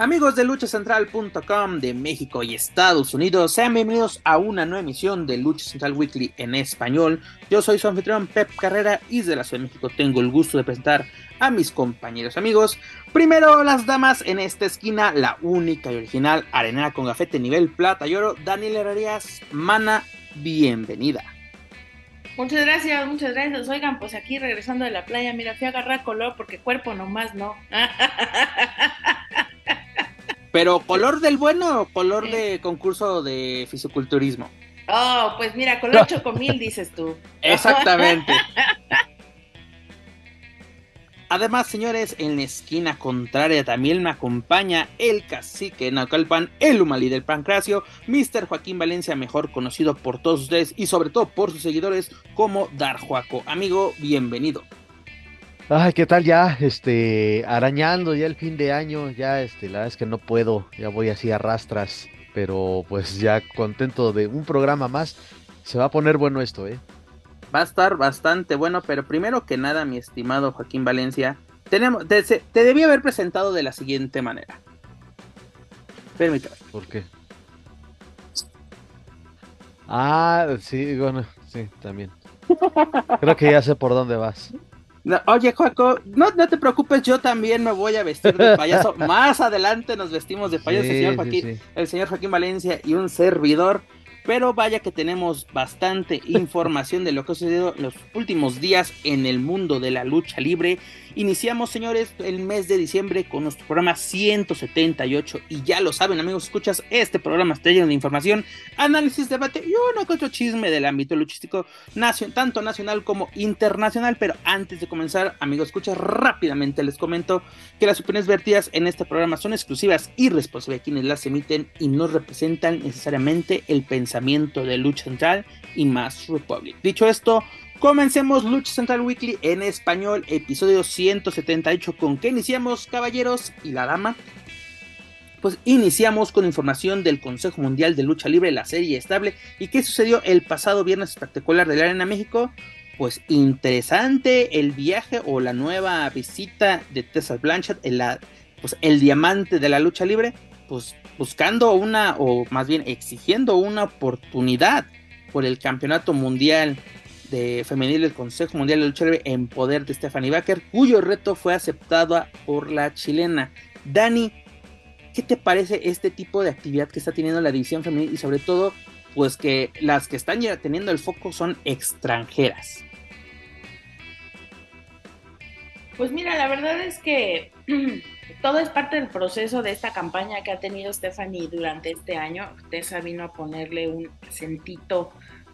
Amigos de luchacentral.com de México y Estados Unidos, sean bienvenidos a una nueva emisión de Lucha Central Weekly en español. Yo soy su anfitrión Pep Carrera y desde la Ciudad de México tengo el gusto de presentar a mis compañeros amigos. Primero las damas en esta esquina, la única y original arenera con gafete nivel plata y oro, Daniel Herrerías, Mana, bienvenida. Muchas gracias, muchas gracias. Oigan, pues aquí regresando de la playa, mira, fui a agarrar color porque cuerpo nomás no. Pero color del bueno o color de concurso de fisiculturismo. Oh, pues mira, color chocomil dices tú. Exactamente. Además, señores, en la esquina contraria también me acompaña el cacique Naucalpan, el Humali del Pancracio, Mr. Joaquín Valencia, mejor conocido por todos ustedes y sobre todo por sus seguidores como Darjuaco. Amigo, bienvenido. Ay, ¿qué tal ya? Este, arañando ya el fin de año, ya este, la verdad es que no puedo, ya voy así a rastras, pero pues ya contento de un programa más. Se va a poner bueno esto, ¿eh? Va a estar bastante bueno, pero primero que nada, mi estimado Joaquín Valencia, tenemos, te, te debí haber presentado de la siguiente manera. Permítame. ¿Por qué? Ah, sí, bueno, sí, también. Creo que ya sé por dónde vas oye, Joaco, no, no, te preocupes, yo también me voy a vestir de payaso. Más adelante nos vestimos de payaso, el, señor Joaquín, el señor Joaquín Valencia y un servidor. Pero vaya que tenemos bastante información de lo que ha sucedido en los últimos días en el mundo de la lucha libre. Iniciamos, señores, el mes de diciembre con nuestro programa 178. Y ya lo saben, amigos, escuchas, este programa está lleno de información, análisis, debate y uno que otro chisme del ámbito luchístico, tanto nacional como internacional. Pero antes de comenzar, amigos, escuchas, rápidamente les comento que las opiniones vertidas en este programa son exclusivas y responsables de quienes las emiten y no representan necesariamente el pensamiento de Lucha Central y Más Republic. Dicho esto, Comencemos Lucha Central Weekly en español, episodio 178. ¿Con qué iniciamos, caballeros y la dama? Pues iniciamos con información del Consejo Mundial de Lucha Libre, la serie estable. ¿Y qué sucedió el pasado viernes espectacular de la Arena México? Pues interesante el viaje o la nueva visita de Tessa Blanchard, el, pues el diamante de la lucha libre, pues buscando una, o más bien exigiendo una oportunidad por el campeonato mundial de femenil del Consejo Mundial de Lucha Libre en poder de Stephanie Baker, cuyo reto fue aceptado por la chilena. Dani, ¿qué te parece este tipo de actividad que está teniendo la división femenil y sobre todo, pues que las que están ya teniendo el foco son extranjeras? Pues mira, la verdad es que todo es parte del proceso de esta campaña que ha tenido Stephanie durante este año. Tessa vino a ponerle un acentito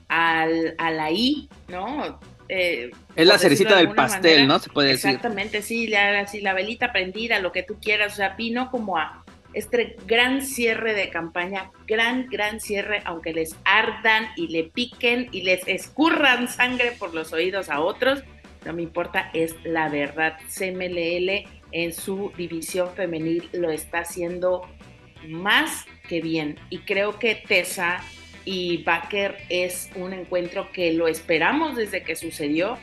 al, a la I, ¿no? Eh, es la cerecita del pastel, ¿no? Se puede decir. Exactamente, sí, la, la velita prendida, lo que tú quieras, o sea, vino como a este gran cierre de campaña, gran, gran cierre, aunque les ardan y le piquen y les escurran sangre por los oídos a otros, no me importa, es la verdad. CMLL en su división femenil lo está haciendo más que bien y creo que Tessa y Baker es un encuentro que lo esperamos desde que sucedió.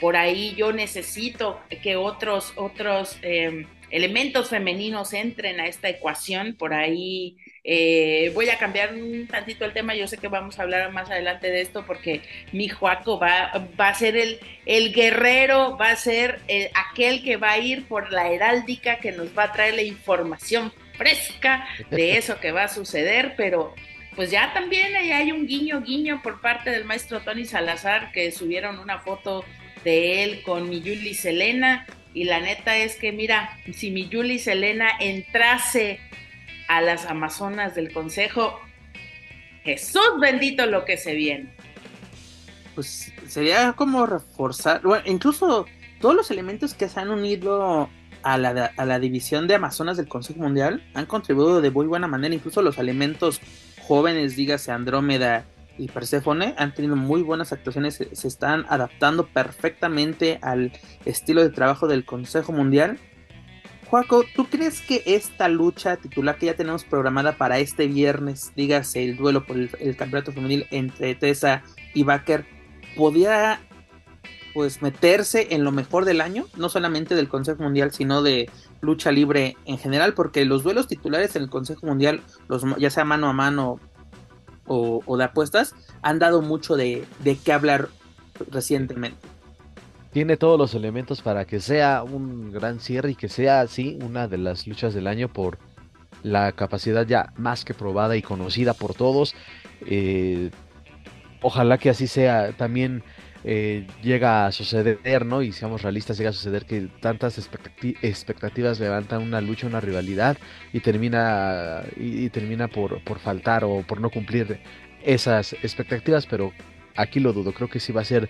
Por ahí yo necesito que otros, otros em, elementos femeninos entren a esta ecuación. Por ahí eh, voy a cambiar un tantito el tema. Yo sé que vamos a hablar más adelante de esto porque mi Juaco va, va a ser el, el guerrero, va a ser eh, aquel que va a ir por la heráldica que nos va a traer la información fresca de eso que va a suceder, pero pues ya también hay un guiño, guiño por parte del maestro Tony Salazar, que subieron una foto de él con mi Yuli Selena. Y la neta es que, mira, si mi Yuli Selena entrase a las Amazonas del Consejo, Jesús bendito lo que se viene. Pues sería como reforzar, bueno, incluso todos los elementos que se han unido a la, a la división de Amazonas del Consejo Mundial han contribuido de muy buena manera, incluso los elementos jóvenes, dígase Andrómeda y Persephone han tenido muy buenas actuaciones, se, están adaptando perfectamente al estilo de trabajo del Consejo Mundial. Juaco, ¿tú crees que esta lucha titular que ya tenemos programada para este viernes, dígase el duelo por el, campeonato femenil entre Tessa y Baker, podría pues meterse en lo mejor del año, no solamente del Consejo Mundial, sino de lucha libre en general, porque los duelos titulares en el Consejo Mundial, los, ya sea mano a mano o, de apuestas, han dado mucho de, de qué hablar recientemente. Tiene todos los elementos para que sea un gran cierre y que sea así una de las luchas del año por la capacidad ya más que probada y conocida por todos. Eh, ojalá que así sea también eh, llega a suceder, ¿no? Y seamos realistas, llega a suceder que tantas expectativas levantan una lucha, una rivalidad y termina, y, termina por, por, faltar o por no cumplir esas expectativas, pero aquí lo dudo, creo que sí va a ser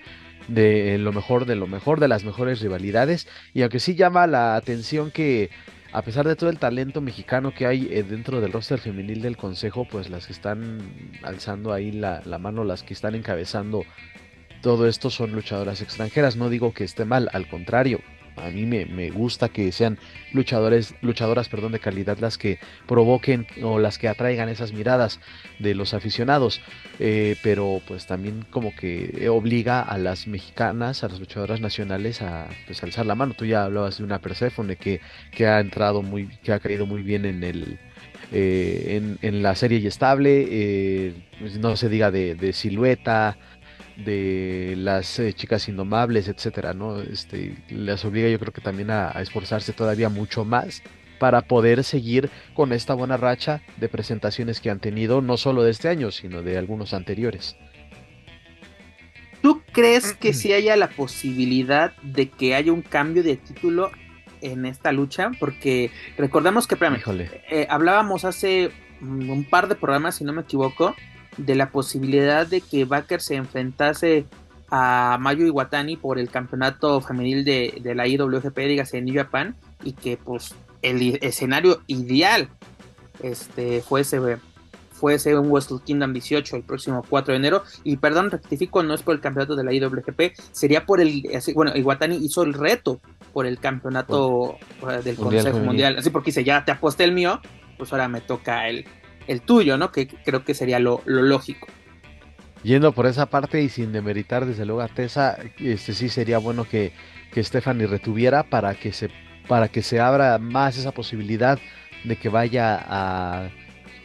de lo mejor, de lo mejor, de las mejores rivalidades y aunque sí llama la atención que a pesar de todo el talento mexicano que hay eh, dentro del roster femenil del consejo, pues las que están alzando ahí la, la mano, las que están encabezando todo esto son luchadoras extranjeras. No digo que esté mal, al contrario. A mí me, gusta que sean luchadores, luchadoras perdón, de calidad las que provoquen o las que atraigan esas miradas de los aficionados. Eh, pero pues también como que obliga a las mexicanas, a las luchadoras nacionales a pues, alzar la mano. Tú ya hablabas de una Persephone que, que ha entrado muy, que ha caído muy bien en el, eh, en, la serie y estable, eh, pues, no se diga de, de silueta, de las eh, chicas indomables, etcétera, ¿no? Este, les obliga yo creo que también a, esforzarse todavía mucho más para poder seguir con esta buena racha de presentaciones que han tenido, no solo de este año, sino de algunos anteriores. ¿Tú crees que si haya la posibilidad de que haya un cambio de título en esta lucha? Porque recordamos que, eh, hablábamos hace un par de programas, si no me equivoco, de la posibilidad de que Baker se enfrentase a Mayu Iwatani por el campeonato femenil de, la IWGP, dígase en New Japan, y que pues el escenario ideal este, fuese, fuese un Wrestle Kingdom 18 el próximo 4 de enero, y perdón, rectifico, no es por el campeonato de la IWGP, sería por el, bueno, Iwatani hizo el reto por el campeonato eh, del Consejo Mundial, así porque dice, ya te aposté el mío, pues ahora me toca el, el tuyo, ¿no? Que creo que sería lo, lógico. Yendo por esa parte y sin demeritar desde luego a Tessa, este sí sería bueno que, que Stephanie retuviera para que se para que se abra más esa posibilidad de que vaya a,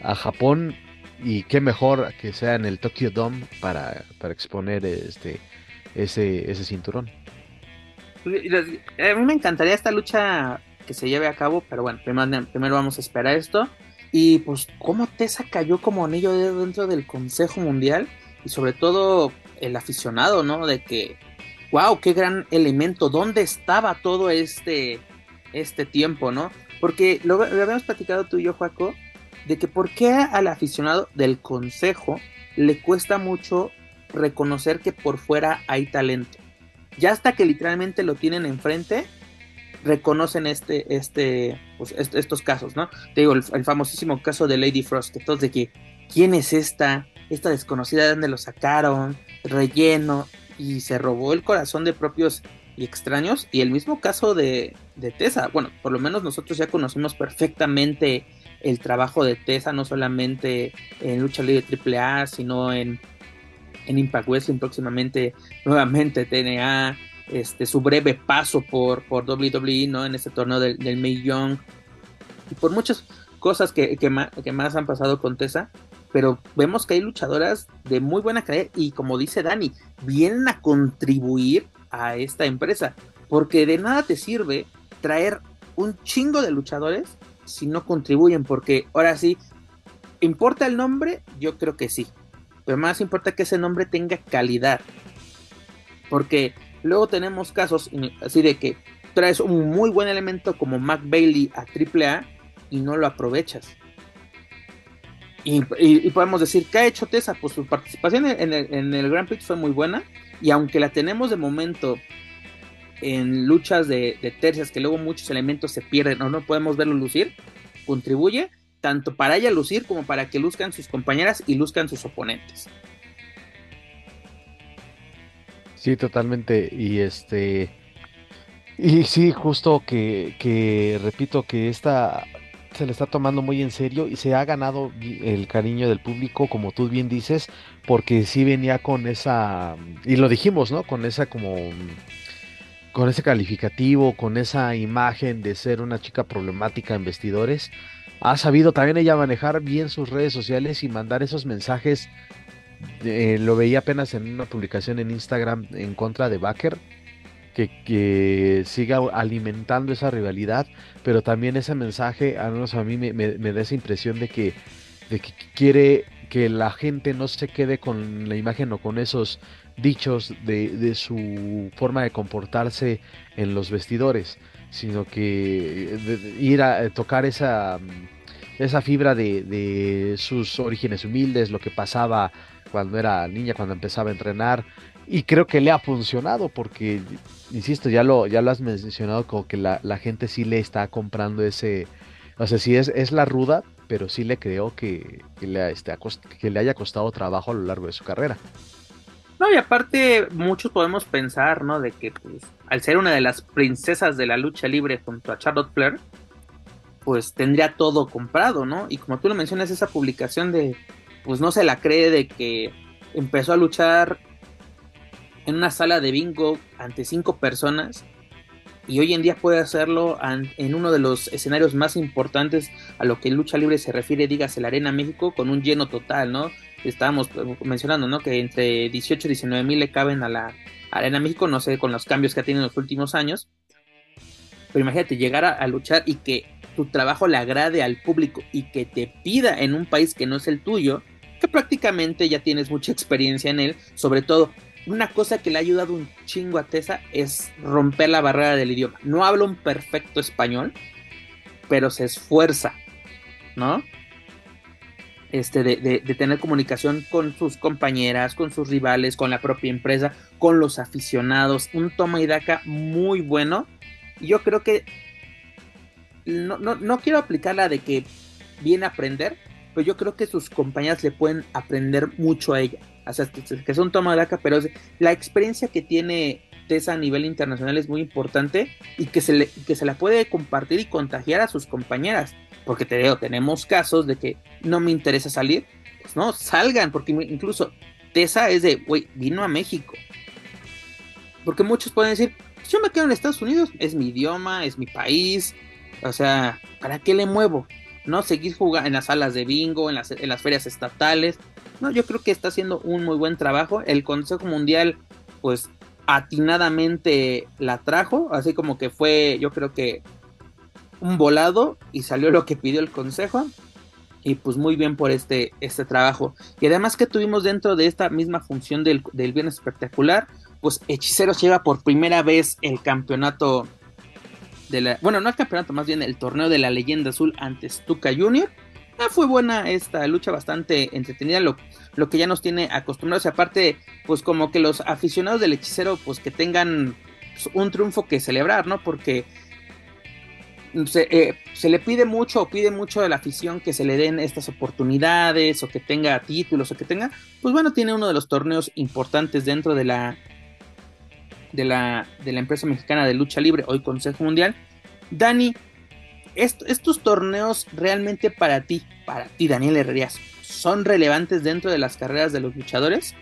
a Japón y qué mejor que sea en el Tokyo Dome para, para exponer este ese, ese cinturón. A mí me encantaría esta lucha que se lleve a cabo, pero bueno, primero, primero vamos a esperar esto. Y pues cómo Tessa cayó como anillo dentro del Consejo Mundial y sobre todo el aficionado, ¿no? De que, wow, qué gran elemento, ¿dónde estaba todo este, este tiempo, ¿no? Porque lo, habíamos platicado tú y yo, Juaco, de que por qué al aficionado del Consejo le cuesta mucho reconocer que por fuera hay talento. Ya hasta que literalmente lo tienen enfrente, reconocen este, este, pues, estos casos, ¿no? Te digo, el, famosísimo caso de Lady Frost, todos de que, ¿quién es esta? Esta desconocida, ¿de dónde lo sacaron? Relleno, y se robó el corazón de propios y extraños. Y el mismo caso de, de Tessa, bueno, por lo menos nosotros ya conocemos perfectamente el trabajo de Tessa, no solamente en Lucha Libre AAA, sino en, en Impact Wrestling próximamente, nuevamente TNA, este, su breve paso por, por WWE, ¿no? En este torneo del, del May Young. Y por muchas cosas que, que, más, han pasado con Tessa. Pero vemos que hay luchadoras de muy buena calidad y como dice Dani, vienen a contribuir a esta empresa. Porque de nada te sirve traer un chingo de luchadores si no contribuyen. Porque ahora sí, ¿importa el nombre? Yo creo que sí. Pero más importa que ese nombre tenga calidad. Porque Luego tenemos casos así de que traes un muy buen elemento como Mac Bailey a AAA y no lo aprovechas. Y, podemos decir, ¿qué ha hecho Tessa? Pues su participación en el, Grand Prix fue muy buena. Y aunque la tenemos de momento en luchas de, de, tercias, que luego muchos elementos se pierden o no podemos verlo lucir, contribuye tanto para ella lucir como para que luzcan sus compañeras y luzcan sus oponentes. Sí, totalmente. Y este. Y sí, justo que, que repito que esta se le está tomando muy en serio y se ha ganado el cariño del público, como tú bien dices, porque sí venía con esa, y lo dijimos, ¿no? Con esa como, con ese calificativo, con esa imagen de ser una chica problemática en vestidores. Ha sabido también ella manejar bien sus redes sociales y mandar esos mensajes. Lo veía apenas en una publicación en Instagram en contra de Baker que, siga alimentando esa rivalidad, pero también ese mensaje, al menos a mí me, da esa impresión de que, de que quiere que la gente no se quede con la imagen o con esos dichos de, su forma de comportarse en los vestidores, sino que ir a tocar esa, esa fibra de, de, sus orígenes humildes, lo que pasaba cuando era niña, cuando empezaba a entrenar, y creo que le ha funcionado porque, insisto, ya lo, ya lo has mencionado, como que la, gente sí le está comprando ese, o sea, sí es, es la ruda, pero sí le creo que, le, este, que le haya costado trabajo a lo largo de su carrera. No, y aparte muchos podemos pensar, ¿no? De que pues, al ser una de las princesas de la lucha libre junto a Charlotte Flair, pues tendría todo comprado, ¿no? Y como tú lo mencionas, esa publicación de, pues no se la cree de que empezó a luchar en una sala de bingo ante cinco personas y hoy en día puede hacerlo en uno de los escenarios más importantes a lo que lucha libre se refiere, digas el Arena México, con un lleno total, ¿no? Estábamos mencionando, ¿no? Que entre 18 y 19 mil le caben a la Arena México, no sé, con los cambios que ha tenido en los últimos años. Pero imagínate llegar a luchar y que tu trabajo le agrade al público y que te pida en un país que no es el tuyo, prácticamente ya tienes mucha experiencia en él, sobre todo una cosa que le ha ayudado un chingo a Tessa es romper la barrera del idioma. No habla un perfecto español, pero se esfuerza, ¿no? Este, de, de, tener comunicación con sus compañeras, con sus rivales, con la propia empresa, con los aficionados. Un toma y daca muy bueno. Yo creo que no, no, no quiero aplicar la de que viene a aprender, pero yo creo que sus compañeras le pueden aprender mucho a ella o sea, que, es un toma de acá, pero la experiencia que tiene Tessa a nivel internacional es muy importante y que se, le, que se la puede compartir y contagiar a sus compañeras. Porque te digo, tenemos casos de que no me interesa salir, pues no, salgan, porque incluso Tessa es de, güey, vino a México. Porque muchos pueden decir, pues yo me quedo en Estados Unidos, es mi idioma, es mi país, o sea, ¿para qué le muevo? ¿No? Seguir jugando en las salas de bingo, en las, en las ferias estatales, no, yo creo que está haciendo un muy buen trabajo. El Consejo Mundial, pues atinadamente la trajo, así como que fue, yo creo que un volado y salió lo que pidió el Consejo. Y pues muy bien por este, este trabajo. Y además que tuvimos dentro de esta misma función del, del Espectacular, pues Hechiceros lleva por primera vez el campeonato bueno, no el campeonato, más bien el torneo de la leyenda azul ante Stuka Junior Ah, fue buena esta lucha, bastante entretenida, lo, lo que ya nos tiene acostumbrados. Y aparte, pues como que los aficionados del hechicero, pues que tengan pues, un triunfo que celebrar, ¿no? Porque se, eh, se, le pide mucho o pide mucho de la afición que se le den estas oportunidades o que tenga títulos o que tenga, pues bueno, tiene uno de los torneos importantes dentro de la de la, de la empresa mexicana de lucha libre, hoy Consejo Mundial. Dani, estos torneos realmente para ti, para ti, Daniel Herrerías, son relevantes dentro de las carreras de los luchadores?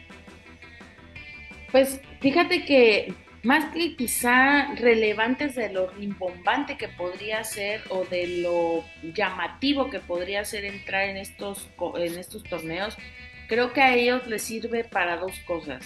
Pues fíjate que más que quizá relevantes de lo rimbombante que podría ser o de lo llamativo que podría ser entrar en estos, en estos torneos, creo que a ellos les sirve para dos cosas.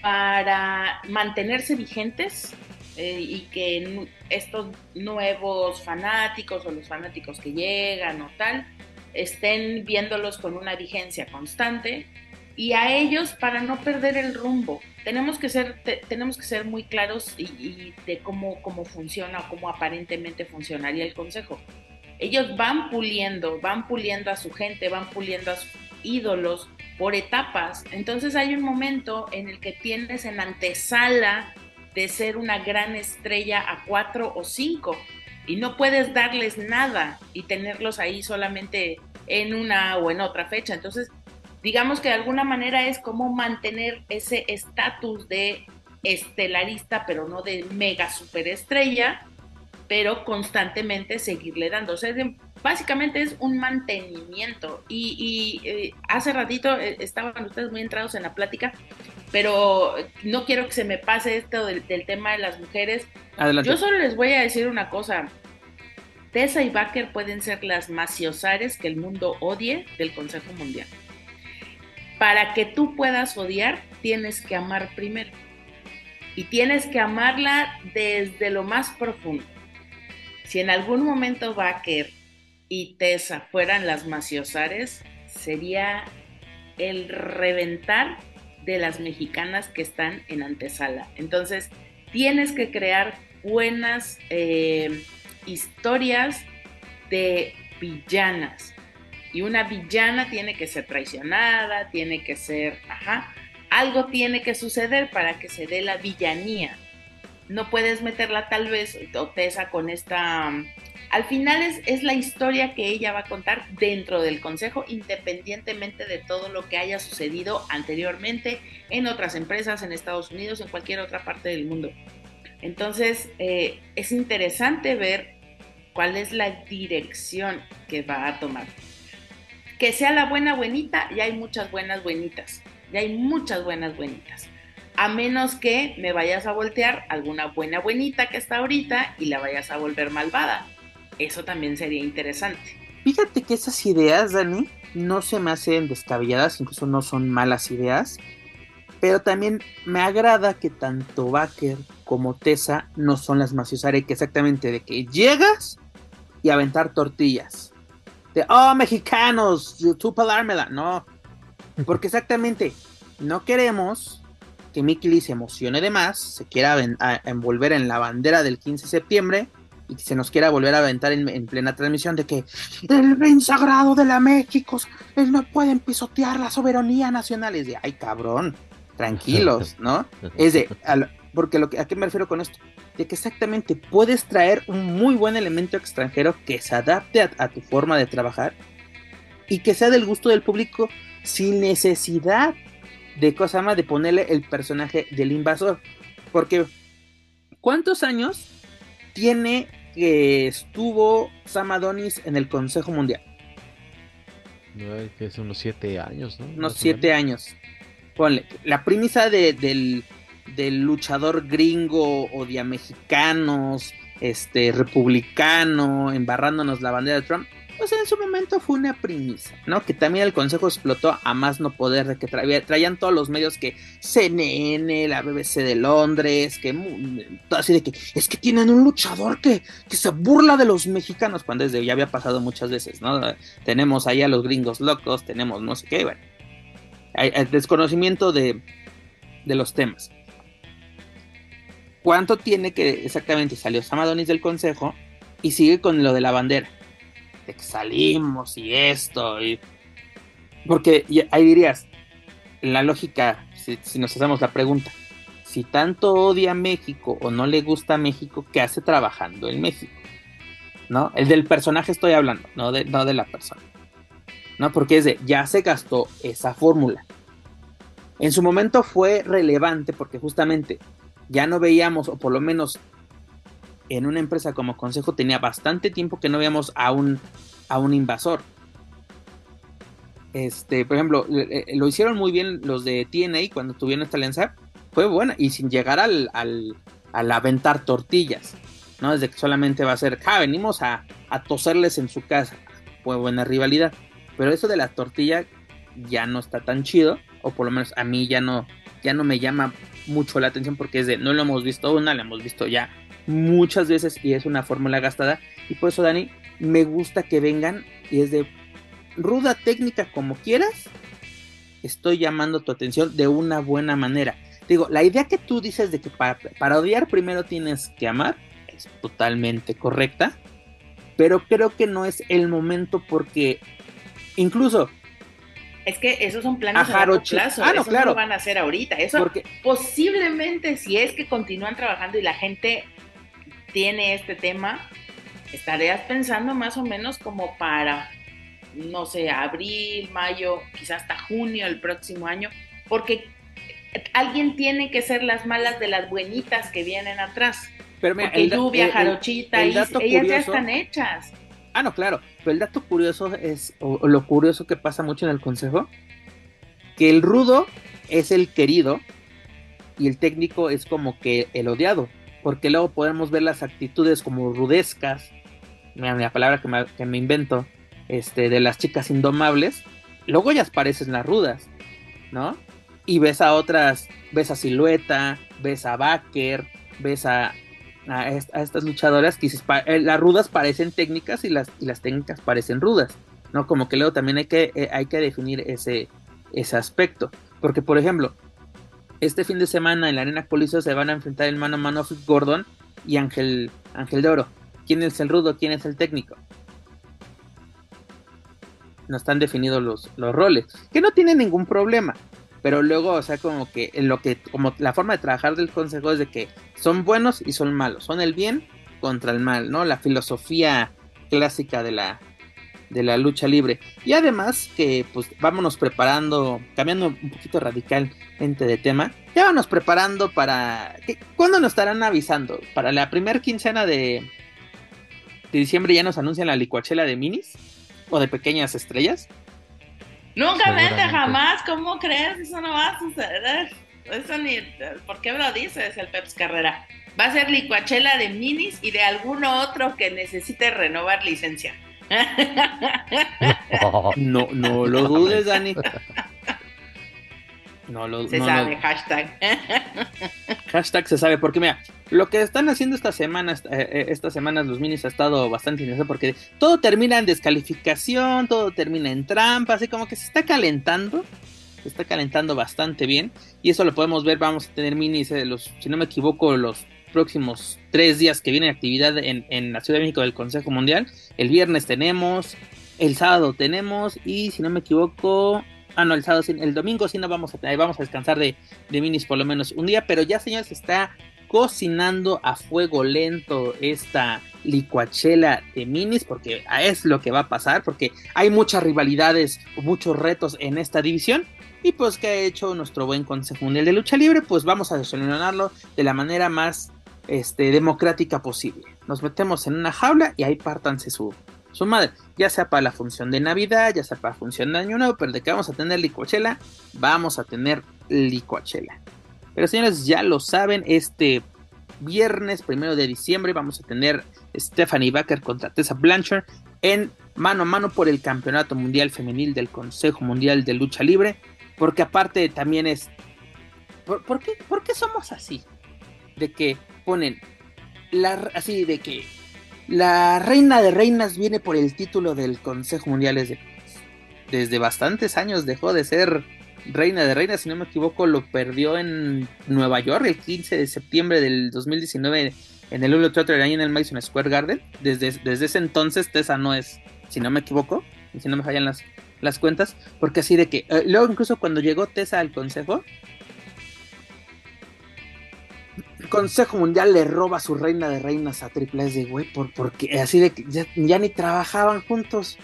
Para mantenerse vigentes, eh, y que estos nuevos fanáticos o los fanáticos que llegan o tal estén viéndolos con una vigencia constante y a ellos para no perder el rumbo. Tenemos que ser, tenemos que ser muy claros y, de cómo, cómo funciona o cómo aparentemente funcionaría el consejo. Ellos van puliendo, van puliendo a su gente, van puliendo a sus ídolos por etapas. Entonces hay un momento en el que tienes en antesala de ser una gran estrella a cuatro o cinco y no puedes darles nada y tenerlos ahí solamente en una o en otra fecha. Entonces, digamos que de alguna manera es como mantener ese estatus de estelarista, pero no de mega superestrella, pero constantemente seguirle dando. O sea, básicamente es un mantenimiento. Y, eh, hace ratito eh, estaban ustedes muy entrados en la plática, pero no quiero que se me pase esto del, tema de las mujeres. Yo solo les voy a decir una cosa. Tessa y Baker pueden ser las maciosares que el mundo odie del Consejo Mundial. Para que tú puedas odiar, tienes que amar primero. Y tienes que amarla desde lo más profundo. Si en algún momento Baker y Tessa fueran las maciosares, sería el reventar de las mexicanas que están en antesala. Entonces, tienes que crear buenas eh, historias de villanas. Y una villana tiene que ser traicionada, tiene que ser, ajá, algo tiene que suceder para que se dé la villanía. No puedes meterla tal vez, o Tessa, con esta... Al final es, es la historia que ella va a contar dentro del consejo, independientemente de todo lo que haya sucedido anteriormente en otras empresas, en Estados Unidos, en cualquier otra parte del mundo. Entonces, eh, es interesante ver cuál es la dirección que va a tomar. Que sea la buena buenita, ya hay muchas buenas buenitas, ya hay muchas buenas buenitas. A menos que me vayas a voltear alguna buena buenita que está ahorita y la vayas a volver malvada. Eso también sería interesante. Fíjate que esas ideas, Dani, no se me hacen descabelladas, incluso no son malas ideas. Pero también me agrada que tanto Baker como Tessa no son las maciosare que exactamente de que llegas y aventar tortillas. De, oh, mexicanos, tú pelármela. No, porque exactamente no queremos que Mickey Lee se emocione de más, se quiera envolver en la bandera del 15 de septiembre y que se nos quiera volver a aventar en, plena transmisión de que el bien sagrado de la México, él no pueden pisotear la soberanía nacional. Es de, ay cabrón, tranquilos, ¿no? Es de, porque lo que, ¿a qué me refiero con esto? De que exactamente puedes traer un muy buen elemento extranjero que se adapte a, tu forma de trabajar y que sea del gusto del público sin necesidad de cosa más de ponerle el personaje del invasor. Porque, ¿cuántos años tiene que estuvo Sam Adonis en el Consejo Mundial? que es unos siete años, ¿no? Unos siete años. Ponle, la premisa del, del luchador gringo odia mexicanos, este, republicano, embarrándonos la bandera de Trump, pues en su momento fue una primicia, ¿no? Que también el consejo explotó a más no poder, de que traían todos los medios que CNN, la BBC de Londres, que así de que es que tienen un luchador que, que se burla de los mexicanos, cuando desde ya había pasado muchas veces, ¿no? Tenemos ahí a los gringos locos, tenemos no sé qué, bueno, hay, desconocimiento de, de los temas. ¿Cuánto tiene que exactamente salió Samadonis del consejo y sigue con lo de la bandera? De que salimos y esto. Y... Porque ahí dirías, la lógica, si, nos hacemos la pregunta, si tanto odia México o no le gusta México, ¿qué hace trabajando en México? ¿No? El del personaje estoy hablando, no de, no de la persona. ¿No? Porque es de, ya se gastó esa fórmula. En su momento fue relevante porque justamente ya no veíamos, o por lo menos en una empresa como Consejo tenía bastante tiempo que no veíamos a un, a un invasor. Este, por ejemplo, lo hicieron muy bien los de TNA cuando tuvieron esta alianza. Fue buena y sin llegar al, al, al aventar tortillas. ¿no? Desde que solamente va a ser, ja, venimos a, a toserles en su casa. Fue buena rivalidad. Pero eso de la tortilla ya no está tan chido. O por lo menos a mí ya no, ya no me llama mucho la atención porque es de no lo hemos visto una, lo hemos visto ya muchas veces y es una fórmula gastada. Y por eso, Dani, me gusta que vengan y es de ruda técnica como quieras, estoy llamando tu atención de una buena manera. Digo, la idea que tú dices de que para, para odiar primero tienes que amar es totalmente correcta, pero creo que no es el momento porque incluso es que esos son planes a largo plazo. Ah, no, claro. no van a hacer ahorita. Eso Porque... posiblemente si es que continúan trabajando y la gente tiene este tema, estarías pensando más o menos como para, no sé, abril, mayo, quizás hasta junio del próximo año, porque alguien tiene que ser las malas de las buenitas que vienen atrás. Pero mira, Porque lluvia, jarochita, ellas ya están hechas. Ah, no, claro. Pero el dato curioso es, o, lo curioso que pasa mucho en el consejo, que el rudo es el querido y el técnico es como que el odiado. Porque luego podemos ver las actitudes como rudescas, la palabra que me, invento, este, de las chicas indomables. Luego ellas parecen las rudas, ¿no? Y ves a otras, ves a Silueta, ves a Baker, ves a, a, estas luchadoras que eh, las rudas parecen técnicas y las, y las técnicas parecen rudas, ¿no? Como que luego también hay que, eh, hay que definir ese, ese aspecto. Porque, por ejemplo, este fin de semana en la Arena Coliseo se van a enfrentar el mano a mano Gordon y Ángel, Ángel de Oro. ¿Quién es el rudo? ¿Quién es el técnico? No están definidos los, los roles, que no tienen ningún problema pero luego, o sea, como que lo que, como la forma de trabajar del consejo es de que son buenos y son malos, son el bien contra el mal, ¿no? La filosofía clásica de la, de la lucha libre. Y además que pues vámonos preparando, cambiando un poquito radicalmente de tema, ya vámonos preparando para... ¿Cuándo nos estarán avisando? Para la primera quincena de, de diciembre ya nos anuncian la licuachela de minis o de pequeñas estrellas. Nunca vete jamás, ¿cómo crees? Eso no va a suceder. Eso ni, ¿por qué me lo dices el Peps Carrera? Va a ser licuachela de minis y de alguno otro que necesite renovar licencia. No, no lo dudes, Dani. No lo Se sabe, hashtag. Hashtag se sabe, porque mira, lo que están haciendo esta semana, eh, eh, estas semanas los minis ha estado bastante interesante porque todo termina en descalificación, todo termina en trampa, así como que se está calentando, se está calentando bastante bien y eso lo podemos ver, vamos a tener minis, eh, los, si no me equivoco, los próximos tres días que viene actividad en, en la Ciudad de México del Consejo Mundial, el viernes tenemos, el sábado tenemos y si no me equivoco, Ah, no, el sábado, el domingo sí no vamos a, vamos a descansar de, de, minis por lo menos un día, pero ya señores, está cocinando a fuego lento esta licuachela de minis, porque es lo que va a pasar, porque hay muchas rivalidades, muchos retos en esta división. Y pues que ha hecho nuestro buen Consejo Mundial de Lucha Libre, pues vamos a desarrollarlo de la manera más este, democrática posible. Nos metemos en una jaula y ahí pártanse su, su madre, ya sea para la función de Navidad, ya sea para la función de Año Nuevo, pero de que vamos a tener licuachela, vamos a tener licuachela. Pero señores, ya lo saben, este viernes primero de diciembre vamos a tener Stephanie Baker contra Tessa Blanchard en mano a mano por el Campeonato Mundial Femenil del Consejo Mundial de Lucha Libre. Porque aparte también es... ¿Por, qué, ¿Por, qué, somos así? De que ponen... La, así de que la reina de reinas viene por el título del Consejo Mundial desde, desde bastantes años dejó de ser Reina de Reinas, si no me equivoco, lo perdió en Nueva York el 15 de septiembre del 2019 en el Ultra Theater ahí en el Madison Square Garden. Desde, desde ese entonces Tessa no es, si no me equivoco, si no me fallan las, las cuentas, porque así de que, eh, luego incluso cuando llegó Tessa al consejo, Consejo Mundial le roba a su reina de reinas a Triple S de güey, por, porque así de que ya, ni trabajaban juntos.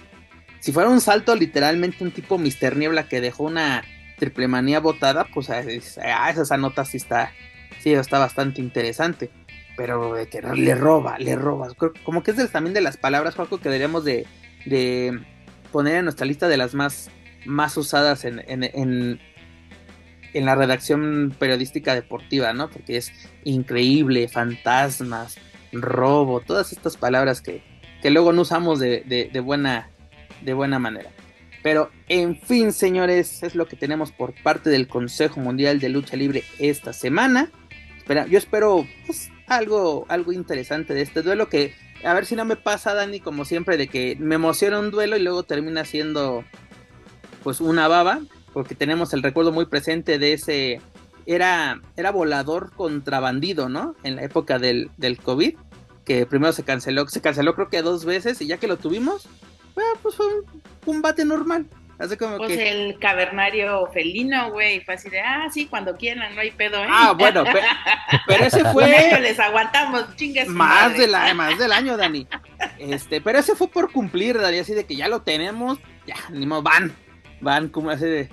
Si fuera un salto, literalmente un tipo Mister Niebla que dejó una triple manía votada, pues a, esa nota sí está, sí está bastante interesante. Pero de que le roba, le roba. Como que es también de las palabras, algo que deberíamos de, de, poner en nuestra lista de las más, más usadas en, en, en, en, la redacción periodística deportiva, ¿no? Porque es increíble, fantasmas, robo, todas estas palabras que, que luego no usamos de, de, buena, de buena manera. Pero en fin, señores, es lo que tenemos por parte del Consejo Mundial de Lucha Libre esta semana. Espera, yo espero pues, algo, algo interesante de este duelo que a ver si no me pasa, Dani, como siempre, de que me emociona un duelo y luego termina siendo pues una baba, porque tenemos el recuerdo muy presente de ese era, era volador contra bandido, ¿no? En la época del, del COVID, que primero se canceló, se canceló creo que dos veces y ya que lo tuvimos, pues fue un combate normal. Hace como pues el cavernario felino, güey, fue así de, ah, sí, cuando quieran, no hay pedo, ¿eh? Ah, bueno, pero, ese fue... les aguantamos, chingues. Más, de la, más del año, Dani. Este, pero ese fue por cumplir, Dani, así de que ya lo tenemos, ya, ni modo, van, van como así de...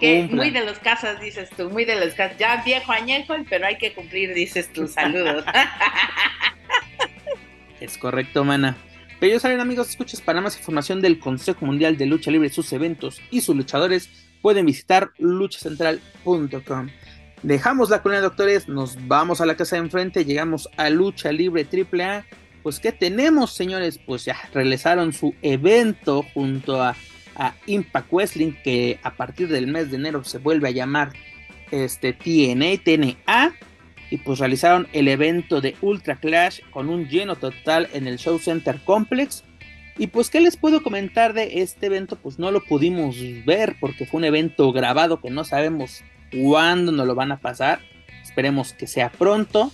Que muy de los casas, dices tú, muy de los casas. Ya viejo añejo, pero hay que cumplir, dices tú. Saludos. es correcto, mana. Pero ya saben, amigos, escuchas para más información del Consejo Mundial de Lucha Libre, sus eventos y sus luchadores, pueden visitar luchacentral.com. Dejamos la colonia de doctores, nos vamos a la casa de enfrente, llegamos a Lucha Libre AAA. Pues, ¿qué tenemos, señores? Pues ya realizaron su evento junto a, Impact Wrestling, que a partir del mes de enero se vuelve a llamar este, TNA, TNA. Y pues realizaron el evento de Ultra Clash con un lleno total en el Show Center Complex. Y pues, ¿qué les puedo comentar de este evento? Pues no lo pudimos ver porque fue un evento grabado que no sabemos cuándo nos lo van a pasar. Esperemos que sea pronto.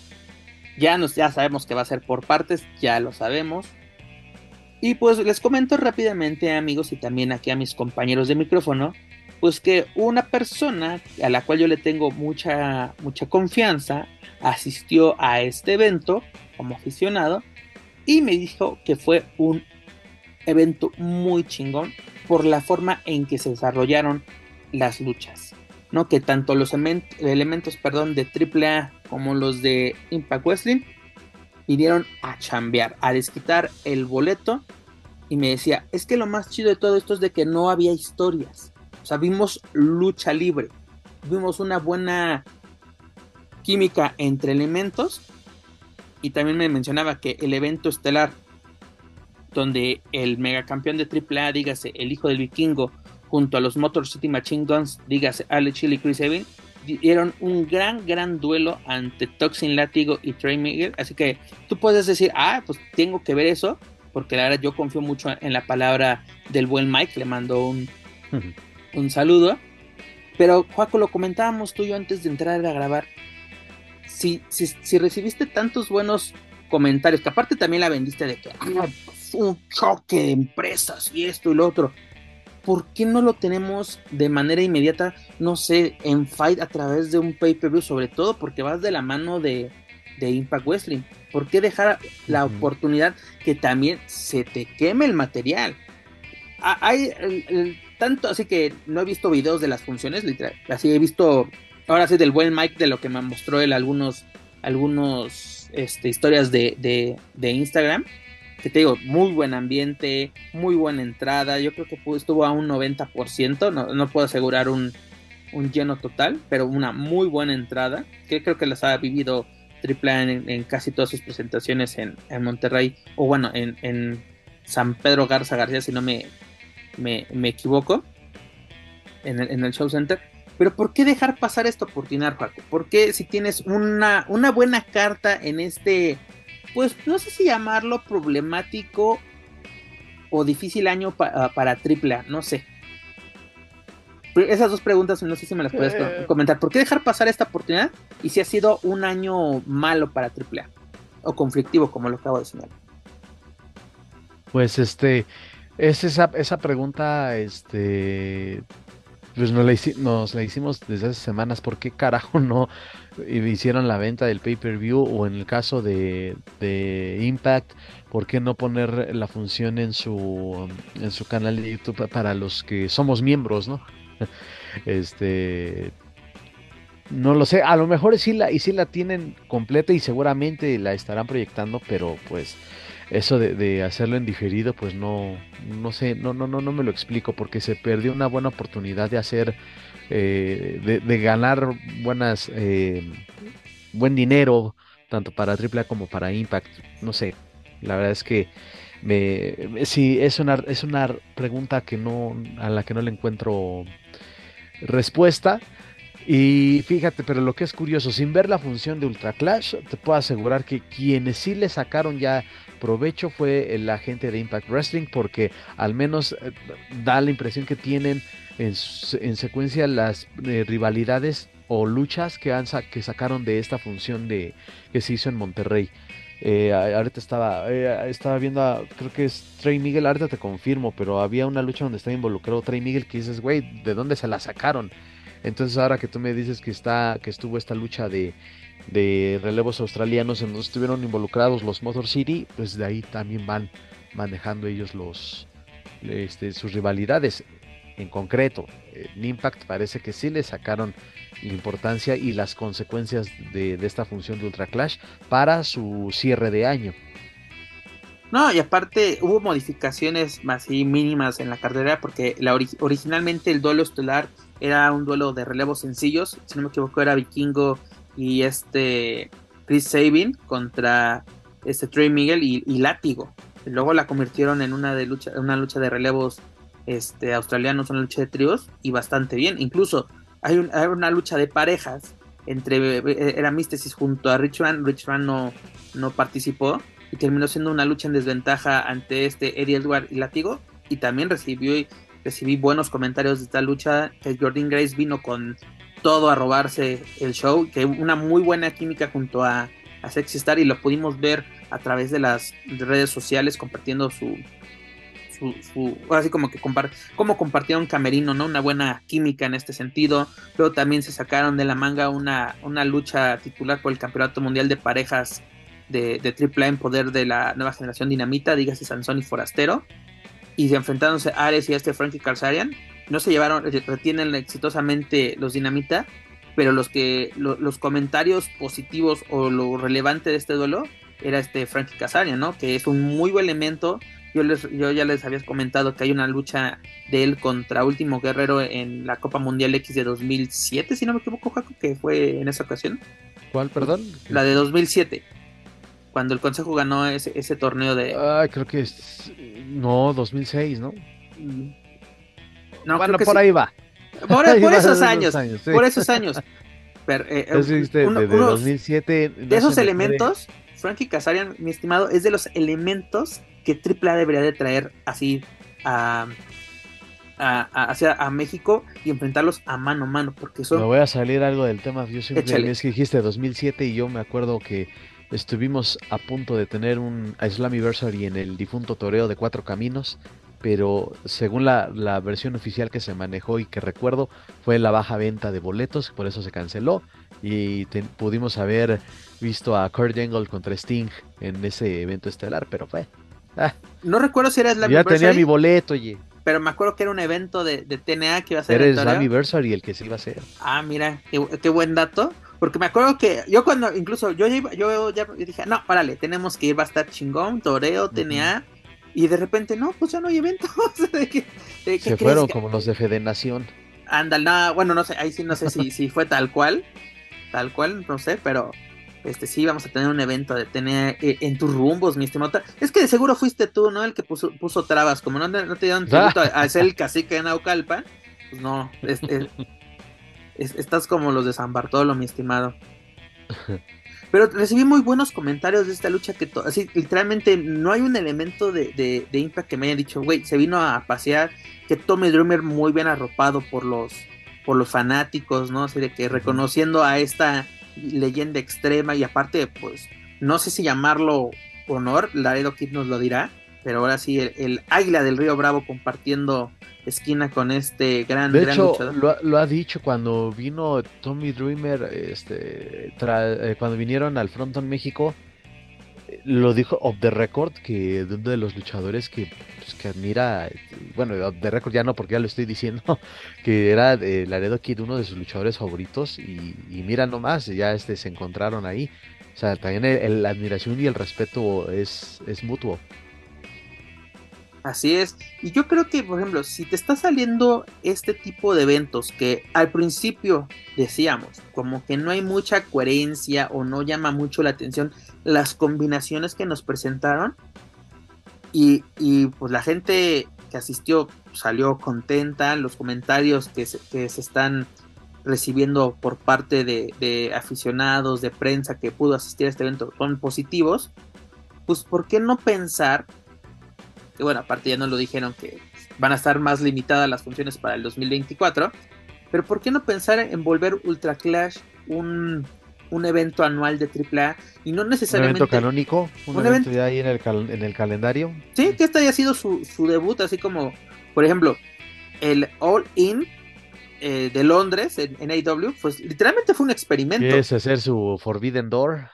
Ya, nos, ya sabemos que va a ser por partes, ya lo sabemos. Y pues les comento rápidamente amigos y también aquí a mis compañeros de micrófono, pues que una persona a la cual yo le tengo mucha, mucha confianza asistió a este evento como aficionado y me dijo que fue un evento muy chingón por la forma en que se desarrollaron las luchas. ¿no? Que tanto los elementos perdón, de AAA como los de Impact Wrestling vinieron a chambear, a desquitar el boleto. Y me decía, es que lo más chido de todo esto es de que no había historias. O sea, vimos lucha libre. Vimos una buena química entre elementos. Y también me mencionaba que el evento estelar, donde el megacampeón de AAA, dígase el hijo del vikingo, junto a los Motor City Machine Guns, dígase Alex Chile y Chris Evans, dieron un gran, gran duelo ante Toxin Látigo y Trey Miguel. Así que tú puedes decir, ah, pues tengo que ver eso, porque la verdad yo confío mucho en la palabra del buen Mike, le mando un, un saludo. Pero, Juaco, lo comentábamos tú y yo antes de entrar a grabar. Si, si, si recibiste tantos buenos comentarios, que aparte también la vendiste de que ah, un choque de empresas y esto y lo otro. ¿Por qué no lo tenemos de manera inmediata, no sé, en Fight a través de un pay-per-view? Sobre todo porque vas de la mano de, Impact Wrestling. ¿Por qué dejar la oportunidad que también se te queme el material? hay tanto, así que no he visto videos de las funciones, literal, así he visto, ahora sí, del buen Mike, de lo que me mostró él algunos, algunos, este, historias de, de Instagram que te digo, muy buen ambiente, muy buena entrada, yo creo que estuvo a un 90%, no, no puedo asegurar un, lleno total, pero una muy buena entrada, que creo que las ha vivido AAA en, en casi todas sus presentaciones en, Monterrey, o bueno, en, San Pedro Garza García, si no me, me, equivoco, en el, en el Show Center. Pero ¿por qué dejar pasar esta oportunidad, Paco? ¿Por qué si tienes una, una buena carta en este pues no sé si llamarlo problemático o difícil año ah, para AAA, no sé. Esas dos preguntas no sé si me las puedes eh. comentar. ¿Por qué dejar pasar esta oportunidad? Y si ha sido un año malo para AAA o conflictivo, como lo acabo de señalar. Pues este, es esa, esa pregunta, este, pues nos la, nos la hicimos desde hace semanas. ¿Por qué carajo no hicieron la venta del pay-per-view o en el caso de, Impact, ¿por qué no poner la función en su, en su canal de YouTube para los que somos miembros, ¿no? Este, no lo sé, a lo mejor sí la, y sí la tienen completa y seguramente la estarán proyectando, pero pues eso de, hacerlo en diferido, pues no, no sé, no, no, no, no me lo explico, porque se perdió una buena oportunidad de hacer eh, de, ganar buenas eh, buen dinero tanto para AAA como para Impact. No sé, la verdad es que me, sí es una es una pregunta que no a la que no le encuentro respuesta. Y fíjate, pero lo que es curioso, sin ver la función de Ultra Clash, te puedo asegurar que quienes sí le sacaron ya provecho fue la gente de Impact Wrestling, porque al menos eh, da la impresión que tienen en, secuencia las eh, rivalidades o luchas que, han que sacaron de esta función de que se hizo en Monterrey. Eh, ahorita estaba, estaba viendo, creo que es Trey Miguel, ahorita te confirmo, pero había una lucha donde estaba involucrado Trey Miguel que dices, güey, ¿de dónde se la sacaron? Entonces ahora que tú me dices que está, que estuvo esta lucha de, de relevos australianos en donde estuvieron involucrados los Motor City, pues de ahí también van manejando ellos los este, sus rivalidades en concreto. En Impact parece que sí le sacaron importancia y las consecuencias de, esta función de Ultra Clash para su cierre de año. No, y aparte hubo modificaciones más mínimas en la carrera porque la originalmente el duelo estelar era un duelo de relevos sencillos, si no me equivoco era Vikingo y este Chris Sabin contra este Trey Miguel y, Látigo. luego la convirtieron en una de lucha, una lucha de relevos este, australianos, una lucha de tríos y bastante bien. Incluso hay, una lucha de parejas entre eh, era Místesis junto a Richard. Richard no, no participó y terminó siendo una lucha en desventaja ante este Eddie Edward y Látigo y también recibió recibí buenos comentarios de esta lucha Jordan Grace vino con todo a robarse el show que una muy buena química junto a, a Sexy Star y lo pudimos ver a través de las redes sociales compartiendo su, su, así como que compar, como compartieron Camerino, ¿no? Una buena química en este sentido. Luego también se sacaron de la manga una, una lucha titular por el Campeonato Mundial de Parejas de, de AAA en poder de la nueva generación Dinamita, dígase Sansón y Forastero. Y se enfrentándose a Ares y a este Frankie Karsarian. No se llevaron, retienen exitosamente los Dinamita, pero los que los comentarios positivos o lo relevante de este duelo era este Frankie Kazarian, ¿no? Que es un muy buen elemento yo, les, yo ya les había comentado que hay una lucha de él contra Último Guerrero en la Copa Mundial X de 2007, si no me equivoco, Jaco, que fue en esa ocasión. ¿Cuál, perdón? La de 2007, cuando el Consejo ganó ese, ese torneo de... Ay, creo que es... No, 2006, ¿no? No, bueno, por ahí va. Por, esos años, por esos años. Pero, eh, de, 2007. De esos elementos, Frankie Kazarian, mi estimado, es de los elementos que AAA debería de traer así a, hacia a México y enfrentarlos a mano a mano, porque son... Me voy a salir algo del tema, yo siempre es que dijiste 2007 y yo me acuerdo que estuvimos a punto de tener un Islamiversary en el difunto toreo de Cuatro Caminos, pero según la, versión oficial que se manejó y que recuerdo fue la baja venta de boletos, por eso se canceló y pudimos haber visto a Kurt Angle contra Sting en ese evento estelar, pero fue. Ah. no recuerdo si era Slammiversary. Ya tenía mi boleto, oye. Pero me acuerdo que era un evento de, TNA que iba a ser. Era el Slammiversary el que se iba a hacer. Ah, mira, qué, buen dato. Porque me acuerdo que yo cuando, incluso yo, yo ya dije, no, párale, tenemos que ir, va a estar chingón, toreo, TNA. Y de repente, no, pues ya no hay evento. Se fueron como los de Fede Nación. Ándale, bueno, no sé, ahí sí no sé si, si fue tal cual, tal cual, no sé, pero este sí vamos a tener un evento de tener eh, en tus rumbos, mi estimado. Es que de seguro fuiste tú, ¿no? El que puso, puso trabas, como no, no te dieron tributo a, ser el cacique de Naucalpan, pues no, estás como los de San Bartolo, mi estimado. Pero recibí muy buenos comentarios de esta lucha que así literalmente no hay un elemento de, de, Impact que me haya dicho, güey, se vino a pasear, que Tommy Drummer muy bien arropado por los por los fanáticos, ¿no? Así de que reconociendo a esta leyenda extrema y aparte, pues, no sé si llamarlo honor, Laredo Kid nos lo dirá, pero ahora sí, el, águila del río Bravo compartiendo esquina con este gran, de hecho, Lo, ha dicho cuando vino Tommy Dreamer, este, eh, cuando vinieron al Fronton México, lo dijo off the record que uno de los luchadores que, pues, que admira, bueno, off the record ya no porque ya lo estoy diciendo, que era eh, Laredo Kid uno de sus luchadores favoritos y, mira nomás, ya este se encontraron ahí. O sea, también la admiración y el respeto es, es mutuo. Así es. Y yo creo que, por ejemplo, si te está saliendo este tipo de eventos que al principio decíamos, como que no hay mucha coherencia o no llama mucho la atención las combinaciones que nos presentaron, y, pues la gente que asistió salió contenta, los comentarios que se, que se están recibiendo por parte de, de aficionados, de prensa que pudo asistir a este evento son positivos, pues ¿por qué no pensar que bueno, aparte ya nos lo dijeron que van a estar más limitadas las funciones para el 2024, pero ¿por qué no pensar en volver Ultra Clash un, un evento anual de AAA y no necesariamente... Un evento canónico, un, evento, ya ahí en el, en el calendario. Sí, que este haya sido su, su debut, así como, por ejemplo, el All In eh, de Londres en, en AW, pues literalmente fue un experimento. ¿Quieres hacer su Forbidden Door?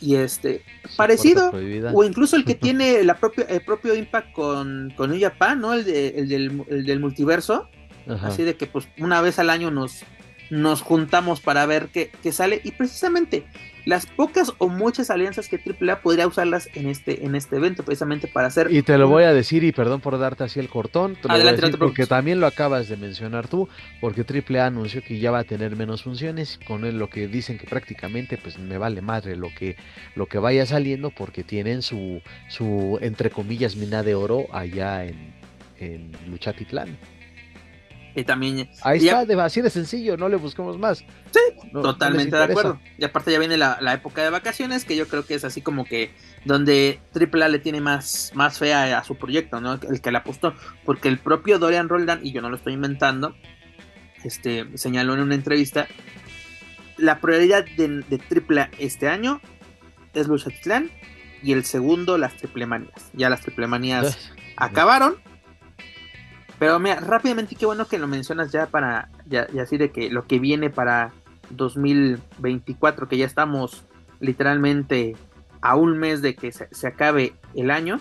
Y este parecido o incluso el que tiene la propia, el propio Impact con, con New Japan, ¿no? El, de, el, del, el del multiverso. Así de que pues una vez al año nos, nos juntamos para ver qué, qué, sale. Y precisamente las pocas o muchas alianzas que AAA podría usarlas en este, en este evento, precisamente para hacer. Y te lo voy a decir, y perdón por darte así el cortón, porque también lo acabas de mencionar tú, porque AAA anunció que ya va a tener menos funciones, con él lo que dicen que prácticamente pues me vale madre lo que, lo que vaya saliendo, porque tienen su, su entre comillas mina de oro allá en, en Luchatitlán también. Ahí está, así de sencillo, no le buscamos más. Sí, totalmente de acuerdo. Y aparte ya viene la, época de vacaciones, que yo creo que es así como que donde AAA le tiene más, más fe a, su proyecto, ¿no? El que le apostó. Porque el propio Dorian Roldan, y yo no lo estoy inventando, este, señaló en una entrevista, la prioridad de, de AAA este año es Luchatitlán y el segundo las triple manías. Ya las triple manías acabaron pero mira, rápidamente, qué bueno que lo mencionas ya para, ya, así de que lo que viene para 2024, que ya estamos literalmente a un mes de que se, acabe el año,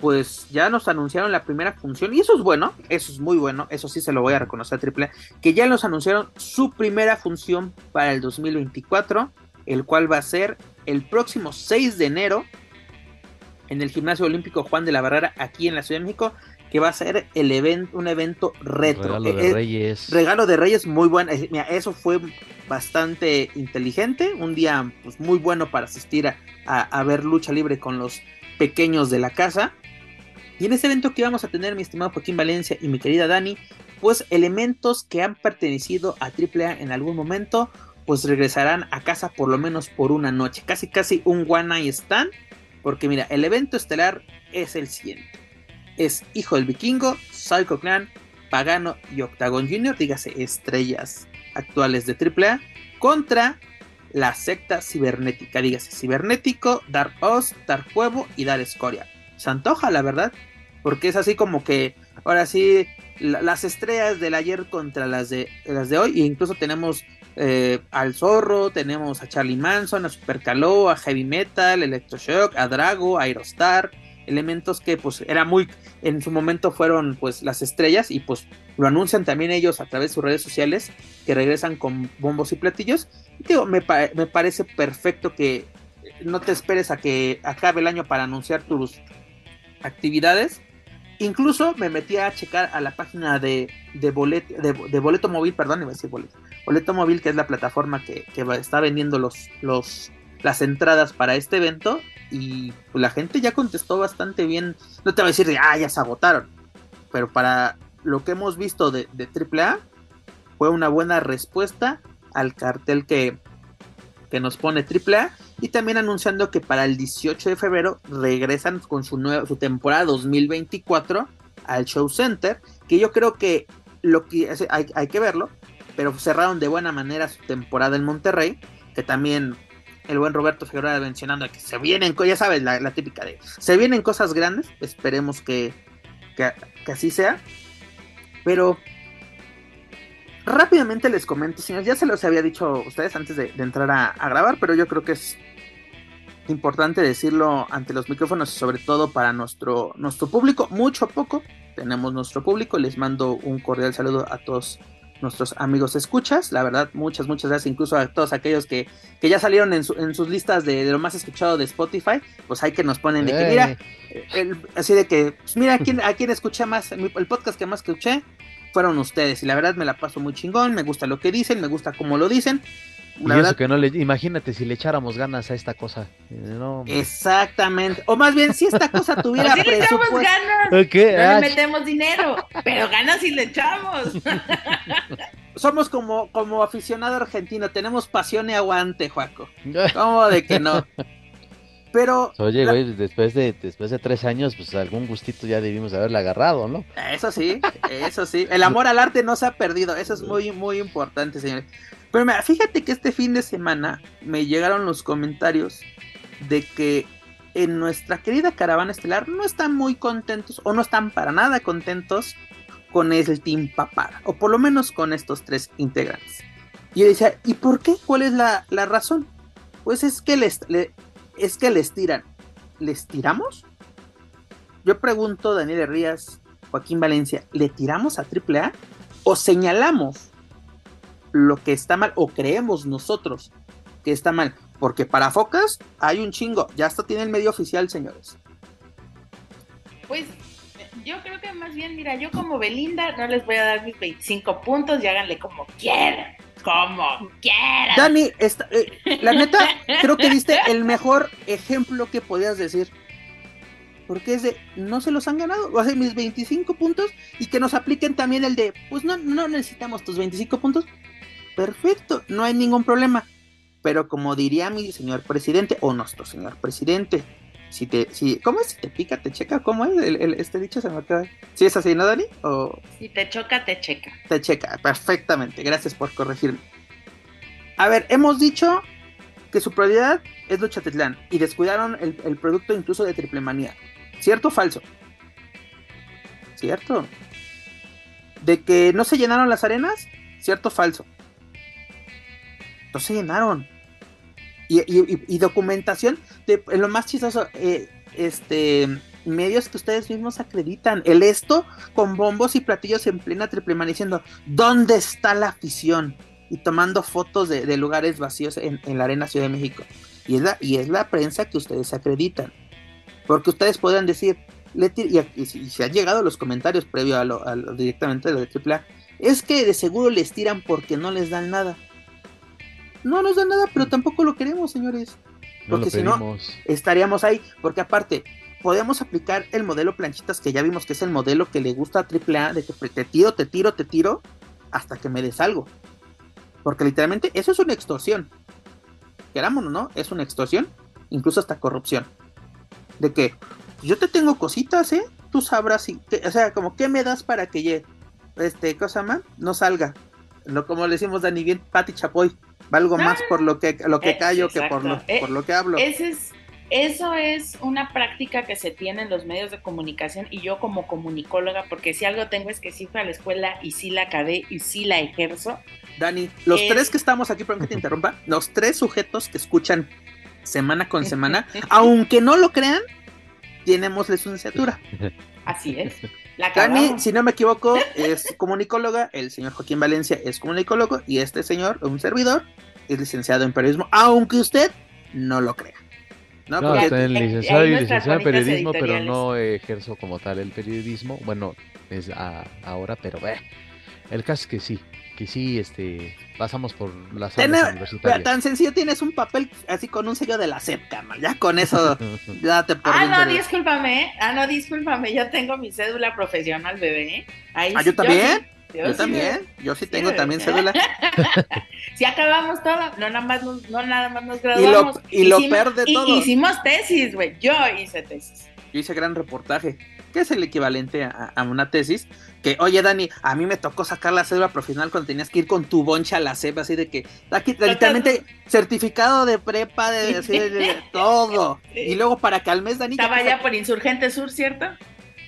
pues ya nos anunciaron la primera función, y eso es bueno, eso es muy bueno, eso sí se lo voy a reconocer a Triple que ya nos anunciaron su primera función para el 2024, el cual va a ser el próximo 6 de enero en el Gimnasio Olímpico Juan de la Barrera, aquí en la Ciudad de México que va a ser el evento, un evento retro. Regalo de eh, eh, Reyes. Regalo de Reyes muy bueno. Eh, mira, eso fue bastante inteligente. Un día pues, muy bueno para asistir a, ver lucha libre con los pequeños de la casa. Y en este evento que vamos a tener, mi estimado Joaquín Valencia y mi querida Dani, pues elementos que han pertenecido a AAA en algún momento, pues regresarán a casa por lo menos por una noche. Casi, casi un one night stand. Porque mira, el evento estelar es el siguiente es Hijo del Vikingo, Psycho Clan, Pagano y Octagon Jr., dígase estrellas actuales de AAA, contra la secta cibernética, dígase cibernético, Dark Oz, Dark Huevo y Dark Escoria. Se antoja, la verdad, porque es así como que ahora sí las estrellas del ayer contra las de, las de hoy, e incluso tenemos eh, al Zorro, tenemos a Charlie Manson, a Supercalo, a Heavy Metal, Electroshock, a Drago, a Aerostar, elementos que pues era muy en su momento fueron pues las estrellas y pues lo anuncian también ellos a través de sus redes sociales que regresan con bombos y platillos. Y digo me, me parece perfecto que no te esperes a que acabe el año para anunciar tus actividades. Incluso me metí a checar a la página de, de, boleto, de, boleto móvil perdón iba a decir boleto boleto móvil que es la plataforma que, que está vendiendo los los las entradas para este evento y la gente ya contestó bastante bien. No te voy a decir de, ah, ya se agotaron, pero para lo que hemos visto de, de AAA, fue una buena respuesta al cartel que, que nos pone AAA y también anunciando que para el 18 de febrero regresan con su, nueva, su temporada 2024 al Show Center, que yo creo que lo que hay, hay que verlo, pero cerraron de buena manera su temporada en Monterrey, que también el buen Roberto Figueroa mencionando que se vienen, ya sabes, la, típica de se vienen cosas grandes, esperemos que, que, así sea. Pero rápidamente les comento, señores, ya se los había dicho a ustedes antes de, entrar a, grabar, pero yo creo que es importante decirlo ante los micrófonos sobre todo para nuestro, nuestro público, mucho a poco tenemos nuestro público, les mando un cordial saludo a todos nuestros amigos escuchas. La verdad, muchas, muchas gracias. Incluso a todos aquellos que, que ya salieron en, sus listas de, lo más escuchado de Spotify. Pues hay que nos ponen de que, mira, así de que, pues mira, a quién, a quién escuché más, el podcast que más escuché fueron ustedes. Y la verdad me la paso muy chingón, me gusta lo que dicen, me gusta cómo lo dicen. y eso que no le, imagínate si le echáramos ganas a esta cosa. Eh, Exactamente. O más bien, si esta cosa tuviera si le echamos ganas, no le ah, metemos dinero, pero ganas y le echamos. Somos como, como aficionado argentino, tenemos pasión y aguante, Juaco. ¿Cómo de que no? Pero. Oye, güey, después de, después de tres años, pues algún gustito ya debimos haberle agarrado, ¿no? Eso sí, eso sí. El amor al arte no se ha perdido. Eso es muy, muy importante, señores. Pero mira, fíjate que este fin de semana me llegaron los comentarios de que en nuestra querida caravana estelar no están muy contentos o no están para nada contentos con el Team Papar, o por lo menos con estos tres integrantes. Y yo decía, ¿y por qué? ¿Cuál es la, razón? Pues es que les, es que les tiran. ¿Les tiramos? Yo pregunto, Daniel Rías, Joaquín Valencia, ¿le tiramos a AAA o señalamos lo que está mal o creemos nosotros que está mal? Porque para Focas hay un chingo, ya hasta tiene el medio oficial, señores. Pues yo creo que más bien, mira, yo como Belinda no les voy a dar mis 25 puntos y háganle como quieran, como quieran. Dani, eh, la neta, creo que diste el mejor ejemplo que podías decir. Porque es de, no se los han ganado, o sea, mis 25 puntos y que nos apliquen también el de, pues no, no necesitamos tus 25 puntos. Perfecto, no hay ningún problema. Pero como diría mi señor presidente, o nuestro señor presidente, si te, si, ¿cómo es? Si te pica, te checa, ¿cómo es? El, este dicho se me acaba. ¿Sí es así, no, Dani? O... Si te choca, te checa. Te checa, perfectamente, gracias por corregirme. A ver, hemos dicho que su prioridad es Luchatitlán y descuidaron el, el producto incluso de Triple Manía. ¿Cierto o falso? ¿Cierto? De que no se llenaron las arenas, ¿cierto o falso? No se llenaron y, documentación de lo más chistoso, eh, este medios que ustedes mismos acreditan. El esto con bombos y platillos en plena triple diciendo ¿dónde está la afición? Y tomando fotos de, lugares vacíos en, la Arena Ciudad de México. Y es, la, y es la prensa que ustedes acreditan. Porque ustedes podrían decir, y, si, se han llegado los comentarios previo a lo, directamente de lo de AAA, es que de seguro les tiran porque no les dan nada no nos da nada, pero tampoco lo queremos, señores. Porque si no, estaríamos ahí. Porque aparte, podemos aplicar el modelo planchitas que ya vimos que es el modelo que le gusta a AAA, de que te tiro, te tiro, te tiro, hasta que me des algo. Porque literalmente eso es una extorsión. Querámonos, ¿no? Es una extorsión, incluso hasta corrupción. De que yo te tengo cositas, ¿eh? Tú sabrás si, o sea, como qué me das para que este cosa más no salga. No como le decimos Dani bien, Pati Chapoy. Valgo más ah, por lo que, lo que callo que por lo, eh, por lo que hablo. es, eso es una práctica que se tiene en los medios de comunicación y yo como comunicóloga, porque si algo tengo es que sí fui a la escuela y sí la acabé y sí la ejerzo. Dani, los tres que estamos aquí, perdón que te interrumpa, los tres sujetos que escuchan semana con semana, aunque no lo crean, tenemos licenciatura. Así es. Dani, si no me equivoco, es comunicóloga, el señor Joaquín Valencia es comunicólogo y este señor, un servidor, es licenciado en periodismo, aunque usted no lo crea. No, Porque... licenciado y licenciado en periodismo, pero no ejerzo como tal el periodismo. Bueno, es ahora, pero eh, el caso es que sí, que sí, este, pasamos por las aulas universitarias. Tan sencillo, tienes un papel así con un sello de la SEP, ya con eso, ya te Ah, no, discúlpame, ah, no, discúlpame, yo tengo mi cédula profesional, bebé. Ahí, ah, yo también. Yo, también, yo sí tengo también cédula. si acabamos todo, no nada más nos, no nada más nos graduamos. Y lo, y lo todo. Hicimos tesis, güey. Yo hice tesis. Yo hice gran reportaje, que es el equivalente a, una tesis. Que, oye, Dani, a mí me tocó sacar la cédula profesional cuando tenías que ir con tu boncha a la CEP, así de que, aquí, literalmente, certificado de prepa, de, de, todo. Y luego para que al mes, Dani. Estaba ya por Insurgente Sur, ¿cierto?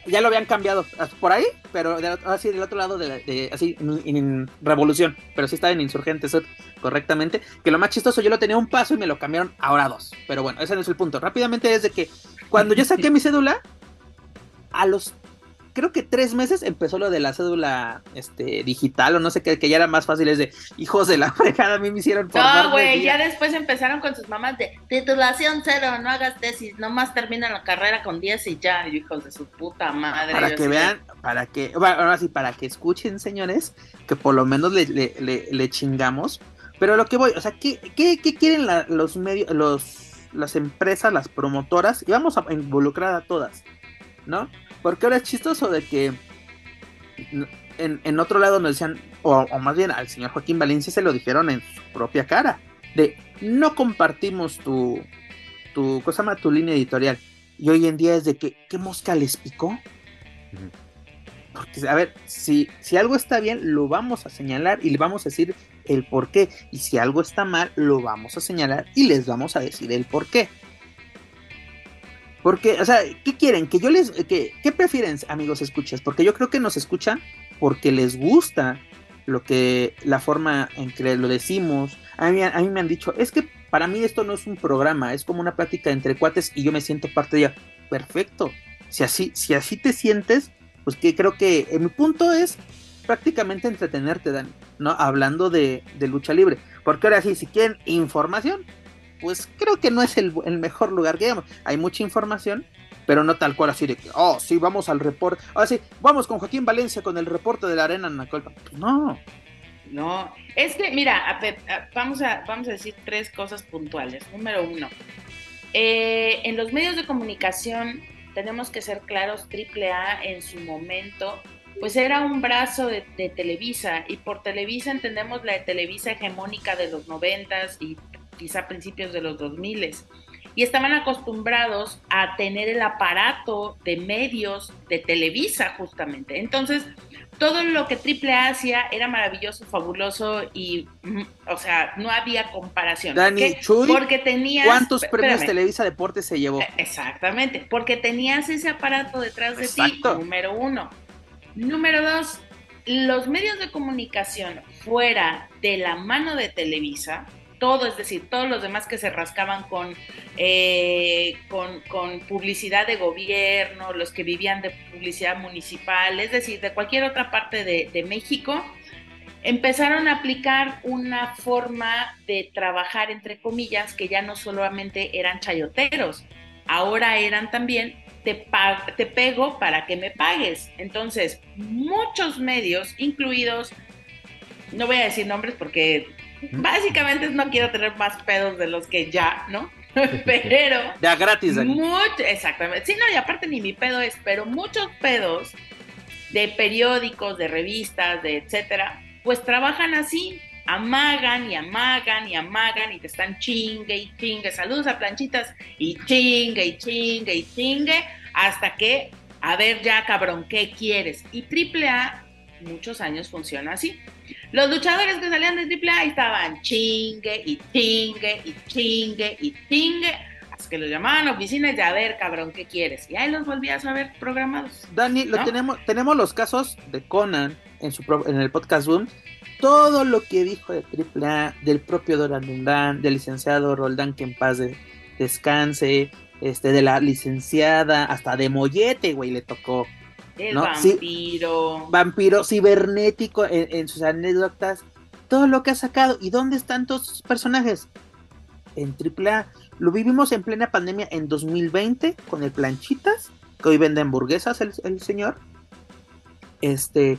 Ya lo habían cambiado por ahí, pero así del otro lado de, así en, Revolución, pero sí estaba en Insurgentes correctamente. Que lo más chistoso, yo lo tenía un paso y me lo cambiaron ahora dos. Pero bueno, ese no es el punto. Rápidamente es de que cuando yo saqué mi cédula, a los creo que tres meses empezó lo de la cédula este, digital o no sé qué, que ya era más fácil. Es de hijos de la fregada, a mí me hicieron No, güey, ya después empezaron con sus mamás de titulación cero, no hagas tesis, nomás termina la carrera con 10 y ya, hijos de su puta madre. Para que vean, para que, bueno, ahora sí, para que escuchen, señores, que por lo menos le, le, le, chingamos. Pero lo que voy, o sea, ¿qué, qué, qué quieren los medios, los, las empresas, las promotoras? Y vamos a involucrar a todas, ¿no? Porque ahora es chistoso de que en, otro lado nos decían, o, más bien al señor Joaquín Valencia se lo dijeron en su propia cara, de no compartimos tu, tu cosa más, tu línea editorial. Y hoy en día es de que, ¿qué mosca les picó? Porque, a ver, si, si algo está bien, lo vamos a señalar y le vamos a decir el por qué. Y si algo está mal, lo vamos a señalar y les vamos a decir el por qué. Porque, o sea, ¿qué quieren? Que yo les. Que, ¿Qué prefieren, amigos escuchas? Porque yo creo que nos escuchan porque les gusta lo que. la forma en que lo decimos. A mí, a mí me han dicho, es que para mí esto no es un programa, es como una plática entre cuates y yo me siento parte de ella. Perfecto. Si así, si así te sientes, pues que creo que en mi punto es prácticamente entretenerte, Dani, ¿no? Hablando de, lucha libre. Porque ahora sí, si quieren información, pues creo que no es el, mejor lugar que digamos. Hay mucha información, pero no tal cual así de que, oh, sí, vamos al reporte. Ahora sí, vamos con Joaquín Valencia con el reporte de la arena en Nacolpa. Pues no. No, es que, mira, vamos, a, vamos a decir tres cosas puntuales. Número uno, eh, en los medios de comunicación tenemos que ser claros, AAA en su momento pues era un brazo de, Televisa y por Televisa entendemos la Televisa hegemónica de los noventas y quizá principios de los dos miles y estaban acostumbrados a tener el aparato de medios de Televisa justamente. Entonces, todo lo que Triple hacía era maravilloso, fabuloso y, mm, o sea, no había comparación. Dani Chuy, porque tenías... ¿Cuántos premios Televisa Deportes se llevó? Exactamente, porque tenías ese aparato detrás de ti, número uno. Número dos, los medios de comunicación fuera de la mano de Televisa, todo, es decir, todos los demás que se rascaban con, eh, con, publicidad de gobierno, los que vivían de publicidad municipal, es decir, de cualquier otra parte de, de México, empezaron a aplicar una forma de trabajar, entre comillas, que ya no solamente eran chayoteros, ahora eran también te, te pego para que me pagues. Entonces, muchos medios, incluidos, no voy a decir nombres porque básicamente no quiero tener más pedos de los que ya, ¿no? pero... Ya gratis. exactamente. Sí, no, y aparte ni mi pedo es, pero muchos pedos de periódicos, de revistas, de etcétera, pues trabajan así amagan y amagan y amagan y te están chingue y chingue. Saludos a planchitas y chingue y chingue y chingue hasta que, a ver ya cabrón, ¿qué quieres? Y AAA muchos años funciona así. Los luchadores que salían de AAA estaban chingue y chingue y chingue y chingue hasta que los llamaban a oficinas de a ver cabrón, ¿qué quieres? Y ahí los volvías a ver programados. Dani, lo tenemos, tenemos los casos de Conan en, su, en el podcast Boom todo lo que dijo de AAA, del propio Doran Dundan, del licenciado Roldán, que en paz descanse, este, de la licenciada, hasta de Mollete, güey, le tocó. El vampiro. vampiro cibernético en, sus anécdotas. Todo lo que ha sacado. ¿Y dónde están todos sus personajes? En AAA. Lo vivimos en plena pandemia en 2020 con el Planchitas, que hoy vende hamburguesas el, el señor. Este,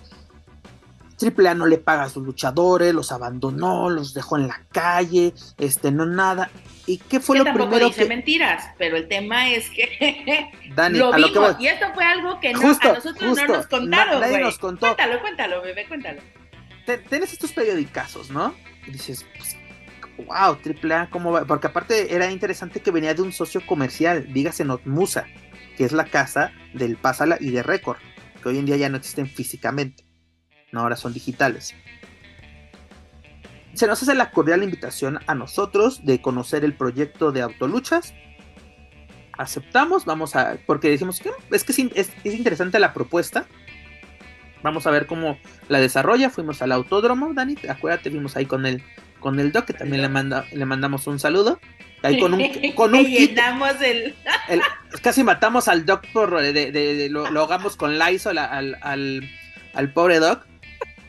Triple A no le paga a sus luchadores, los abandonó, los dejó en la calle, este, no nada. ¿Y qué fue lo primero dice mentiras, pero el tema es que Dani, lo vimos, y esto fue algo que a nosotros no nos contaron, nadie nos contó. Cuéntalo, cuéntalo, bebé, cuéntalo. Tienes estos periodicazos, ¿no? Y dices, pues, wow, Triple A, ¿cómo va? Porque aparte era interesante que venía de un socio comercial, dígase Notmusa, que es la casa del Pásala y de Récord, que hoy en día ya no existen físicamente ahora son digitales. Se nos hace la cordial invitación a nosotros de conocer el proyecto de Autoluchas. Aceptamos, vamos a, porque decimos que es que es, interesante la propuesta. Vamos a ver cómo la desarrolla. Fuimos al autódromo, Dani, acuérdate, fuimos ahí con el, con el Doc, que también le, manda, le mandamos un saludo. Ahí con un, con un el... Casi matamos al Doc por de, lo, hagamos con Lysol al, al, al pobre Doc.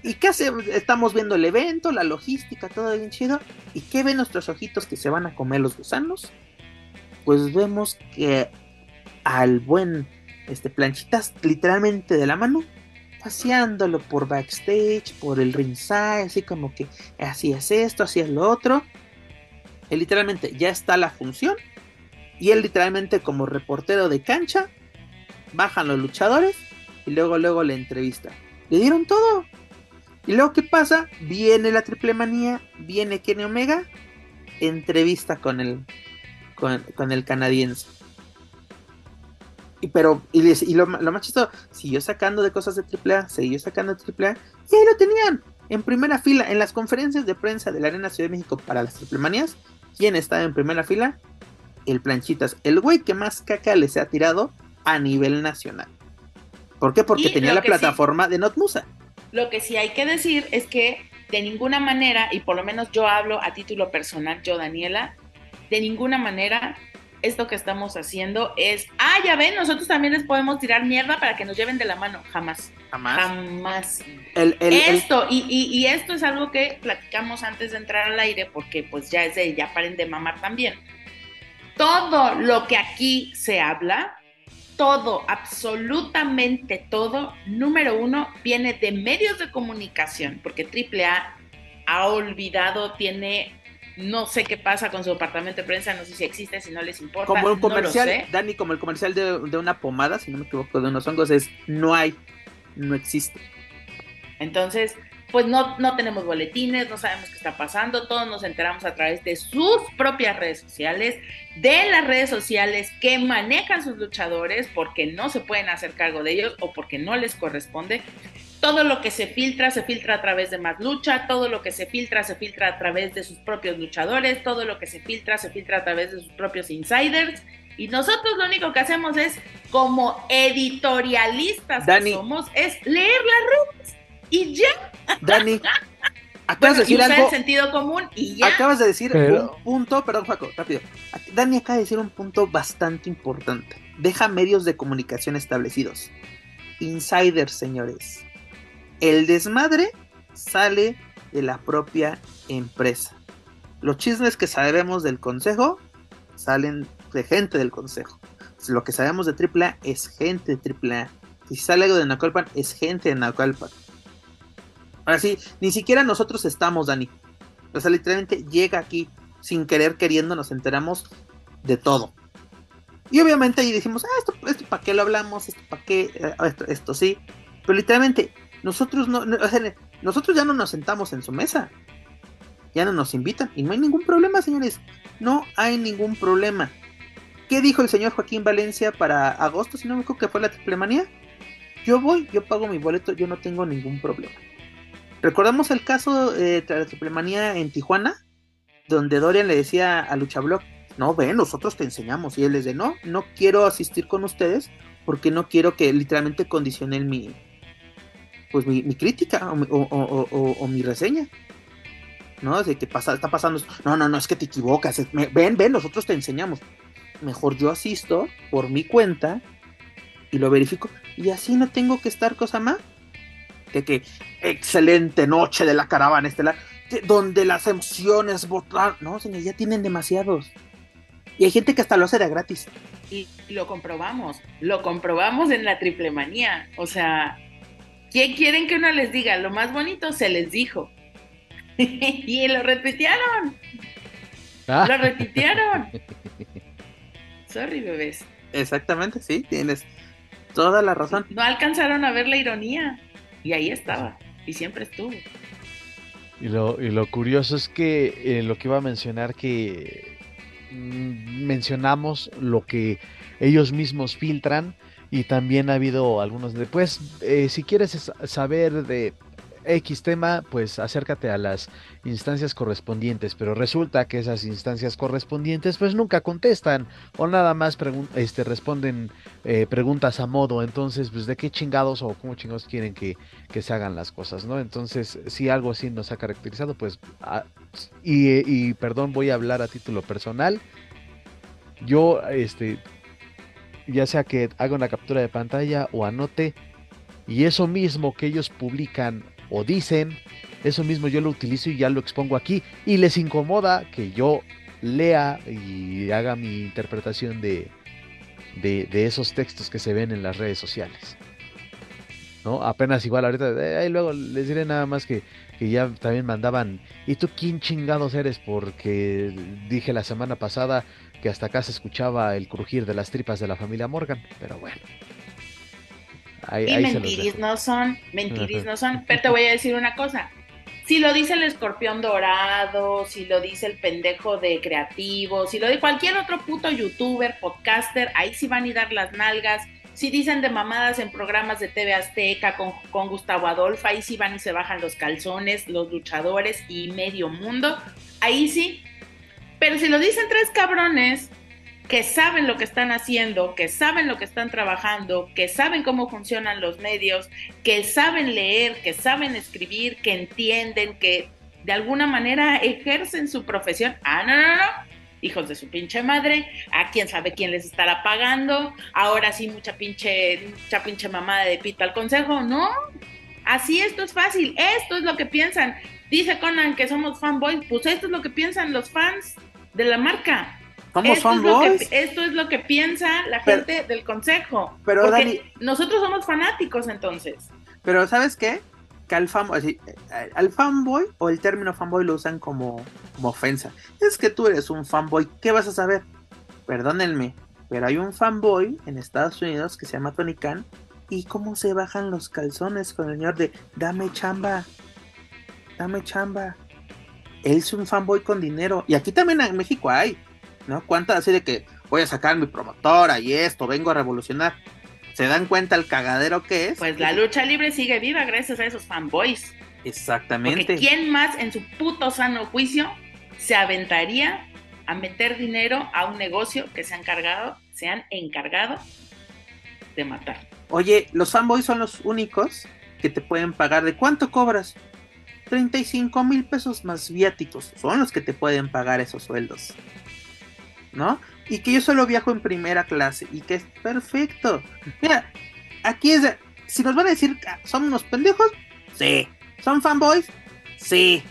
¿Y qué hace? Estamos viendo el evento, la logística, todo bien chido. ¿Y qué ven nuestros ojitos que se van a comer los gusanos? Pues vemos que al buen este planchitas literalmente de la mano paseándolo por backstage, por el ringside, así como que así es esto, así es lo otro. Y literalmente ya está la función. Y él literalmente como reportero de cancha, bajan los luchadores y luego luego la entrevista. Le dieron todo. Y luego, ¿qué pasa? Viene la triple manía, viene Kenny Omega, entrevista con el, con, el canadiense. Y, pero, y, lo, más chistoso, siguió sacando de cosas de AAA, siguió sacando de AAA, y ahí lo tenían, en primera fila, en las conferencias de prensa de la Arena Ciudad de México para las triple manías. ¿Quién estaba en primera fila? El Planchitas, el güey que más caca les ha tirado a nivel nacional. ¿Por qué? Porque tenía la plataforma de Notmusa. Lo que sí hay que decir es que de ninguna manera, y por lo menos yo hablo a título personal, yo Daniela, de ninguna manera esto que estamos haciendo es, ah, ya ven, nosotros también les podemos tirar mierda para que nos lleven de la mano. Jamás. Jamás. Jamás. esto, Y, esto es algo que platicamos antes de entrar al aire, porque pues ya es de, ya paren de mamar también. Todo lo que aquí se habla, todo, absolutamente todo, número uno, viene de medios de comunicación, porque AAA ha olvidado, tiene no sé qué pasa con su departamento de prensa, no sé si existe, si no les importa. Como un comercial, Dani, como el comercial de, una pomada, si no me equivoco, de unos hongos, es no hay, no existe. Entonces, pues no, no tenemos boletines, no sabemos qué está pasando, todos nos enteramos a través de sus propias redes sociales, de las redes sociales que manejan sus luchadores porque no se pueden hacer cargo de ellos o porque no les corresponde. Todo lo que se filtra se filtra a través de más lucha, todo lo que se filtra se filtra a través de sus propios luchadores, todo lo que se filtra se filtra a través de sus propios insiders. Y nosotros lo único que hacemos es, como editorialistas que somos, es leer las redes y ya. Dani, acabas de decir algo. sentido común y ya. Acabas de decir un punto, perdón, Juaco, rápido. Dani acaba de decir un punto bastante importante. Deja medios de comunicación establecidos. Insiders, señores el desmadre sale de la propia empresa. Los chismes que sabemos del consejo salen de gente del consejo. Lo que sabemos de AAA es gente de AAA. Si sale algo de Naucalpan, es gente de Naucalpan. Ahora sí, ni siquiera nosotros estamos, Dani. O sea, literalmente llega aquí sin querer, queriendo, nos enteramos de todo. Y obviamente ahí decimos, ah, esto, esto para qué lo hablamos, esto para qué, eh, esto, esto sí. Pero literalmente nosotros no, nosotros ya no nos sentamos en su mesa. Ya no nos invitan. Y no hay ningún problema, señores. No hay ningún problema. ¿Qué dijo el señor Joaquín Valencia para agosto? Si no me acuerdo que fue la triple manía. Yo voy, yo pago mi boleto, yo no tengo ningún problema. Recordamos el caso eh, de la triple manía en Tijuana, donde Dorian le decía a Lucha Blog, no, ven, nosotros te enseñamos. Y él les de, no, no quiero asistir con ustedes porque no quiero que literalmente condicionen mi, pues mi, crítica o, mi reseña. ¿No? De que pasa, está pasando. No, no, no, es que te equivocas. ven, ven, nosotros te enseñamos. Mejor yo asisto por mi cuenta y lo verifico. Y así no tengo que estar cosa más. De que excelente noche de la caravana estelar. donde las emociones votar. No, señor, ya tienen demasiados. Y hay gente que hasta lo hace de gratis. Y lo comprobamos. Lo comprobamos en la triple manía. O sea, ¿Qué quieren que uno les diga? Lo más bonito se les dijo. y lo repitieron. Ah. Lo repitieron. Sorry, bebés. Exactamente, sí, tienes toda la razón. No alcanzaron a ver la ironía. Y ahí estaba. Y siempre estuvo. Y lo, y lo curioso es que eh, lo que iba a mencionar que mm, mencionamos lo que ellos mismos filtran y también ha habido algunos después eh, si quieres saber de X tema, pues acércate a las instancias correspondientes, pero resulta que esas instancias correspondientes pues nunca contestan o nada más este, responden eh, preguntas a modo, entonces pues de qué chingados o cómo chingados quieren que, que, se hagan las cosas, ¿no? Entonces si algo así nos ha caracterizado, pues y, y perdón, voy a hablar a título personal, yo este ya sea que haga una captura de pantalla o anote, y eso mismo que ellos publican o dicen, eso mismo yo lo utilizo y ya lo expongo aquí, y les incomoda que yo lea y haga mi interpretación de, de, esos textos que se ven en las redes sociales. ¿No? Apenas igual ahorita, eh, ahí luego les diré nada más que, que ya también mandaban, ¿y tú quién chingados eres? Porque dije la semana pasada que hasta acá se escuchaba el crujir de las tripas de la familia Morgan, pero bueno. Ahí, y mentiris no son, mentiris no son, pero te voy a decir una cosa. Si lo dice el escorpión dorado, si lo dice el pendejo de creativo, si lo dice cualquier otro puto youtuber, podcaster, ahí sí van a dar las nalgas. Si dicen de mamadas en programas de TV Azteca con, con Gustavo Adolfo, ahí sí van y se bajan los calzones, los luchadores y medio mundo. Ahí sí pero si lo dicen tres cabrones que saben lo que están haciendo, que saben lo que están trabajando, que saben cómo funcionan los medios, que saben leer, que saben escribir, que entienden, que de alguna manera ejercen su profesión. Ah, no, no, no. hijos de su pinche madre, a quién sabe quién les estará pagando, ahora sí mucha pinche, mucha pinche mamada de pito al consejo, ¿no? Así esto es fácil, esto es lo que piensan. Dice Conan que somos fanboys, pues esto es lo que piensan los fans de la marca. ¿Somos fanboys? esto es lo que piensa la gente del consejo. Pero Dani, nosotros somos fanáticos entonces. Pero ¿sabes qué? que al fanboy, al fanboy o el término fanboy lo usan como, como ofensa. Es que tú eres un fanboy, ¿qué vas a saber? Perdónenme, pero hay un fanboy en Estados Unidos que se llama Tony Khan. ¿Y cómo se bajan los calzones con el señor de dame chamba? Dame chamba. Él es un fanboy con dinero. Y aquí también en México hay, ¿no? ¿Cuántas así de que voy a sacar mi promotora y esto, vengo a revolucionar? se dan cuenta el cagadero que es. Pues la lucha libre sigue viva gracias a esos fanboys. Exactamente. Porque ¿quién más en su puto sano juicio se aventaría a meter dinero a un negocio que se han encargado, se han encargado de matar? Oye, los fanboys son los únicos que te pueden pagar. ¿De cuánto cobras? 35 mil pesos más viáticos. Son los que te pueden pagar esos sueldos. ¿No? y que yo solo viajo en primera clase y que es perfecto. Mira, aquí es, si nos van a decir, ¿son unos pendejos? Sí. ¿Son fanboys? Sí.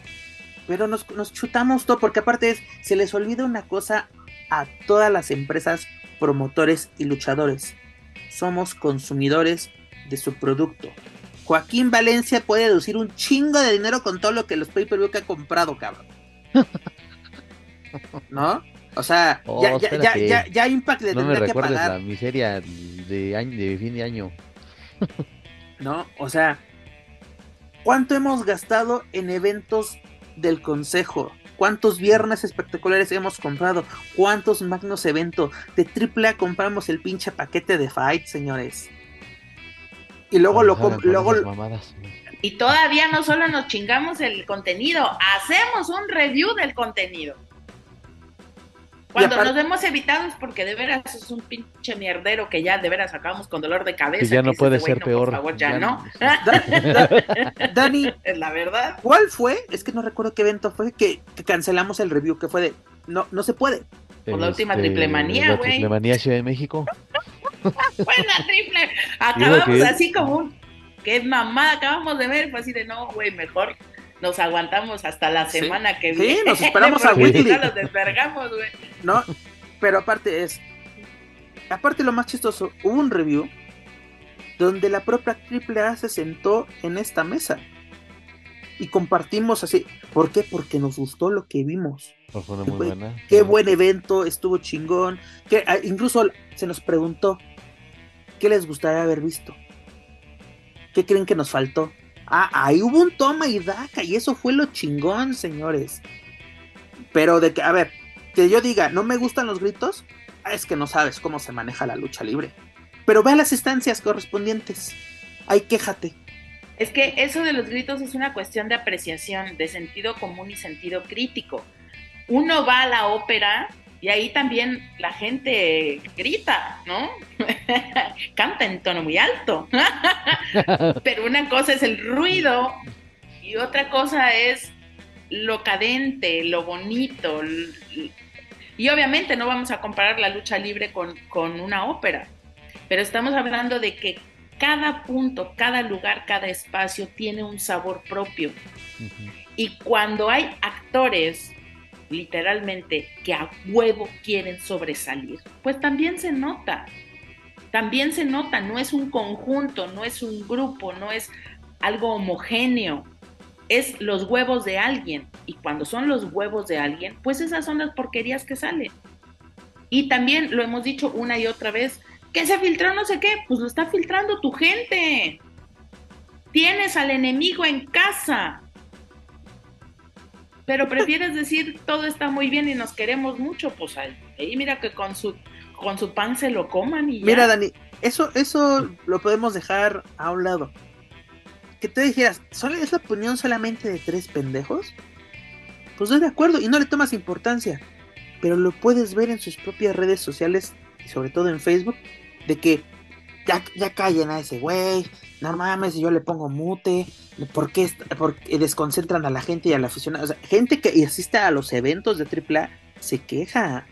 Pero nos, nos chutamos todo porque aparte es, se les olvida una cosa a todas las empresas, promotores y luchadores. Somos consumidores de su producto. Joaquín Valencia puede deducir un chingo de dinero con todo lo que los pay-per-view que ha comprado, cabrón. ¿No? O sea, oh, ya, ya, ya, ya, ya, Impact le no tendrá que pagar. la miseria de, año, de fin de año. no, o sea, ¿cuánto hemos gastado en eventos del consejo? ¿Cuántos viernes espectaculares hemos comprado? ¿Cuántos magnos eventos? De AAA compramos el pinche paquete de Fight, señores. Y luego lo luego Y todavía no solo nos chingamos el contenido, hacemos un review del contenido. Cuando nos vemos evitados porque de veras es un pinche mierdero que ya de veras acabamos con dolor de cabeza. Que ya no puede ser peor. Por favor, ya, no. Dani, la verdad. ¿Cuál fue? Es que no recuerdo qué evento fue que, cancelamos el review, que fue de no, no se puede. Por la última este, triple manía, güey. Triple manía Ciudad de México. Buena triple. Acabamos así como un. Qué mamada acabamos de ver. Fue así de no, güey, mejor nos aguantamos hasta la semana que viene. Sí, nos esperamos a Weekly. Nos desvergamos, güey. No, pero aparte es. Aparte, lo más chistoso, hubo un review donde la propia AAA se sentó en esta mesa y compartimos así. ¿Por qué? Porque nos gustó lo que vimos. Pues fue muy buena. Qué buen evento, estuvo chingón. Que, ah, incluso se nos preguntó qué les gustaría haber visto. ¿Qué creen que nos faltó? Ah, ahí hubo un toma y daca, y eso fue lo chingón, señores. Pero de que, a ver, que yo diga, no me gustan los gritos, ah, es que no sabes cómo se maneja la lucha libre. Pero ve a las instancias correspondientes. Ahí quéjate. Es que eso de los gritos es una cuestión de apreciación, de sentido común y sentido crítico. Uno va a la ópera y ahí también la gente grita, ¿no? Canta en tono muy alto. Pero una cosa es el ruido y otra cosa es lo cadente, lo bonito. Y obviamente no vamos a comparar la lucha libre con, con una ópera, pero estamos hablando de que cada punto, cada lugar, cada espacio tiene un sabor propio. Y cuando hay actores literalmente que a huevo quieren sobresalir, pues también se nota. También se nota, no es un conjunto, no es un grupo, no es algo homogéneo, es los huevos de alguien. Y cuando son los huevos de alguien, pues esas son las porquerías que salen. Y también lo hemos dicho una y otra vez, que se filtró no sé qué, pues lo está filtrando tu gente. Tienes al enemigo en casa pero prefieres decir todo está muy bien y nos queremos mucho, pues ahí, mira que con su con su pan se lo coman y Mira, Dani, eso eso lo podemos dejar a un lado. Que te dijeras, ¿solo es la opinión solamente de tres pendejos? Pues estoy de acuerdo y no le tomas importancia, pero lo puedes ver en sus propias redes sociales y sobre todo en Facebook de que ya, ya callen a ese güey, no mames, yo le pongo mute, ¿por qué, desconcentran a la gente y a la aficionada? O sea, gente que asiste a los eventos de AAA se queja.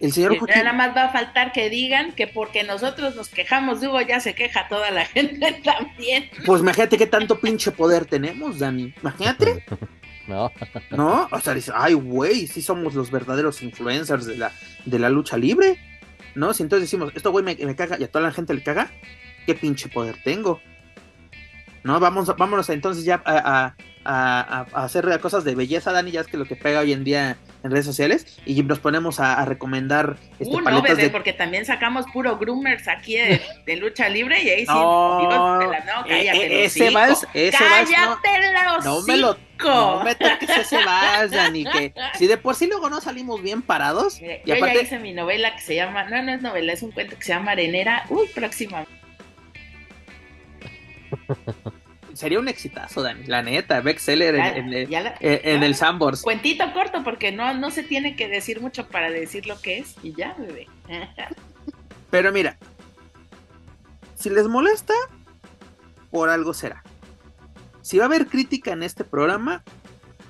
El señor Joaquín... Nada más va a faltar que digan que porque nosotros nos quejamos de Hugo ya se queja toda la gente también. Pues imagínate qué tanto pinche poder tenemos, Dani. Imagínate. No. No, o sea, dice, ay, güey, sí somos los verdaderos influencers de la, de la lucha libre. ¿No? Si entonces decimos, esto güey me, me caga y a toda la gente le caga, ¿qué pinche poder tengo? ¿No? Vamos, vámonos entonces ya a, a, a, hacer cosas de belleza, Dani, ya es que lo que pega hoy en día en redes sociales, y nos ponemos a, recomendar este, uh, no, bebé, de... porque también sacamos puro groomers aquí de, de lucha libre y ahí sí, no, digo, la, no, cállate, ese vals, ese cállate vals, no, no me lo no me toques ese vals, Dani, que si de por sí luego no salimos bien parados. Mira, y yo aparte... ya hice mi novela que se llama, no, no es novela, es un cuento que se llama Arenera, uy, próxima sería un exitazo, Dani, la neta, bestseller en, en, en, el Sambors. Cuentito corto, porque no, no se tiene que decir mucho para decir lo que es, y ya, bebé. Pero mira, si les molesta, por algo será. Si va a haber crítica en este programa,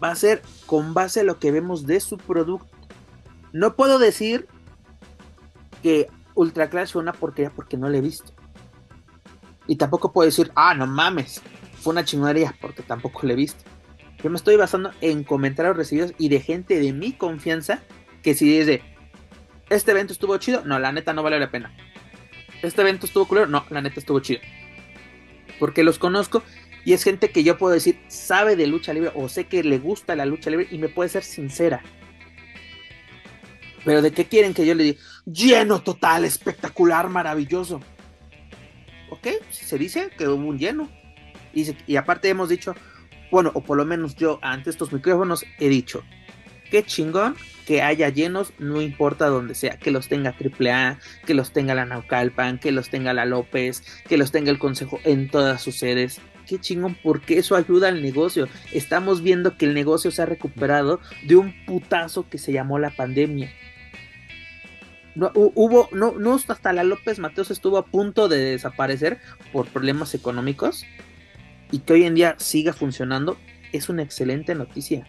va a ser con base a lo que vemos de su producto. No puedo decir que Ultra Clash fue una porquería porque no la he visto. Y tampoco puedo decir, ah, no mames, fue una chingonería porque tampoco la he visto. Yo me estoy basando en comentarios recibidos y de gente de mi confianza que si dice, este evento estuvo chido, no, la neta no vale la pena. Este evento estuvo culero, no, la neta estuvo chido. Porque los conozco y es gente que yo puedo decir sabe de lucha libre o sé que le gusta la lucha libre y me puede ser sincera. Pero de qué quieren que yo le diga, lleno total, espectacular, maravilloso. Ok, se dice que hubo un lleno. Y, aparte hemos dicho, bueno, o por lo menos yo ante estos micrófonos he dicho, qué chingón que haya llenos, no importa donde sea, que los tenga AAA, que los tenga la Naucalpan, que los tenga la López, que los tenga el Consejo en todas sus sedes. Qué chingón, porque eso ayuda al negocio. Estamos viendo que el negocio se ha recuperado de un putazo que se llamó la pandemia. No, hubo, no, no hasta la López Mateos estuvo a punto de desaparecer por problemas económicos y que hoy en día siga funcionando, es una excelente noticia.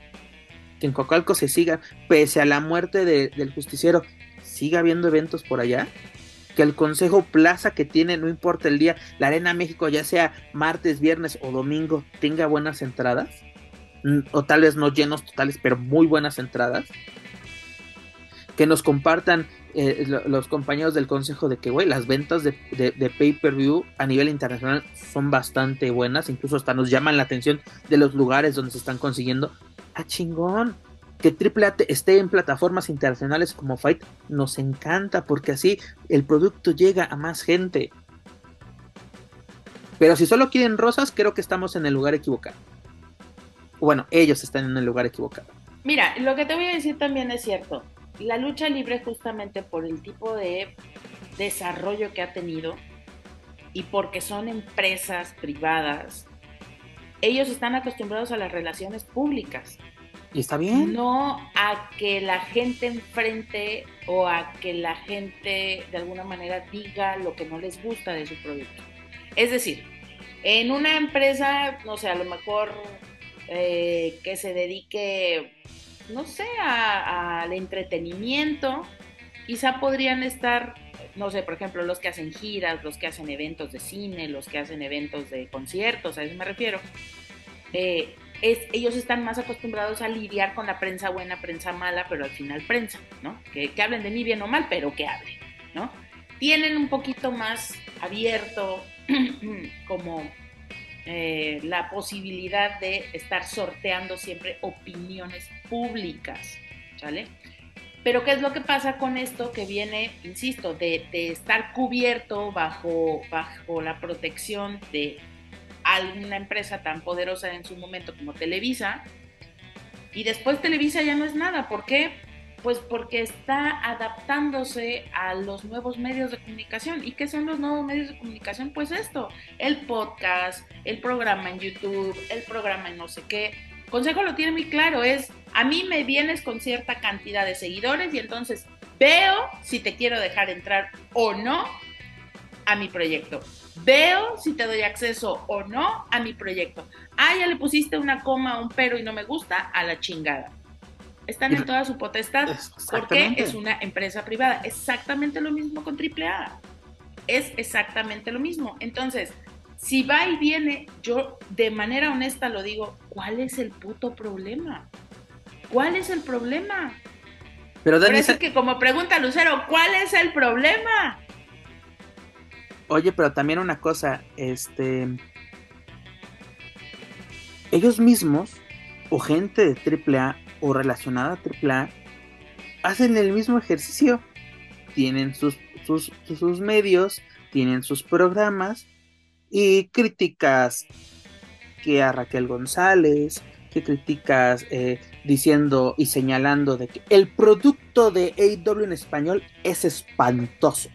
Que en Coacalco se siga, pese a la muerte del justiciero, siga habiendo eventos por allá. Que el Consejo Plaza que tiene, no importa el día, la Arena México, ya sea martes, viernes o domingo, tenga buenas entradas. Mm, o tal vez no llenos totales, pero muy buenas entradas. Que nos compartan eh, los compañeros del consejo de que, güey, las ventas de, pay-per-view a nivel internacional son bastante buenas, incluso hasta nos llaman la atención de los lugares donde se están consiguiendo. ¡Ah, chingón! Que AAA esté en plataformas internacionales como Fight nos encanta porque así el producto llega a más gente. Pero si solo quieren rosas, creo que estamos en el lugar equivocado. Bueno, ellos están en el lugar equivocado. Mira, lo que te voy a decir también es cierto la lucha libre justamente por el tipo de desarrollo que ha tenido y porque son empresas privadas, ellos están acostumbrados a las relaciones públicas. ¿Y está bien? No a que la gente enfrente o a que la gente de alguna manera diga lo que no les gusta de su producto. Es decir, en una empresa, no sé, a lo mejor eh, que se dedique no sé, al entretenimiento. Quizá podrían estar, no sé, por ejemplo, los que hacen giras, los que hacen eventos de cine, los que hacen eventos de conciertos, a eso me refiero. Eh, ellos están más acostumbrados a lidiar con la prensa buena, prensa mala, pero al final prensa, ¿no? Que, que hablen de mí bien o mal, pero que hablen, ¿no? Tienen un poquito más abierto como eh, la posibilidad de estar sorteando siempre opiniones públicas, ¿sale? Pero ¿qué es lo que pasa con esto que viene, insisto, de, estar cubierto bajo, bajo la protección de alguna empresa tan poderosa en su momento como Televisa? Y después Televisa ya no es nada. ¿Por qué? Pues porque está adaptándose a los nuevos medios de comunicación. ¿Y qué son los nuevos medios de comunicación? Pues esto, el podcast, el programa en YouTube, el programa en no sé qué. Consejo lo tiene muy claro, es a mí me vienes con cierta cantidad de seguidores y entonces veo si te quiero dejar entrar o no a mi proyecto. Veo si te doy acceso o no a mi proyecto. Ah, ya le pusiste una coma, un pero y no me gusta, a la chingada. Están en toda su potestad, porque es una empresa privada. Exactamente lo mismo con AAA. Es exactamente lo mismo. Entonces, si va y viene, yo de manera honesta lo digo, ¿cuál es el puto problema? ¿Cuál es el problema? Pero Dani, que como pregunta Lucero, ¿cuál es el problema? Oye, pero también una cosa, este ellos mismos o gente de AAA o relacionada a AAA hacen el mismo ejercicio. Tienen sus, sus, sus medios, tienen sus programas y críticas que a Raquel González, que criticas eh, diciendo y señalando de que el producto de AW en español es espantoso.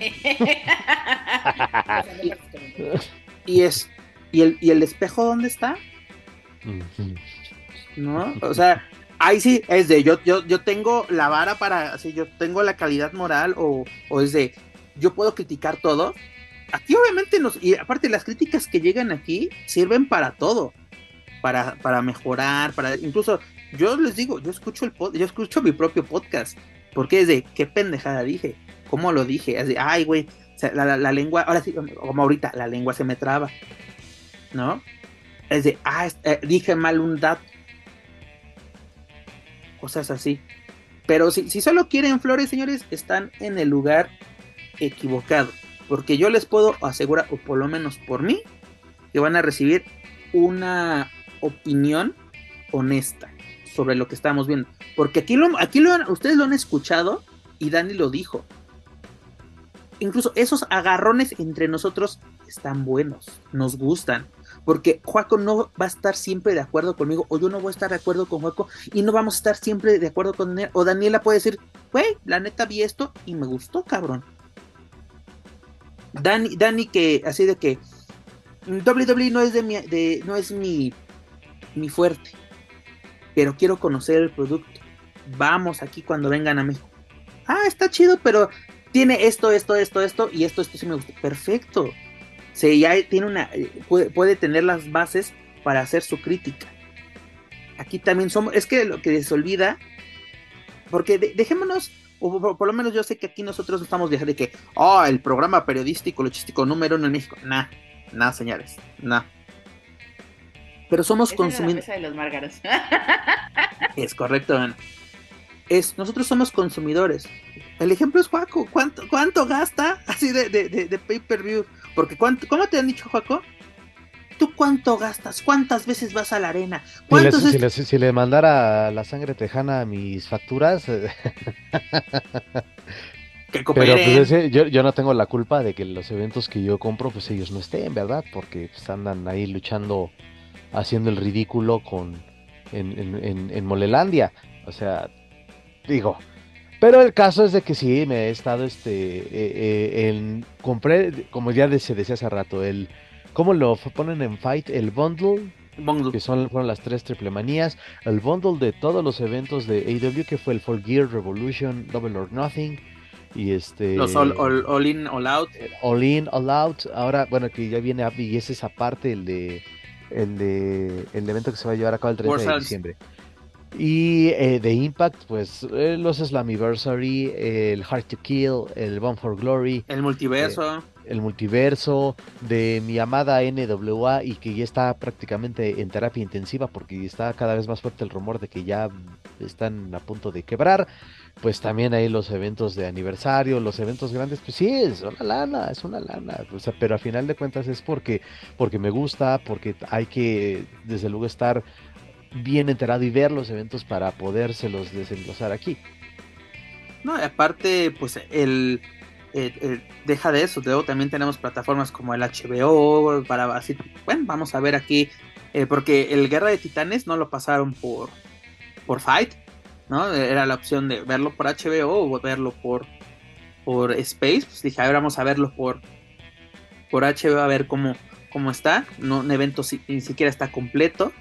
y, es ¿y el, ¿y el espejo dónde está? ¿No? O sea, ahí sí es de yo, yo, yo tengo la vara para, así, yo tengo la calidad moral o, o es de yo puedo criticar todo. Aquí obviamente nos, y aparte las críticas que llegan aquí sirven para todo, para, para mejorar, para incluso yo les digo, yo escucho el pod, yo escucho mi propio podcast, porque es de qué pendejada dije, cómo lo dije, es de ay güey, la, lengua, ahora sí, como ahorita, la lengua se me traba, ¿no? Es de, ah, eh, dije mal un dato. Cosas así. Pero si, solo quieren flores, señores, están en el lugar equivocado. Porque yo les puedo asegurar, o por lo menos por mí, que van a recibir una opinión honesta sobre lo que estamos viendo. Porque aquí, lo, aquí lo, ustedes lo han escuchado y Dani lo dijo. Incluso esos agarrones entre nosotros están buenos, nos gustan porque Juaco no va a estar siempre de acuerdo conmigo, o yo no voy a estar de acuerdo con Juaco, y no vamos a estar siempre de acuerdo con Daniel, o Daniela puede decir, güey, la neta vi esto y me gustó, cabrón. Dani, Dani que, así de que, WWE no es de mi, no es mi, mi fuerte, pero quiero conocer el producto. Vamos aquí cuando vengan a México. Ah, está chido, pero tiene esto, esto, esto, esto, y esto, esto sí me gusta. Perfecto se ya tiene una eh, puede, tener las bases para hacer su crítica. Aquí también somos, es que lo que se olvida, porque dejémonos, o por, lo menos yo sé que aquí nosotros estamos de que, oh, el programa periodístico, logístico número uno en México. Nah, nah, señores, nah. Pero somos consumidores. es correcto, Es, nosotros somos consumidores. El ejemplo es Juaco. ¿Cuánto, cuánto gasta así de, de, de pay-per-view? Porque ¿cuánto, ¿cómo te han dicho, Jaco? ¿Tú cuánto gastas? ¿Cuántas veces vas a la arena? Si, le mandara la sangre tejana a mis facturas... Eh, que Pero pues yo, no tengo la culpa de que los eventos que yo compro, pues ellos no estén, ¿verdad? Porque pues, andan ahí luchando, haciendo el ridículo con en, en Molelandia. O sea, digo, pero el caso es de que sí, me he estado, este, eh, eh, en, compré, como ya se decía hace rato, el, ¿cómo lo ponen en Fight? El bundle, que son, fueron las tres triple manías, el bundle de todos los eventos de AW, que fue el Full Gear, Revolution, Double or Nothing, y este... Los all, In, All Out. All In, All Out, ahora, bueno, que ya viene, y es esa parte, el de, el de, el evento que se va a llevar a cabo el 30 de diciembre. Y eh, de Impact, pues eh, los Slammiversary, el Hard to Kill, el Bomb for Glory. El multiverso. Eh, el multiverso de mi amada NWA y que ya está prácticamente en terapia intensiva porque está cada vez más fuerte el rumor de que ya están a punto de quebrar. Pues también hay los eventos de aniversario, los eventos grandes, pues sí, es una lana, es una lana. O sea, pero a final de cuentas es porque, porque me gusta, porque hay que desde luego estar bien enterado y ver los eventos para podérselos desenglosar aquí. No, aparte, pues el, deja de eso, luego también tenemos plataformas como el HBO para así, bueno, vamos a ver aquí, eh, porque el Guerra de Titanes no lo pasaron por, por Fight, ¿no? Era la opción de verlo por HBO o verlo por, por Space, pues dije, a ver, vamos a verlo por, por HBO a ver cómo, cómo está, no, un evento ni siquiera está completo,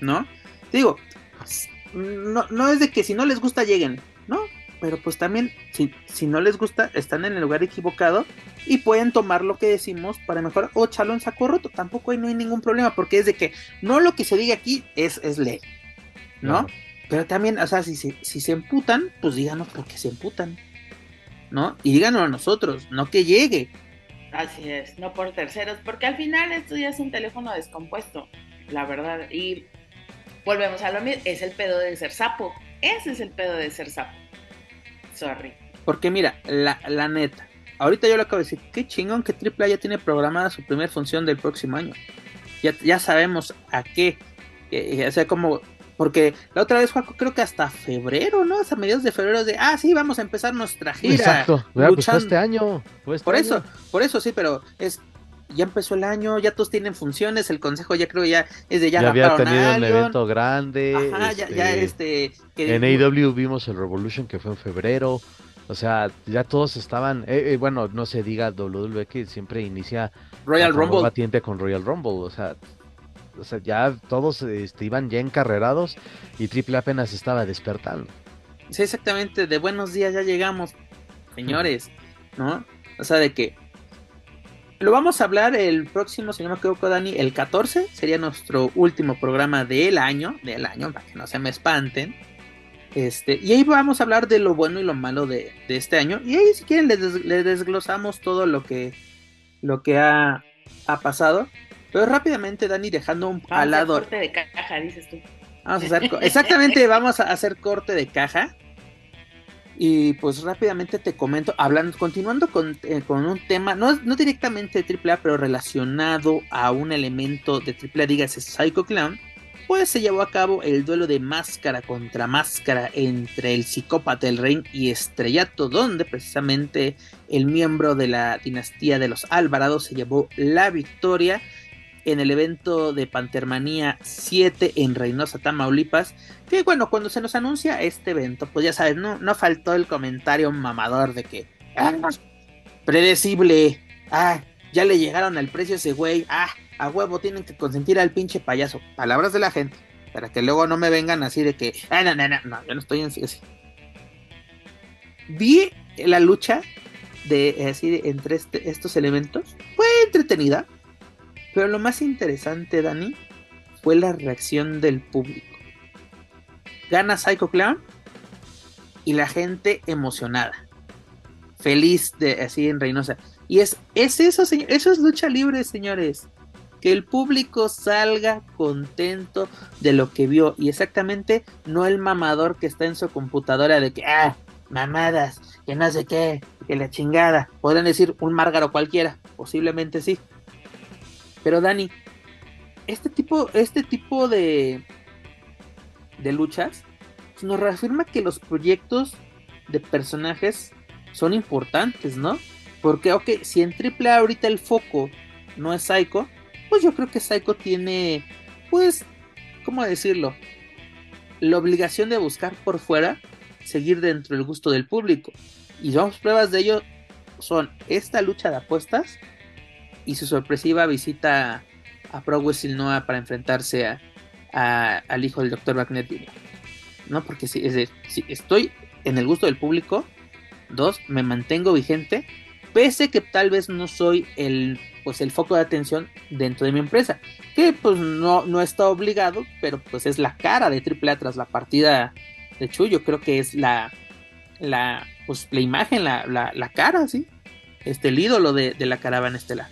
¿no? Digo, no, no es de que si no les gusta lleguen, ¿no? Pero pues también, si, si no les gusta, están en el lugar equivocado y pueden tomar lo que decimos para mejorar o echarlo en saco roto. Tampoco hay, no hay ningún problema porque es de que no lo que se diga aquí es, es ley, ¿no? Pero también, o sea, si, si, si se emputan, pues díganos por qué se emputan. ¿No? Y díganos a nosotros, no que llegue. Así es, no por terceros, porque al final esto ya es un teléfono descompuesto, la verdad. Y volvemos a lo mismo, es el pedo de ser sapo. Ese es el pedo de ser sapo. Sorry. Porque mira, la, la neta, ahorita yo lo acabo de decir, qué chingón que AAA ya tiene programada su primera función del próximo año. Ya, ya sabemos a qué. o sea, como porque la otra vez, Juaco, creo que hasta febrero, ¿no? Hasta mediados de febrero de, ah, sí, vamos a empezar nuestra gira. Exacto, pues fue este año. Este por eso, por eso sí, pero es, ya empezó el año, ya todos tienen funciones, el consejo ya creo ya es de ya, ya había tenido un evento grande. Ajá, ya, ya este. este que, en AEW vimos el Revolution que fue en febrero. O sea, ya todos estaban, eh, eh, bueno, no se diga WWE que siempre inicia Royal Rumble. Batiente con Royal Rumble, o sea, o sea, ya todos este, iban ya encarrerados y Triple apenas estaba despertando. Sí, exactamente, de buenos días ya llegamos, señores, ¿no? O sea, de que lo vamos a hablar el próximo, si no me equivoco, Dani, el 14 sería nuestro último programa del año, del año, para que no se me espanten. Este, y ahí vamos a hablar de lo bueno y lo malo de, este año. Y ahí, si quieren, les, desglosamos todo lo que, lo que ha, ha pasado. Pero rápidamente, Dani, dejando un al lado. corte de caja, dices tú. Vamos a hacer, exactamente, vamos a hacer corte de caja. Y pues rápidamente te comento, hablando, continuando con, eh, con un tema, no, no directamente de AAA, pero relacionado a un elemento de AAA, dígase Psycho Clown, pues se llevó a cabo el duelo de máscara contra máscara entre el psicópata del rey y Estrellato, donde precisamente el miembro de la dinastía de los Alvarados se llevó la victoria en el evento de Pantermanía 7 en Reynosa, Tamaulipas. Que bueno, cuando se nos anuncia este evento, pues ya sabes, no, no faltó el comentario mamador de que, ah, predecible, ah, ya le llegaron al precio ese güey, ah, a huevo tienen que consentir al pinche payaso. Palabras de la gente, para que luego no me vengan así de que, ah, no, no, no, no yo no estoy en así. Vi la lucha de así entre este, estos elementos, fue entretenida pero lo más interesante, Dani, fue la reacción del público. Gana Psycho Clown y la gente emocionada. Feliz de así en Reynosa. Y es, es eso, señor, eso es lucha libre, señores. Que el público salga contento de lo que vio. Y exactamente no el mamador que está en su computadora de que, ah, mamadas, que no sé qué, que la chingada. Podrían decir un márgaro cualquiera, posiblemente sí. Pero Dani, este tipo, este tipo de, de luchas nos reafirma que los proyectos de personajes son importantes, ¿no? Porque, ok, si en AAA ahorita el foco no es Psycho, pues yo creo que Psycho tiene, pues, ¿cómo decirlo? La obligación de buscar por fuera, seguir dentro del gusto del público. Y dos pruebas de ello son esta lucha de apuestas y su sorpresiva visita a Pro Wrestling Noah para enfrentarse a, al hijo del Dr. Wagner ¿No? Porque si, es si estoy en el gusto del público, dos, me mantengo vigente, pese que tal vez no soy el pues el foco de atención dentro de mi empresa, que pues no, no está obligado, pero pues es la cara de AAA tras la partida de Chuyo, creo que es la, la, pues, la imagen, la, la, cara, ¿sí? Este, el ídolo de, de la caravana estelar.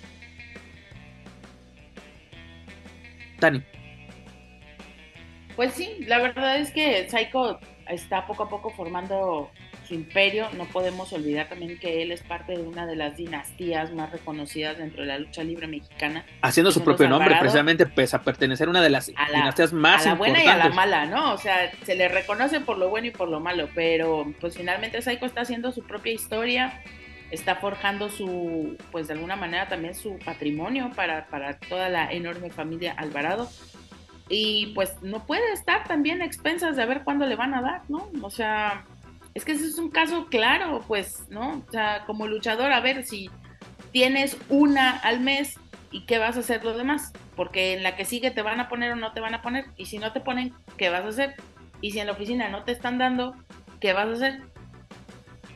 Pues sí, la verdad es que Psycho está poco a poco formando su imperio. No podemos olvidar también que él es parte de una de las dinastías más reconocidas dentro de la lucha libre mexicana. Haciendo su propio nombre, precisamente, pese a pertenecer a una de las dinastías más A la buena y a la mala, ¿no? O sea, se le reconoce por lo bueno y por lo malo, pero pues finalmente Psycho está haciendo su propia historia está forjando su, pues de alguna manera también su patrimonio para, para toda la enorme familia Alvarado. Y pues no puede estar también a expensas de ver cuándo le van a dar, ¿no? O sea, es que ese es un caso claro, pues, ¿no? O sea, como luchador, a ver si tienes una al mes y qué vas a hacer lo demás. Porque en la que sigue te van a poner o no te van a poner. Y si no te ponen, ¿qué vas a hacer? Y si en la oficina no te están dando, ¿qué vas a hacer?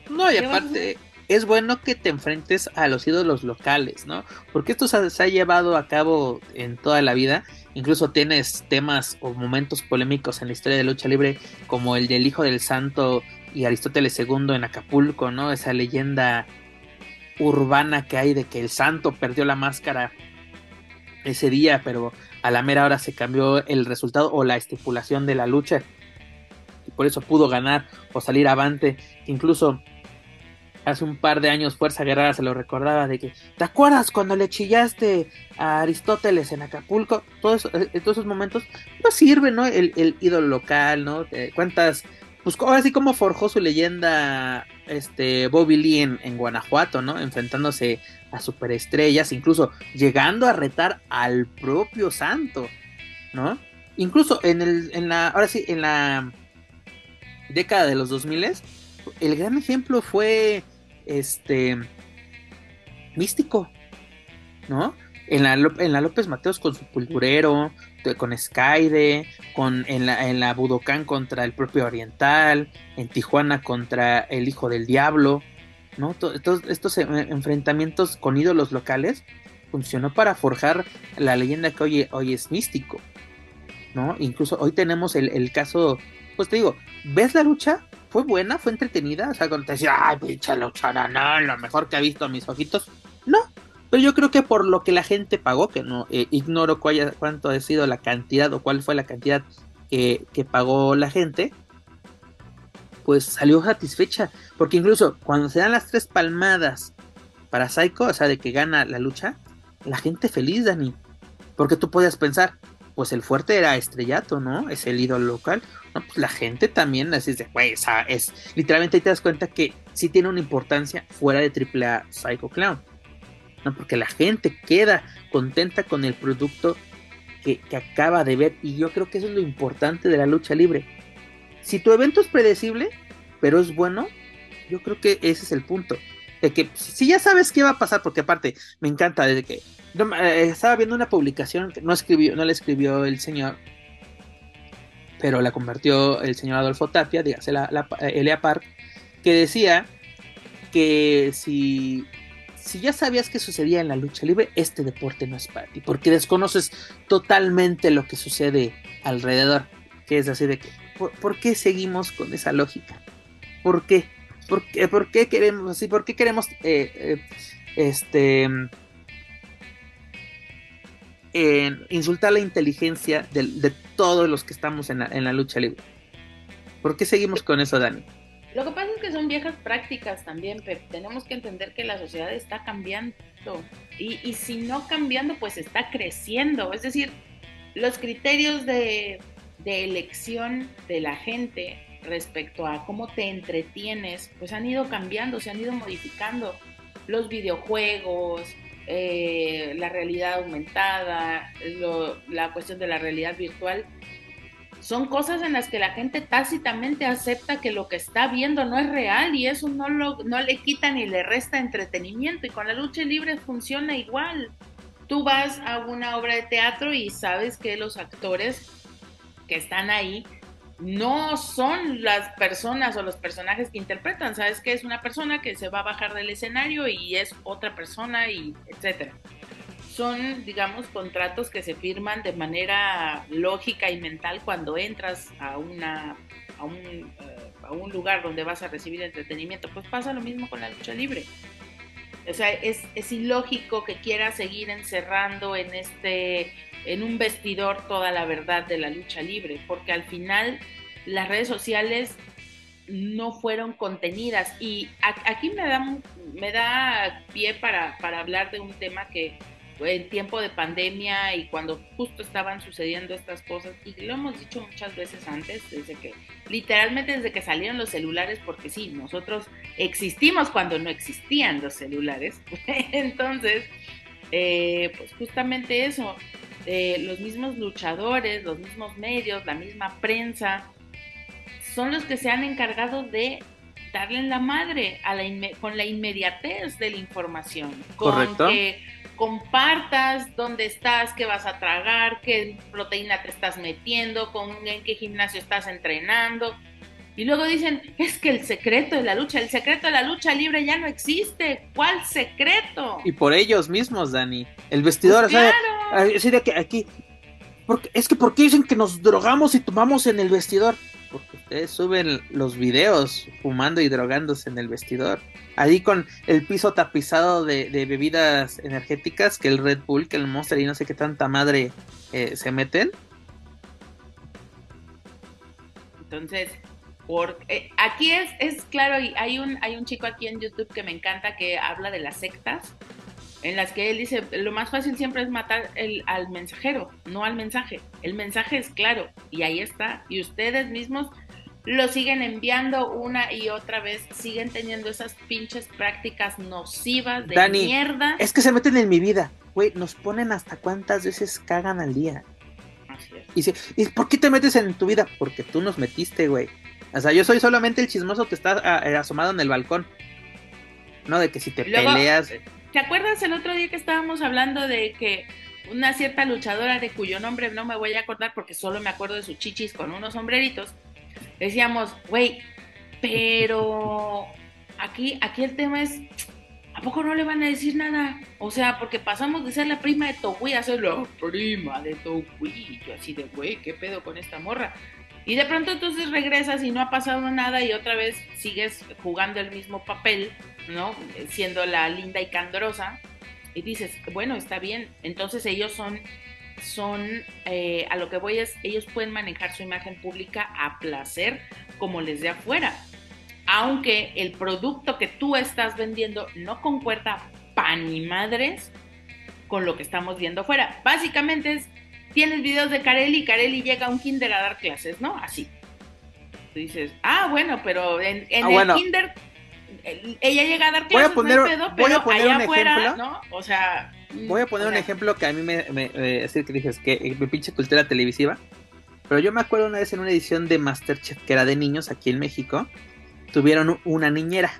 No, y aparte, es bueno que te enfrentes a los ídolos locales, ¿no? Porque esto se, ha llevado a cabo en toda la vida. Incluso tienes temas o momentos polémicos en la historia de lucha libre, como el del Hijo del Santo y Aristóteles II en Acapulco, ¿no? Esa leyenda urbana que hay de que el santo perdió la máscara ese día, pero a la mera hora se cambió el resultado o la estipulación de la lucha. Y por eso pudo ganar o salir avante. Incluso hace un par de años Fuerza Guerrera se lo recordaba de que, ¿te acuerdas cuando le chillaste a Aristóteles en Acapulco? Todos, eh, todos esos momentos no sirve, ¿no? El, el ídolo local, ¿no? ¿Cuántas? Pues así como forjó su leyenda este Bobby Lee en, en, Guanajuato, ¿no? Enfrentándose a superestrellas, incluso llegando a retar al propio santo, ¿no? Incluso en el, en la, ahora sí, en la década de los 2000 el gran ejemplo fue este místico, ¿no? En la, en la López Mateos con su pulpurero, con Skyde, con, en, la, en la Budokan contra el propio Oriental, en Tijuana contra el Hijo del Diablo, ¿no? Todos estos enfrentamientos con ídolos locales funcionó para forjar la leyenda que hoy, hoy es místico, ¿no? Incluso hoy tenemos el, el caso, pues te digo, ¿ves la lucha? fue buena, fue entretenida. O sea, cuando te decía, ay, pinche luchara, no, lo mejor que ha visto a mis ojitos. No, pero yo creo que por lo que la gente pagó, que no eh, ignoro cuánto ha sido la cantidad o cuál fue la cantidad que, que pagó la gente, pues salió satisfecha. Porque incluso cuando se dan las tres palmadas para Psycho, o sea, de que gana la lucha, la gente feliz, Dani. Porque tú podías pensar, pues el fuerte era Estrellato, ¿no? Es el ídolo local. Pues la gente también así de, güey, es literalmente ahí te das cuenta que sí tiene una importancia fuera de AAA Psycho Clown. ¿no? Porque la gente queda contenta con el producto que acaba de ver. Y yo creo que eso es lo importante de la lucha libre. Si tu evento es predecible, pero es bueno, yo creo que ese es el punto. De que si ya sabes qué va a pasar, porque aparte me encanta desde que eh, estaba viendo una publicación que no escribió, no la escribió el señor, pero la convirtió el señor Adolfo Tapia, dígase la, la eh, Elia Park, que decía que si, si ya sabías que sucedía en la lucha libre, este deporte no es para ti, porque desconoces totalmente lo que sucede alrededor, que es así de que, ¿por, qué seguimos con esa lógica? ¿Por qué? ¿Por qué, por qué queremos así? ¿Por qué queremos eh, este insultar la inteligencia de, todos los que estamos en la, lucha libre. ¿Por qué seguimos con eso, Dani? Lo que pasa es que son viejas prácticas también, pero tenemos que entender que la sociedad está cambiando. Y, y si no cambiando, pues está creciendo. Es decir, los criterios de, de elección de la gente respecto a cómo te entretienes, pues han ido cambiando, se han ido modificando. Los videojuegos, eh, la realidad aumentada, la cuestión de la realidad virtual, son cosas en las que la gente tácitamente acepta que lo que está viendo no es real y eso no, no le quita ni le resta entretenimiento y con la lucha libre funciona igual. Tú vas a una obra de teatro y sabes que los actores que están ahí no son las personas o los personajes que interpretan, sabes que es una persona que se va a bajar del escenario y es otra persona y etcétera. Son, digamos, contratos que se firman de manera lógica y mental cuando entras a una a un, eh, a un lugar donde vas a recibir entretenimiento. Pues pasa lo mismo con la lucha libre. O sea, es, es ilógico que quieras seguir encerrando en este en un vestidor toda la verdad de la lucha libre, porque al final las redes sociales no fueron contenidas. Y aquí me da, me da pie para, para hablar de un tema que en tiempo de pandemia y cuando justo estaban sucediendo estas cosas, y lo hemos dicho muchas veces antes, desde que, literalmente desde que salieron los celulares, porque sí, nosotros existimos cuando no existían los celulares. Entonces, eh, pues justamente eso, eh, los mismos luchadores, los mismos medios, la misma prensa, son los que se han encargado de darle en la madre a la con la inmediatez de la información. Con que compartas dónde estás, qué vas a tragar, qué proteína te estás metiendo, con en qué gimnasio estás entrenando. Y luego dicen, es que el secreto de la lucha, el secreto de la lucha libre ya no existe. ¿Cuál secreto? Y por ellos mismos, Dani. El vestidor, pues o sea, así de que aquí. Porque, es que ¿por qué dicen que nos drogamos y tomamos en el vestidor? Porque ustedes suben los videos fumando y drogándose en el vestidor. Ahí con el piso tapizado de, bebidas energéticas, que el Red Bull, que el Monster y no sé qué tanta madre eh, se meten. Entonces, eh, aquí es, es claro, hay un, hay un chico aquí en YouTube que me encanta que habla de las sectas, en las que él dice, lo más fácil siempre es matar el, al mensajero, no al mensaje. El mensaje es claro y ahí está. Y ustedes mismos lo siguen enviando una y otra vez, siguen teniendo esas pinches prácticas nocivas de mierda. Es que se meten en mi vida, güey, nos ponen hasta cuántas veces cagan al día. Así es. Y, ¿y por qué te metes en tu vida? Porque tú nos metiste, güey. O sea, yo soy solamente el chismoso que está ah, asomado en el balcón. No de que si te peleas. ¿Te acuerdas el otro día que estábamos hablando de que una cierta luchadora de cuyo nombre no me voy a acordar porque solo me acuerdo de sus chichis con unos sombreritos? Decíamos, güey, pero aquí, aquí el tema es, ¿a poco no le van a decir nada? O sea, porque pasamos de ser la prima de Togui a ser la prima de Togui. Yo así de, güey, ¿qué pedo con esta morra? Y de pronto entonces regresas y no ha pasado nada y otra vez sigues jugando el mismo papel, ¿no? Siendo la linda y candorosa. Y dices, bueno, está bien. Entonces ellos son, son, eh, a lo que voy es, ellos pueden manejar su imagen pública a placer como les dé afuera. Aunque el producto que tú estás vendiendo no concuerda pan ni madres con lo que estamos viendo afuera. Básicamente es tienes videos de Carelli y Carelli llega a un kinder a dar clases, ¿no? Así. Tú dices, ah, bueno, pero en, ah, el kinder ella llega a dar clases, voy a poner, pedo, voy a poner un ejemplo, ¿no? O sea... Voy a poner un ejemplo que a mí me, me, decir que dices que me pinche cultura televisiva. Pero yo me acuerdo una vez en una edición de Masterchef que era de niños aquí en México, tuvieron una niñera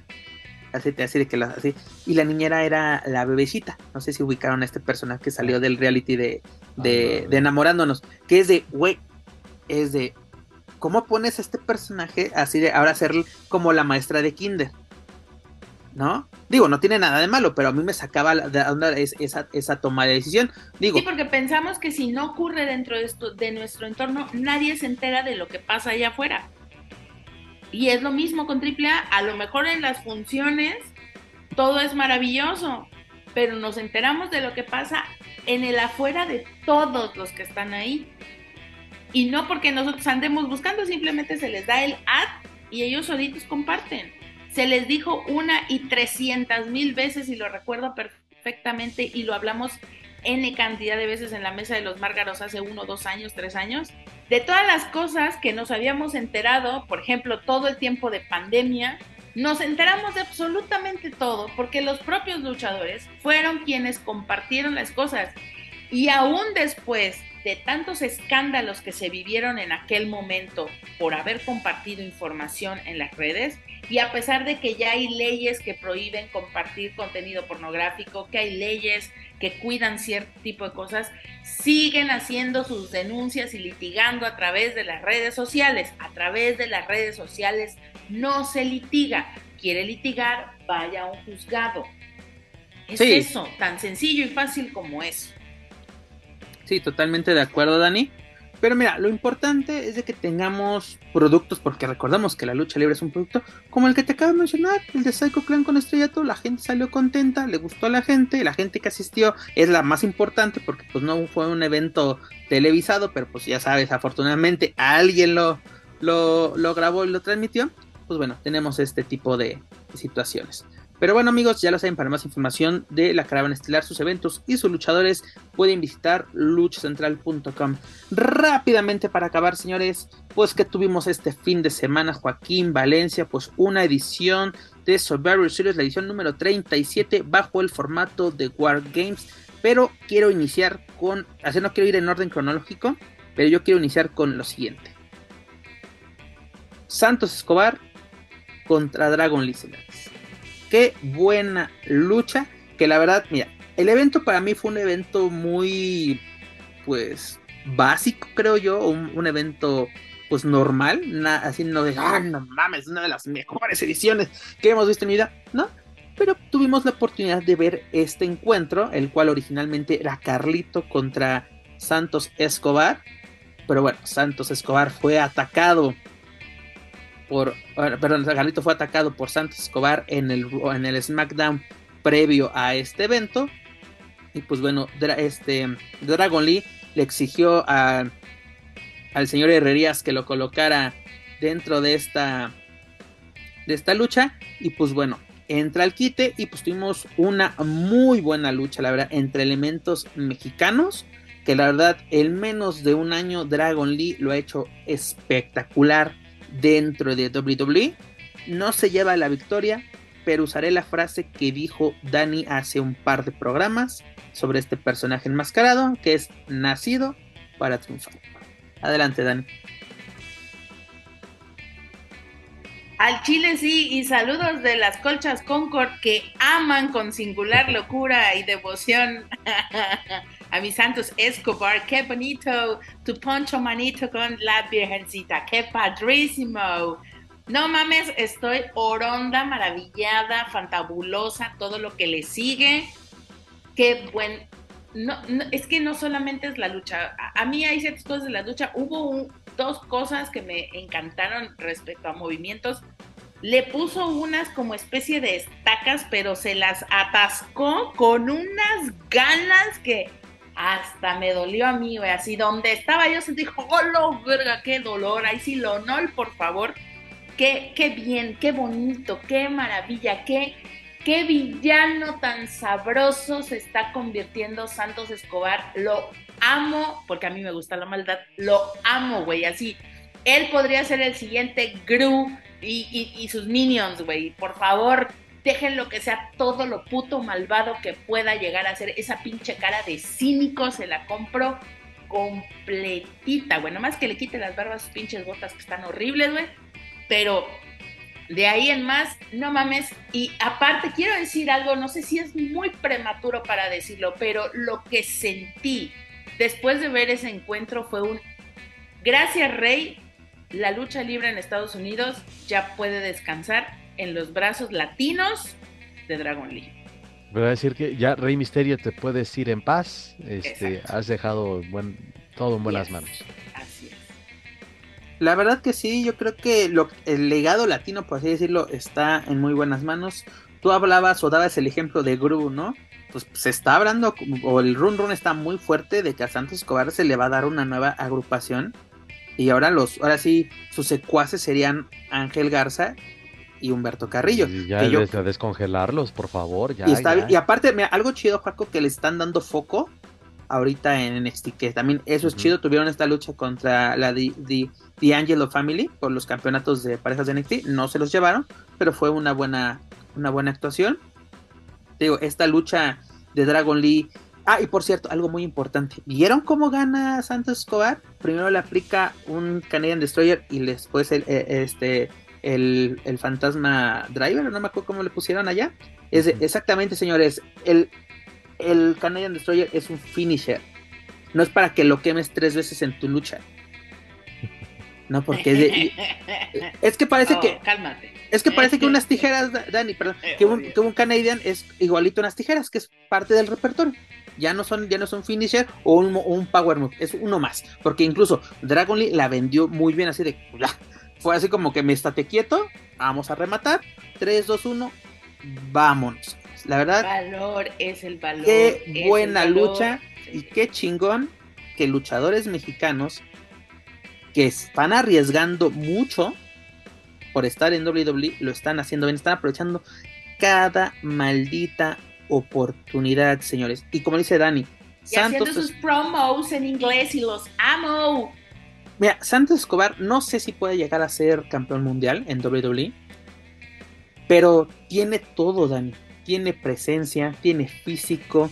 así, así de que la, así. Y la niñera era la bebecita. No sé si ubicaron a este personaje que salió del reality de, de, enamorándonos. Que es de, güey, es de, ¿cómo pones a este personaje así de ahora ser como la maestra de Kinder? ¿No? Digo, no tiene nada de malo, pero a mí me sacaba de onda esa, esa toma de decisión. Digo, sí, porque pensamos que si no ocurre dentro de, esto, de nuestro entorno, nadie se entera de lo que pasa allá afuera. Y es lo mismo con AAA, a lo mejor en las funciones todo es maravilloso, pero nos enteramos de lo que pasa en el afuera de todos los que están ahí. Y no porque nosotros andemos buscando, simplemente se les da el ad y ellos solitos comparten. Se les dijo una y trescientas mil veces y lo recuerdo perfectamente y lo hablamos N cantidad de veces en la mesa de los Márgaros hace uno, dos años, tres años, de todas las cosas que nos habíamos enterado, por ejemplo, todo el tiempo de pandemia, nos enteramos de absolutamente todo porque los propios luchadores fueron quienes compartieron las cosas. Y aún después de tantos escándalos que se vivieron en aquel momento por haber compartido información en las redes, y a pesar de que ya hay leyes que prohíben compartir contenido pornográfico, que hay leyes que cuidan cierto tipo de cosas, siguen haciendo sus denuncias y litigando a través de las redes sociales. A través de las redes sociales no se litiga. Quiere litigar, vaya a un juzgado. Es eso, tan sencillo y fácil como eso. Sí, totalmente de acuerdo, Dani. Pero mira, lo importante es de que tengamos productos, porque recordamos que la lucha libre es un producto como el que te acabo de mencionar, el de Psycho Clan con Estrellato, la gente salió contenta, le gustó a la gente, la gente que asistió es la más importante porque pues no fue un evento televisado, pero pues ya sabes, afortunadamente alguien lo, lo, lo grabó y lo transmitió, pues bueno, tenemos este tipo de situaciones. Pero bueno amigos, ya lo saben, para más información de la caravana estelar, sus eventos y sus luchadores, pueden visitar luchacentral.com. Rápidamente para acabar, señores, pues que tuvimos este fin de semana, Joaquín Valencia, pues una edición de Survivor Series, la edición número 37, bajo el formato de War Games. Pero quiero iniciar con, así no quiero ir en orden cronológico, pero yo quiero iniciar con lo siguiente. Santos Escobar contra Dragon Lee Qué buena lucha. Que la verdad, mira, el evento para mí fue un evento muy, pues, básico, creo yo. Un, evento pues normal, así no de, ah, no mames, una de las mejores ediciones que hemos visto en mi vida, ¿no? Pero tuvimos la oportunidad de ver este encuentro, el cual originalmente era Carlito contra Santos Escobar, pero bueno, Santos Escobar fue atacado por, perdón, Carlito fue atacado por Santos Escobar en el, en el SmackDown previo a este evento. Y pues bueno, este Dragon Lee le exigió al señor Herrerías que lo colocara dentro de esta de esta lucha y pues bueno entra al quite y pues tuvimos una muy buena lucha la verdad entre elementos mexicanos que la verdad en menos de un año Dragon Lee lo ha hecho espectacular dentro de WWE no se lleva la victoria pero usaré la frase que dijo Dani hace un par de programas sobre este personaje enmascarado que es nacido para triunfar. Adelante, Dani. Al Chile sí, y saludos de las colchas Concord que aman con singular locura y devoción a mis santos Escobar. Qué bonito tu poncho manito con la virgencita, qué padrísimo. No mames, estoy oronda, maravillada, fantabulosa, todo lo que le sigue. Qué buen. No, es que no solamente es la lucha. A, mí hay ciertas cosas de la lucha. Hubo dos cosas que me encantaron respecto a movimientos. Le puso unas como especie de estacas, pero se las atascó con unas ganas que hasta me dolió a mí, güey. Así donde estaba yo sentí, ¡oh, verga! ¡Qué dolor! Ahí sí, lo no, por favor qué, bien, qué bonito, qué maravilla, qué, qué villano tan sabroso se está convirtiendo Santos Escobar. Lo amo, porque a mí me gusta la maldad, lo amo, güey, así. Él podría ser el siguiente Gru y, y sus minions, güey. Por favor, déjenlo que sea todo lo puto malvado que pueda llegar a ser. Esa pinche cara de cínico se la compro completita, güey. Nomás que le quite las barbas sus pinches botas que están horribles, güey pero de ahí en más, no mames. Y aparte, quiero decir algo, no sé si es muy prematuro para decirlo, pero lo que sentí después de ver ese encuentro fue un, gracias Rey, la lucha libre en Estados Unidos ya puede descansar en los brazos latinos de Dragon Lee. Voy a decir que ya Rey Misterio te puedes ir en paz, este, has dejado buen, todo en buenas manos. La verdad que sí, yo creo que lo, el legado latino, por así decirlo, está en muy buenas manos. Tú hablabas o dabas el ejemplo de Gru, ¿no? Pues se está hablando, o el run run está muy fuerte de que a Santos Escobar se le va a dar una nueva agrupación. Y ahora los, ahora sí, sus secuaces serían Ángel Garza y Humberto Carrillo. Y ya que descongelarlos, por favor. Ya, y, y aparte, mira, algo chido, Paco, que le están dando foco ahorita en NXT, que también eso es chido, tuvieron esta lucha contra la The, Angelo Family por los campeonatos de parejas de NXT, no se los llevaron, pero fue una buena, una buena actuación. Digo, esta lucha de Dragon Lee. Ah, y por cierto, algo muy importante. ¿Vieron cómo gana Santos Escobar? Primero le aplica un Canadian Destroyer y después el, eh, este, el, el fantasma driver, no me acuerdo cómo le pusieron allá. Es exactamente, señores, el, el Canadian Destroyer es un finisher. No es para que lo quemes tres veces en tu lucha. No, porque es de, Es que parece que. Oh, cálmate. Es que parece que unas tijeras, Dani, perdón, que un, que un, Canadian es igualito a unas tijeras, que es parte del repertorio. Ya no son, ya no son finisher o un, power move, es uno más. Porque incluso Dragon Lee la vendió muy bien así de. Fue así como que me estate quieto, vamos a rematar. 3, 2, 1, vámonos. La verdad. Valor es el valor. Qué buena lucha y qué chingón que luchadores mexicanos que están arriesgando mucho por estar en WWE lo están haciendo bien, están aprovechando cada maldita oportunidad, señores. Y como dice Dani, y Santos haciendo sus promos en inglés y los amo. Mira, Santos Escobar no sé si puede llegar a ser campeón mundial en WWE, pero tiene todo, Dani tiene presencia, tiene físico,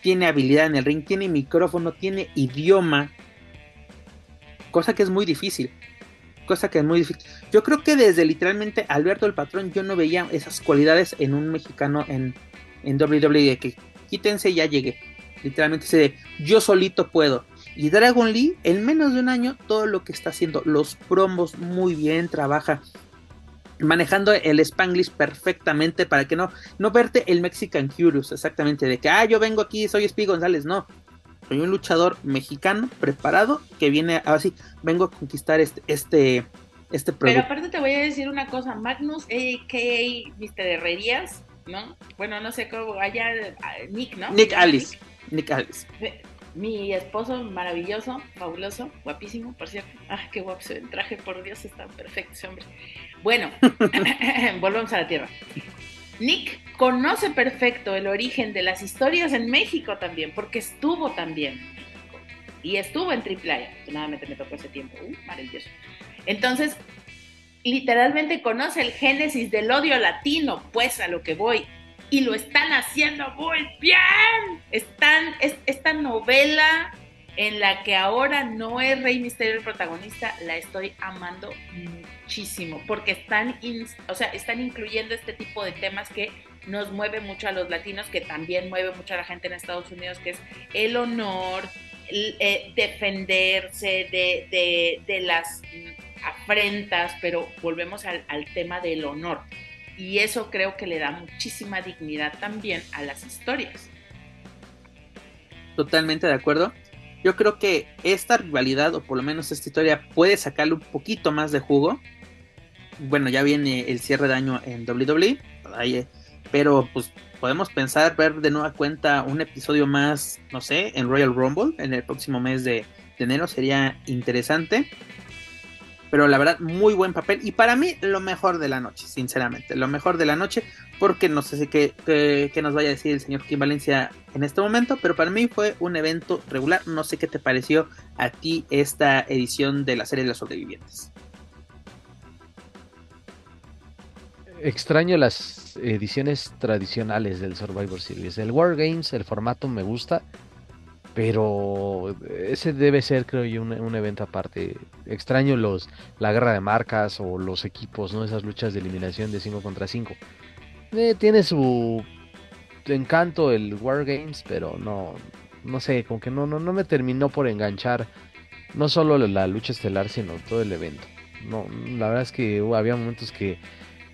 tiene habilidad en el ring, tiene micrófono, tiene idioma, cosa que es muy difícil. Cosa que es muy difícil. Yo creo que desde literalmente Alberto el Patrón yo no veía esas cualidades en un mexicano en, en WWE. Que quítense, ya llegué. Literalmente se de yo solito puedo. Y Dragon Lee, en menos de un año, todo lo que está haciendo, los promos muy bien, trabaja manejando el Spanglish perfectamente para que no, no verte el Mexican Curious, exactamente, de que, ah, yo vengo aquí, soy Speedy González, no. Soy un luchador mexicano preparado que viene, así, vengo a conquistar este, este, este. Pero aparte te voy a decir una cosa, Magnus, a.k.a. Mr. Herrerías, ¿no? Bueno, no sé cómo, allá, Nick, ¿no? Nick Alice. Nick Alice. Mi esposo maravilloso, fabuloso, guapísimo, por cierto. Ah, qué guapo se traje, por Dios, está perfecto ese hombre. Bueno, volvemos a la tierra. Nick conoce perfecto el origen de las historias en México también, porque estuvo también y estuvo en AAA. Afortunadamente me tocó ese tiempo. Uh, maravilloso. Entonces, literalmente conoce el génesis del odio latino, pues a lo que voy y lo están haciendo muy bien. Están, es, esta novela en la que ahora no es Rey Misterio el protagonista, la estoy amando muchísimo, porque están, o sea, están incluyendo este tipo de temas que nos mueve mucho a los latinos, que también mueve mucho a la gente en Estados Unidos, que es el honor, eh, defenderse de, de, las afrentas, pero volvemos al tema del honor y eso creo que le da muchísima dignidad también a las historias. Totalmente de acuerdo. Yo creo que esta rivalidad, o por lo menos esta historia, puede sacarle un poquito más de jugo. Bueno, ya viene el cierre de año en WWE, pero pues podemos pensar ver de nueva cuenta un episodio más, no sé, en Royal Rumble en el próximo mes de enero. Sería interesante. Pero la verdad, muy buen papel. Y para mí, lo mejor de la noche, sinceramente. Lo mejor de la noche. Porque no sé qué, qué, nos vaya a decir el señor Kim Valencia en este momento. Pero para mí fue un evento regular. No sé qué te pareció a ti esta edición de la serie de los sobrevivientes. Extraño las ediciones tradicionales del Survivor Series. El War Games, el formato me gusta pero ese debe ser, creo yo, un, evento aparte. Extraño los la guerra de marcas o los equipos, ¿no? Esas luchas de eliminación de 5 contra 5. Eh, tiene su encanto el War Games, pero no, no sé, como que no, no, no me terminó por enganchar no solo la lucha estelar, sino todo el evento. No, la verdad es que había momentos que,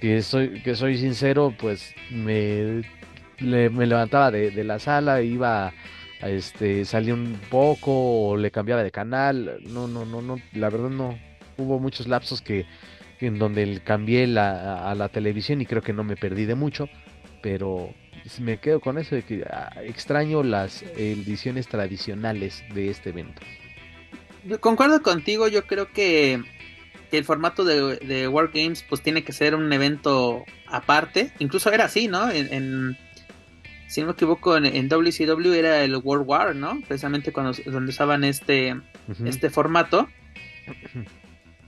que soy, que soy sincero, pues me, me levantaba de, de la sala, iba este salía un poco o le cambiaba de canal. No, no, no, no, la verdad no. Hubo muchos lapsos que en donde cambié la, a la televisión y creo que no me perdí de mucho, pero me quedo con eso de que ah, extraño las ediciones tradicionales de este evento. Concuerdo contigo, yo creo que, el formato de, de War Games pues tiene que ser un evento aparte, incluso era así, ¿no? en si no me equivoco, en, WCW era el World War, ¿no? Precisamente cuando, donde usaban este, este formato.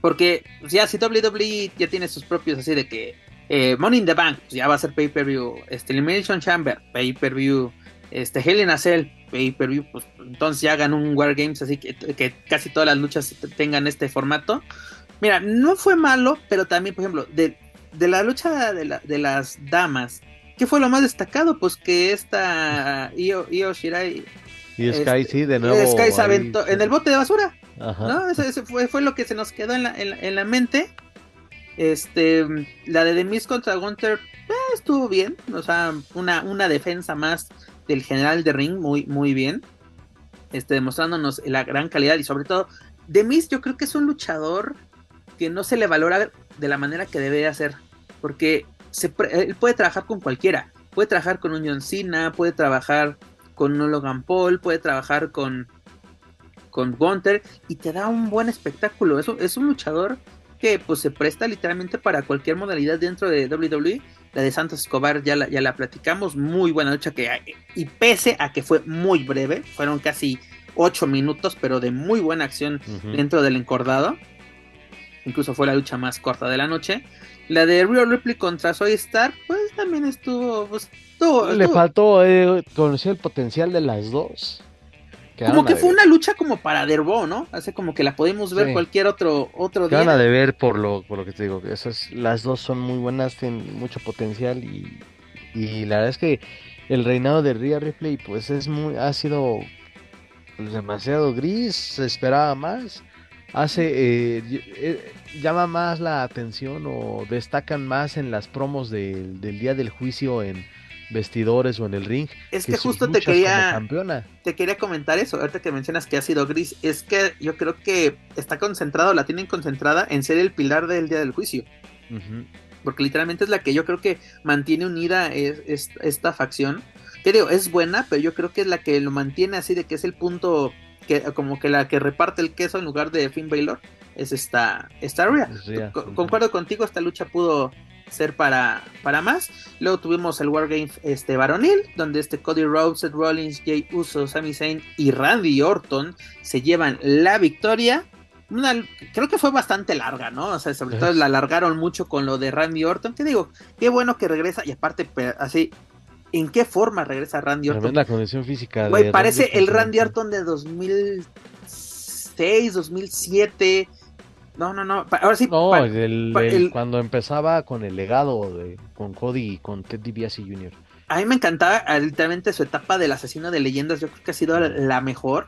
Porque pues, ya si WWE ya tiene sus propios así de que eh, Money in the Bank, pues, ya va a ser pay-per-view, este, Elimination Chamber, pay-per-view, este, Hell in a Cell, pay-per-view, pues entonces ya hagan un War Games así que, que casi todas las luchas tengan este formato. Mira, no fue malo, pero también, por ejemplo, de, de la lucha de, la, de las damas ¿Qué fue lo más destacado? Pues que esta Io, Shirai. Y Sky, sí, de nuevo. Sky se aventó en el bote de basura. Ajá. ¿no? Ese, fue, fue, lo que se nos quedó en la, en, la mente. Este, la de Demis contra Gunter eh, estuvo bien. O sea, una, una defensa más del general de ring, muy, muy bien. Este, demostrándonos la gran calidad y sobre todo, Demis yo creo que es un luchador que no se le valora de la manera que debe hacer. Porque él puede trabajar con cualquiera. Puede trabajar con un John Cena, puede trabajar con un Logan Paul, puede trabajar con, con Gunter y te da un buen espectáculo. Es, es un luchador que pues se presta literalmente para cualquier modalidad dentro de WWE. La de Santos Escobar ya la, ya la platicamos, muy buena lucha que y pese a que fue muy breve, fueron casi 8 minutos, pero de muy buena acción dentro del encordado. Incluso fue la lucha más corta de la noche. La de Real Ripley contra Soy Star, pues también estuvo. Pues, Le faltó eh, conocer el potencial de las dos. como que fue una lucha como para Derbo, ¿no? Hace como que la podemos ver cualquier otro otro día. de ver por lo, por lo que te digo. Esas, las dos son muy buenas, tienen mucho potencial y, y la verdad es que el reinado de Rhea Ripley pues es muy ha sido pues, demasiado gris, se esperaba más. Hace, eh, eh, llama más la atención o destacan más en las promos del día del juicio en vestidores o en el ring. Es que, justo te quería, te quería comentar eso, ahorita que mencionas que ha sido gris, es que yo creo que está concentrado, la tienen concentrada en ser el pilar del día del juicio. Porque literalmente es la que yo creo que mantiene unida esta facción. Que digo, es buena, pero yo creo que es la que lo mantiene así de que es el punto que como que la que reparte el queso en lugar de Finn Baylor es esta, esta Concuerdo contigo, esta lucha pudo ser para, para más. Luego tuvimos el Wargame este, varonil, donde este Cody Rhodes, Seth Rollins, Jay Uso, Sami Zayn y Randy Orton se llevan la victoria. Una, creo que fue bastante larga, ¿no? O sea, sobre todo la alargaron mucho con lo de Randy Orton. Que digo, qué bueno que regresa y aparte, así, ¿en qué forma regresa Randy Orton? la condición física. Güey, parece el Randy Orton de 2006, 2007 no, no, no. Ahora sí. No, cuando empezaba con el legado de, con Cody y con Ted DiBiase Jr. A mí me encantaba ah, literalmente su etapa del asesino de leyendas. Yo creo que ha sido la mejor.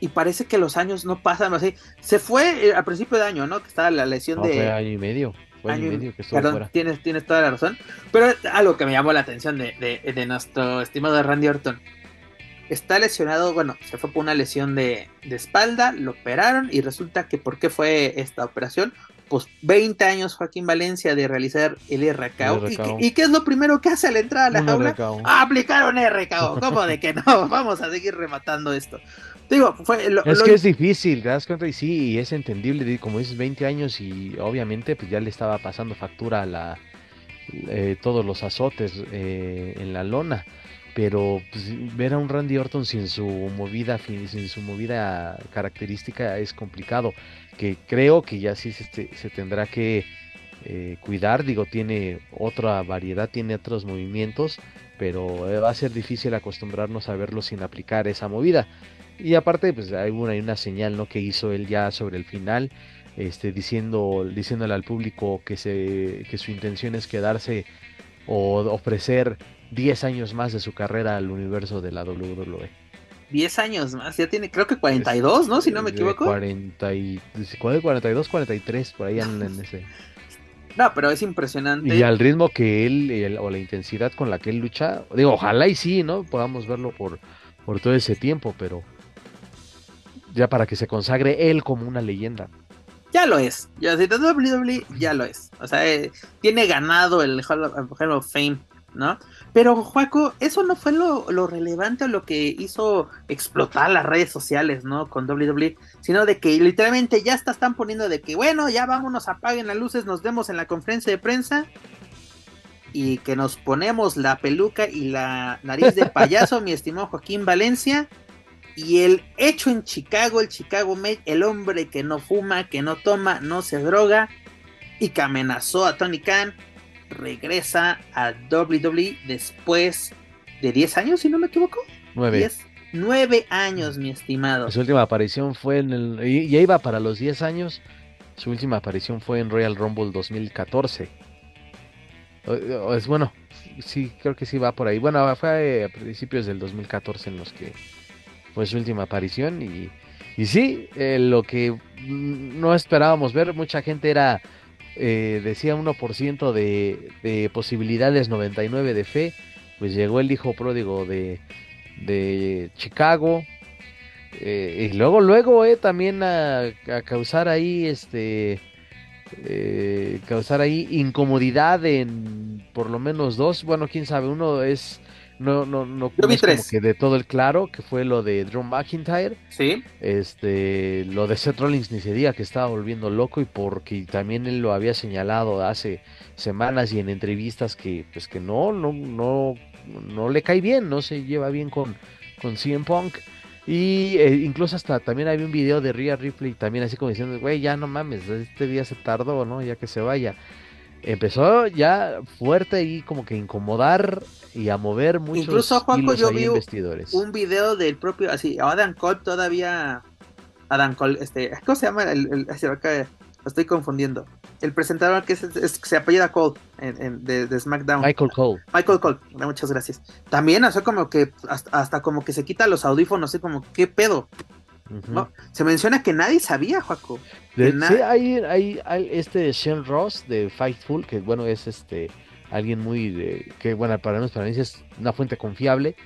Y parece que los años no pasan así. Se fue eh, al principio de año, ¿no? Que estaba la lesión de. Fue año y medio. Que Perdón, Tienes, tienes toda la razón. Pero algo que me llamó la atención de, de, de nuestro estimado Randy Orton está lesionado, bueno, se fue por una lesión de, espalda, lo operaron y resulta que ¿por qué fue esta operación? Pues 20 años Joaquín Valencia de realizar el RKO. ¿Y, qué es lo primero que hace al entrar a la jaula? Ah, aplicaron RKO. ¿Cómo de que no? Vamos a seguir rematando esto. Digo, fue es que es difícil, te Y sí, es entendible, como dices, 20 años y obviamente pues ya le estaba pasando factura a la, eh, todos los azotes eh, en la lona. Pero pues, ver a un Randy Orton sin su movida sin su movida característica es complicado. Que creo que ya sí se, se tendrá que eh, cuidar. Digo tiene otra variedad tiene otros movimientos pero eh, va a ser difícil acostumbrarnos a verlo sin aplicar esa movida y aparte pues hay una, hay una señal no que hizo él ya sobre el final este diciendo diciéndole al público que se que su intención es quedarse o ofrecer 10 años más de su carrera al universo de la WWE. 10 años más, ya tiene, creo que 42, ¿no? Si no me equivoco. 40 y, 42, 43, por ahí en, ese. No, pero es impresionante. Y al ritmo que él, o la intensidad con la que él lucha, digo, ojalá y sí, ¿no? Podamos verlo por, por todo ese tiempo, pero ya para que se consagre él como una leyenda. Ya lo es, ya si WWE ya lo es. O sea, eh, tiene ganado el Hall of Fame, ¿no? Pero, Juaco, eso no fue lo, relevante o lo que hizo explotar las redes sociales, ¿no? Con WWE, sino de que literalmente ya están poniendo de que, bueno, ya vámonos, apaguen las luces, nos vemos en la conferencia de prensa y que nos ponemos la peluca y la nariz de payaso, mi estimado Joaquín Valencia. Y el hecho en Chicago, el Chicago Mate, el hombre que no fuma, que no toma, no se droga y que amenazó a Tony Khan regresa a WWE después de 10 años, si no me equivoco. 9. 9 años, mi estimado. Su última aparición fue en el. Ya iba para los 10 años. Su última aparición fue en Royal Rumble 2014. Es bueno, sí, creo que sí va por ahí. Bueno, fue a principios del 2014 en los que fue su última aparición. Y, y sí, eh, lo que no esperábamos ver, mucha gente era eh, decía 1% de, de posibilidades, 99 de fe, pues llegó el hijo pródigo de, de Chicago. Eh, y luego, luego, eh, también a, causar ahí, este, eh, causar ahí incomodidad en por lo menos dos. Bueno, quién sabe, uno es no, no, no, Yo vi como que de todo el claro, que fue lo de Drew McIntyre. Sí. Este, lo de Seth Rollins ni se diga que estaba volviendo loco y porque también él lo había señalado hace semanas y en entrevistas que, pues que no, no, no, no le cae bien, no se lleva bien con, con CM Punk. Y eh, incluso hasta también había un video de Rhea Ripley también así como diciendo, güey, ya no mames, este día se tardó, ¿no? Ya que se vaya empezó ya fuerte y como que incomodar y a mover muchos Incluso Juanjo yo vi un video del propio así Adam Cole todavía Adam Cole este ¿cómo se llama el, estoy confundiendo. El presentador que, es, se apellida Cole en, de, SmackDown. Michael Cole. Michael Cole, muchas gracias. También, hace como que hasta, como que se quita los audífonos, así como, ¿qué pedo? Se menciona que nadie sabía, Juaco. sí, hay, hay, hay, este Shane Ross de Fightful, que bueno, es este alguien muy, de, que bueno, para nosotros, para mí es una fuente confiable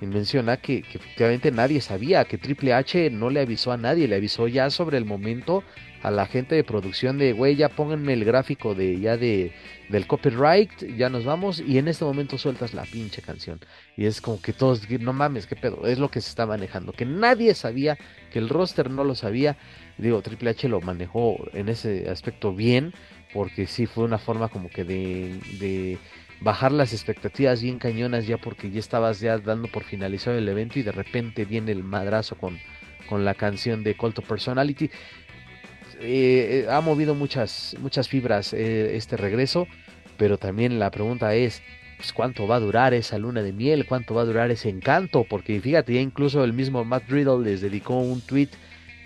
y menciona que, efectivamente nadie sabía, que Triple H no le avisó a nadie, le avisó ya sobre el momento a la gente de producción de, güey, ya pónganme el gráfico de ya de del copyright, ya nos vamos y en este momento sueltas la pinche canción. Y es como que todos, no mames, qué pedo, es lo que se está manejando, que nadie sabía, que el roster no lo sabía. Digo, Triple H lo manejó en ese aspecto bien, porque sí fue una forma como que de bajar las expectativas bien cañonas ya porque ya estabas ya dando por finalizado el evento y de repente viene el madrazo con, con la canción de Call to Personality. Eh, eh, ha movido muchas, muchas fibras eh, este regreso, pero también la pregunta es, pues, ¿cuánto va a durar esa luna de miel? ¿Cuánto va a durar ese encanto? Porque fíjate, ya incluso el mismo Matt Riddle les dedicó un tweet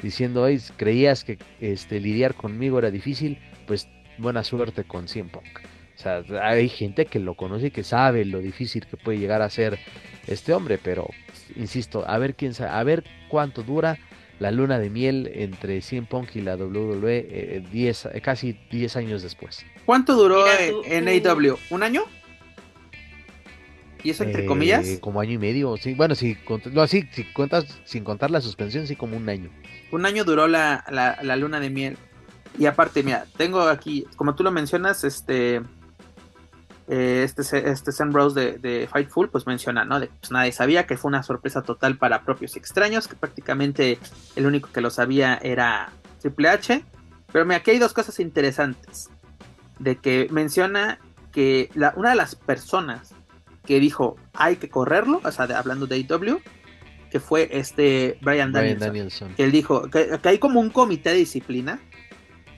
diciendo, creías que este, lidiar conmigo era difícil, pues buena suerte con 100 Punk. O sea, hay gente que lo conoce y que sabe lo difícil que puede llegar a ser este hombre, pero insisto, a ver quién sabe, a ver cuánto dura la luna de miel entre CM Punk y la WWE eh, diez, eh, casi 10 años después. ¿Cuánto duró en, AW? ¿Un año? ¿Y eso entre comillas? Eh, como año y medio, sí. Bueno, si, no, sí, si cuentas sin contar la suspensión, sí, como un año. Un año duró la, la, la luna de miel. Y aparte, mira, tengo aquí, como tú lo mencionas, este eh, este, este Sam Rose de, de, Fightful, pues menciona, ¿no? De pues nadie sabía que fue una sorpresa total para propios extraños, que prácticamente el único que lo sabía era Triple H. Pero mira, aquí hay dos cosas interesantes. De que menciona que la, una de las personas que dijo hay que correrlo, o sea, hablando de AEW, que fue este Brian Danielson, Que él dijo que, hay como un comité de disciplina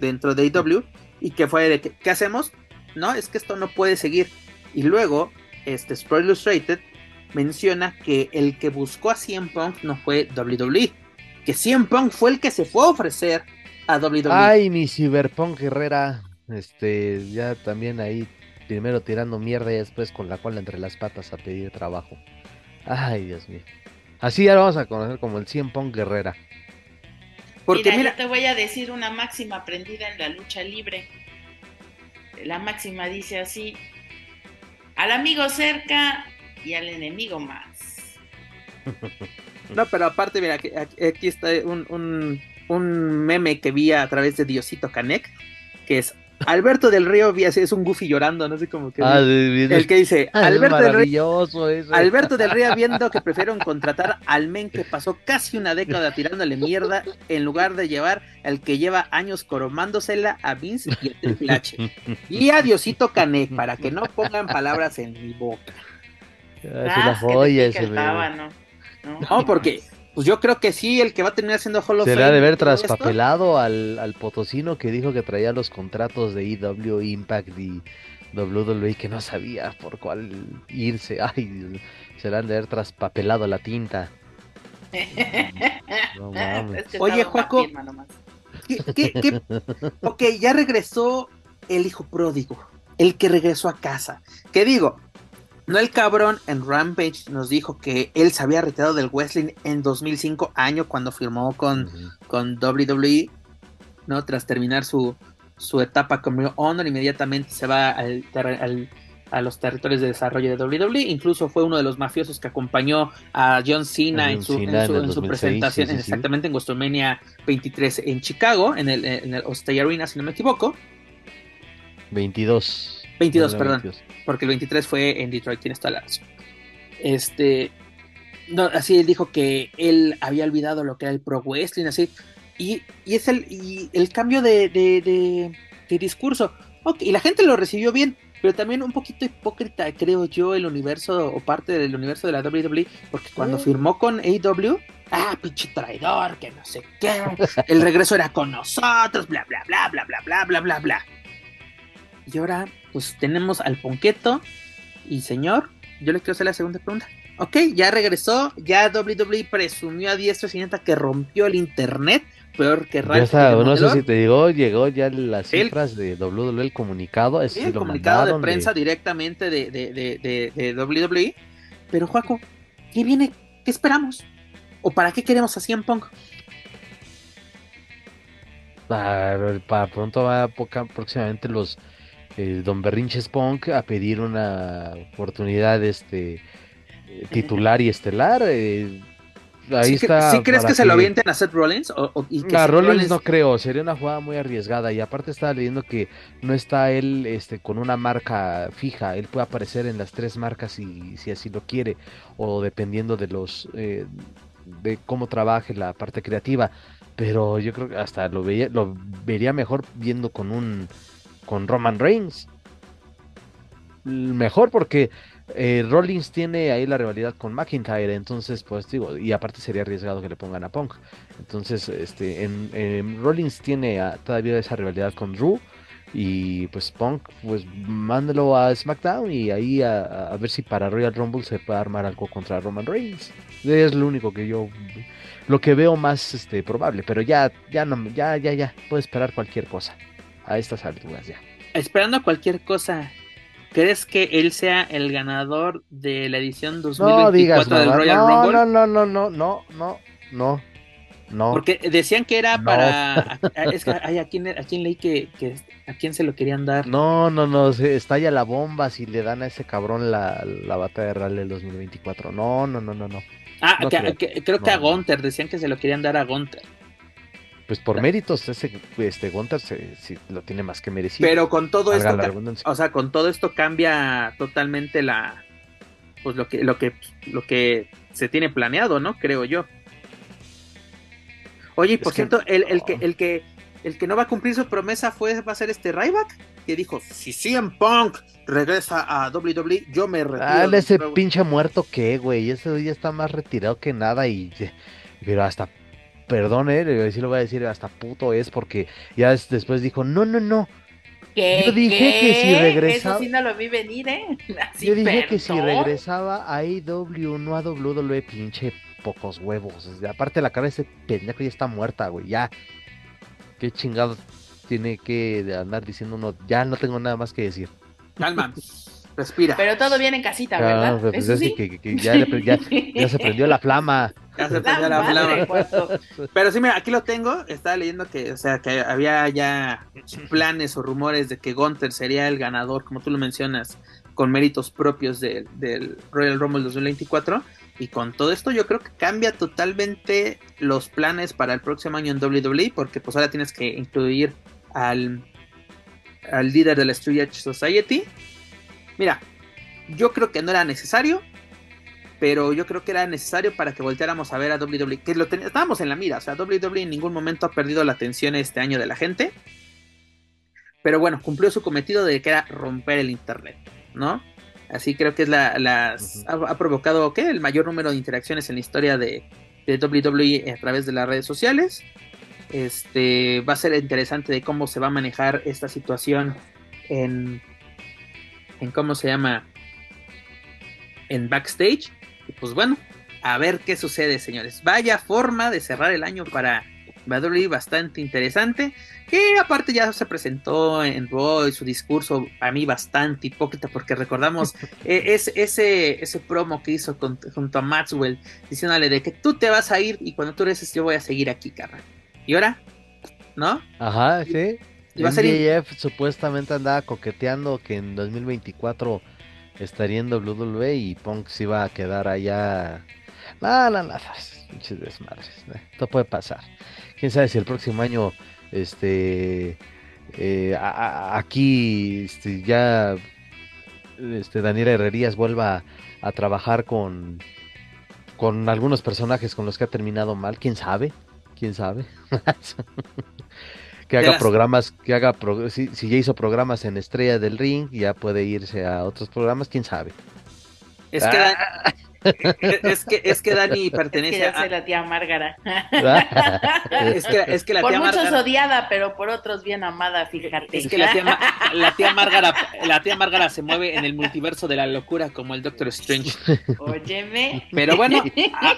dentro de AEW y que fue de que, ¿qué hacemos? No, es que esto no puede seguir. Y luego, este Sport Illustrated menciona que el que buscó a CM Punk no fue WWE, que CM Punk fue el que se fue a ofrecer a WWE. Ay, mi Cyberpunk Herrera, este, ya también ahí primero tirando mierda y después con la cual entre las patas a pedir trabajo. Ay, Dios mío. Así ya lo vamos a conocer como el CM Punk Guerrera. Porque mira, te voy a decir una máxima aprendida en la lucha libre la máxima dice así, al amigo cerca y al enemigo más. No, pero aparte, mira, aquí, está un, meme que vi a través de Diosito Canek, que es Alberto del Río es un goofy llorando, no sé cómo que. Ah, el que dice Alberto del Río. Alberto del Río viendo que prefieren contratar al men que pasó casi una década tirándole mierda en lugar de llevar al que lleva años coromándosela a Vince y a Triple H. Y a Diosito Cané, para que no pongan palabras en mi boca. Ah, no, porque pues yo creo que sí, el que va a terminar siendo Hall of Será de ver traspapelado al, al, potosino que dijo que traía los contratos de EW, Impact y WWE que no sabía por cuál irse. Ay, será de haber traspapelado la tinta. Oye, Juaco. ok, ya regresó el hijo pródigo, el que regresó a casa. ¿Qué digo? No el cabrón en Rampage nos dijo que él se había retirado del wrestling en 2005, año cuando firmó con, con WWE, ¿no? Tras terminar su, su etapa como Honor, inmediatamente se va al, a los territorios de desarrollo de WWE. Incluso fue uno de los mafiosos que acompañó a John Cena, en, su, en, su, presentación, exactamente en WrestleMania 23 en Chicago, en el, en el Arena, si no me equivoco. 22. 22, perdón. Porque el 23 fue en Detroit, tienes toda la razón. Este. No, así él dijo que él había olvidado lo que era el pro wrestling, así. Y, y es el, y el cambio de, de, de, discurso. y la gente lo recibió bien, pero también un poquito hipócrita, creo yo, el universo o parte del universo de la WWE, porque cuando mm. firmó con AW, ah, pinche traidor, que no sé qué, el regreso era con nosotros, bla, bla, bla, bla, bla, bla, bla, bla, bla. Y ahora, pues tenemos al Ponqueto. Y señor, yo le quiero hacer la segunda pregunta. ok, ya regresó, ya WWE presumió a diestra y que rompió el internet, peor que Ralph. no sé si te digo, llegó ya las cifras de WWE, el comunicado. Sí, el comunicado de prensa directamente de, de, de, WWE. Pero, Juaco, ¿qué viene? ¿Qué esperamos? ¿O para qué queremos a CM Punk? Para, para pronto va próximamente los eh, Don Berrinches Punk a pedir una oportunidad este eh, titular y estelar. Eh, ahí está. ¿Sí crees que, se lo avienten a Seth Rollins? O, a Rollins, no creo, sería una jugada muy arriesgada. Y aparte estaba leyendo que no está él este, con una marca fija. Él puede aparecer en las tres marcas si, si así lo quiere. O dependiendo de los de cómo trabaje la parte creativa. Pero yo creo que hasta lo veía, lo vería mejor viendo con un con Roman Reigns. Mejor porque eh, Rollins tiene ahí la rivalidad con McIntyre, entonces pues digo, y aparte sería arriesgado que le pongan a Punk. Entonces, este, en, Rollins tiene todavía esa rivalidad con Drew y pues Punk, pues mándelo a SmackDown y ahí a, ver si para Royal Rumble se puede armar algo contra Roman Reigns. Es lo único que yo lo que veo más este probable, pero ya ya no ya ya ya puedo esperar cualquier cosa a estas alturas ya. Esperando cualquier cosa, ¿crees que él sea el ganador de la edición 2024 no digas, del Royal no, Rumble? No, no, no, no, no, no, no, no. Porque decían que era para. es que, ¿a quién, a quién leí que, que, a quién se lo querían dar? No, no, no, se estalla la bomba si le dan a ese cabrón la, la batalla de Rally del 2024. No, no, no, no, no. Ah, creo. que a Gunter, decían que se lo querían dar a Gunter pues por méritos ese este Gunter se, lo tiene más que merecido. Pero con todo esto, o sea, con todo esto cambia totalmente la pues lo que lo que lo que se tiene planeado, ¿no? Creo yo. Oye, por cierto, el, el, que el que el que no va a cumplir su promesa fue va a ser este Ryback que dijo, si CM Punk regresa a WWE, yo me retiro. Dale ese pinche muerto que, güey, ese ya está más retirado que nada y pero hasta perdón, eh, sí lo voy a decir, hasta puto es porque ya después dijo, no, no, no. Yo dije que si regresaba. Eso sí no lo vi venir, ¿eh? yo dije que si regresaba a AEW, no a WWE, pinche pocos huevos. Aparte, la cara de ese pendejo ya está muerta, güey, ya. Qué chingado tiene que andar diciendo uno, ya no tengo nada más que decir. Calma. Respira. Pero todo bien en casita, ¿verdad? Pues. Ya se prendió la, flama. Pero sí, mira, aquí lo tengo. Estaba leyendo que, o sea, que había ya planes o rumores de que Gunther sería el ganador, como tú lo mencionas, con méritos propios del Royal Rumble 2024. Y con todo esto yo creo que cambia totalmente los planes para el próximo año en WWE, porque pues ahora tienes que incluir al, al líder de la Street Society Mira, yo creo que no era necesario, pero yo creo que era necesario para que volteáramos a ver a WWE, que lo estábamos en la mira, o sea, WWE en ningún momento ha perdido la atención este año de la gente, pero bueno, cumplió su cometido de que era romper el internet, ¿no? Así creo que es la, ha, provocado ¿qué? el mayor número de interacciones en la historia de, de WWE a través de las redes sociales. Este va a ser interesante de cómo se va a manejar esta situación en en cómo se llama en backstage. Y pues bueno, a ver qué sucede, señores. Vaya forma de cerrar el año para WWE bastante interesante. Que aparte ya se presentó en Raw y su discurso a mí bastante hipócrita porque recordamos eh, ese, ese promo que hizo junto a Maxwell diciéndole de que tú te vas a ir y cuando tú regreses yo voy a seguir aquí, carnal. ¿Y ahora? ¿No? Ajá, sí. MJF supuestamente andaba coqueteando que en 2024 estaría en WWE y Punk se iba a quedar allá. No, no, no, pinches desmadres. Esto puede pasar. Quién sabe si el próximo año, este, eh, aquí, este, ya, este, Daniela Herrerías vuelva a, trabajar con, con algunos personajes con los que ha terminado mal. Quién sabe, quién sabe. que haga programas, que haga si, ya hizo programas en Estrella del Ring, ya puede irse a otros programas, quién sabe. Es que, ah. es que es que Dani pertenece es que a la tía Márgara. es que, es que la por tía muchos odiada, pero por otros bien amada, fíjate. Es que la tía, la tía Márgara, la tía Márgara se mueve en el multiverso de la locura como el Doctor Strange. Óyeme. Pero bueno,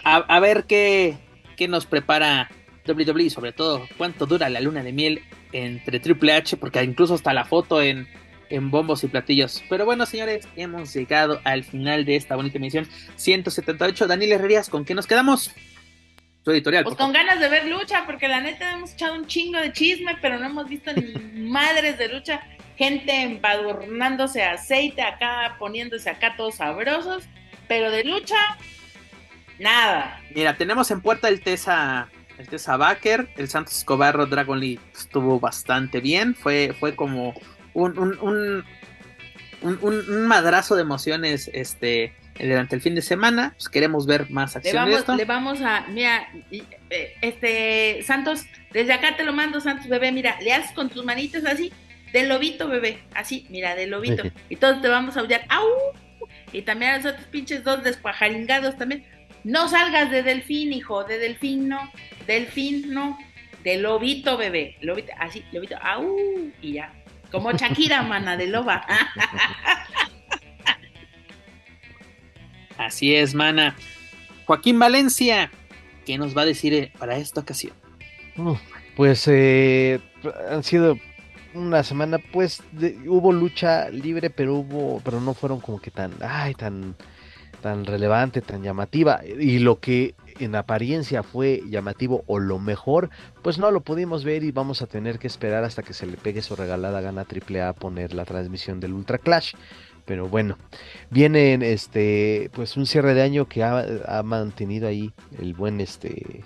a, a ver qué, qué nos prepara WWE y sobre todo cuánto dura la luna de miel entre Triple H, porque incluso hasta la foto en, en bombos y platillos. Pero bueno, señores, hemos llegado al final de esta bonita emisión 178. Daniel Herrerías, ¿con qué nos quedamos? Tu editorial. Pues con ganas de ver lucha, porque la neta hemos echado un chingo de chisme, pero no hemos visto ni madres de lucha. Gente embadurnándose aceite acá, poniéndose acá todos sabrosos, pero de lucha, nada. Mira, tenemos en puerta el Tesa el Tessa Baker, el Santos Escobarro Dragon Lee estuvo bastante bien, fue, fue como un, un, un, un, madrazo de emociones este, durante el fin de semana, pues queremos ver más acción le vamos, de esto. Le vamos a, mira, eh, este, Santos, desde acá te lo mando, Santos bebé, mira, le haces con tus manitos así, del lobito bebé, así, mira, del lobito, y todos te vamos a aullar, ¡au! Y también a los otros pinches dos despajaringados también, no salgas de delfín, hijo, de delfín no, delfín no, de lobito, bebé, lobito, así, lobito, au, y ya. Como Shakira, mana de loba. Así es, mana. Joaquín Valencia, ¿qué nos va a decir eh, para esta ocasión? pues eh, han sido una semana, pues hubo lucha libre, pero hubo, pero no fueron como que tan, ay, tan tan relevante, tan llamativa, y lo que en apariencia fue llamativo o lo mejor, pues no lo pudimos ver y vamos a tener que esperar hasta que se le pegue su regalada gana AAA a poner la transmisión del Ultra Clash. Pero bueno, viene este, pues un cierre de año que ha, mantenido ahí el buen, este,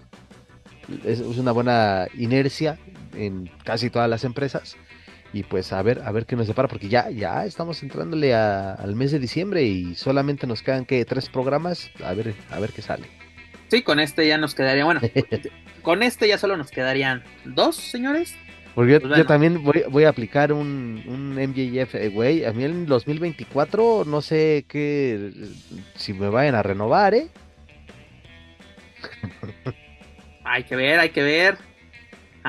es una buena inercia en casi todas las empresas y pues a ver, a ver qué nos depara, porque ya, ya estamos entrándole al mes de diciembre y solamente nos quedan que tres programas, a ver, a ver qué sale. Sí, con este ya nos quedaría, bueno, con este ya solo nos quedarían dos, señores. Porque yo, pues también voy, a aplicar un, un MJF, eh, güey, a mí en 2024 no sé qué, si me vayan a renovar, ¿eh? hay que ver, hay que ver.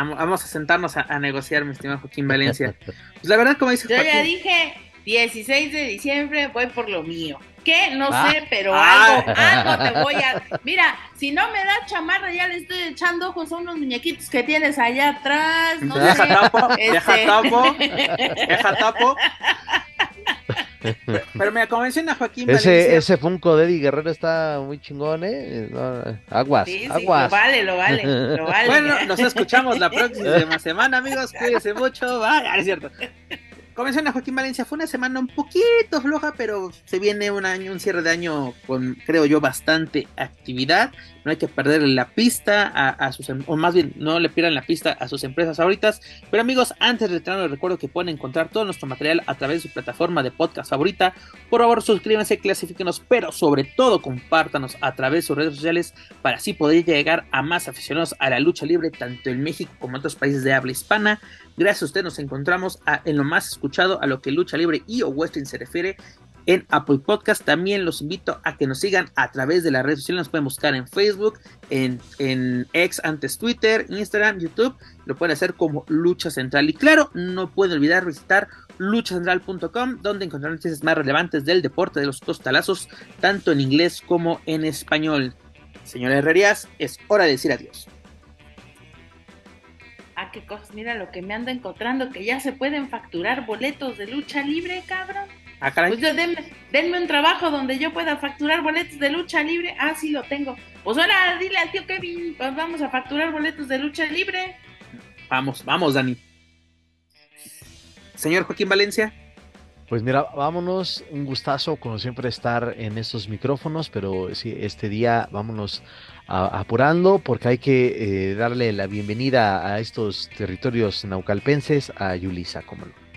Vamos a sentarnos a, negociar, mi estimado Joaquín Valencia. Pues la verdad, como dice Yo ya dije, 16 de diciembre voy por lo mío. ¿Qué? No ah. sé, pero ah. algo, algo te voy a... Mira, si no me da chamarra, ya le estoy echando ojos a unos muñequitos que tienes allá atrás. No deja tapo, deja este. tapo, deja tapo. Pero me convenciona Joaquín ese, Ese Funko de Eddie Guerrero está muy chingón, ¿eh? aguas, sí, sí, aguas. Lo vale, lo vale, lo vale. Bueno, nos escuchamos la próxima semana, amigos. Cuídense mucho. Bye. Ah, es cierto a Joaquín Valencia, fue una semana un poquito floja, pero se viene un año, un cierre de año con, creo yo, bastante actividad. No hay que perder la pista a, sus, em, o más bien, no le pierdan la pista a sus empresas ahoritas. Pero amigos, antes de retirarnos, les recuerdo que pueden encontrar todo nuestro material a través de su plataforma de podcast favorita. Por favor, suscríbanse, clasifíquenos, pero sobre todo compártanos a través de sus redes sociales para así poder llegar a más aficionados a la lucha libre, tanto en México como en otros países de habla hispana. Gracias a usted nos encontramos en lo más escuchado a lo que lucha libre y o western se refiere en Apple Podcast. También los invito a que nos sigan a través de las redes sociales. Nos pueden buscar en Facebook, en, en X, antes Twitter, Instagram, YouTube. Lo pueden hacer como Lucha Central. Y claro, no pueden olvidar visitar luchacentral.com, donde encontrarán noticias más relevantes del deporte de los costalazos, tanto en inglés como en español. Señores Herrerías, es hora de decir adiós ah, qué cosas, mira lo que me anda encontrando, que ya se pueden facturar boletos de lucha libre, cabrón. Ah, caray. Pues yo, denme, un trabajo donde yo pueda facturar boletos de lucha libre. Ah, sí lo tengo. Pues ahora dile al tío Kevin, pues vamos a facturar boletos de lucha libre. Vamos, vamos, Dani. Señor Joaquín Valencia. Pues mira, vámonos, un gustazo como siempre estar en estos micrófonos, pero sí, este día vámonos apurando porque hay que eh, darle la bienvenida a estos territorios naucalpenses a Yulisa, como no.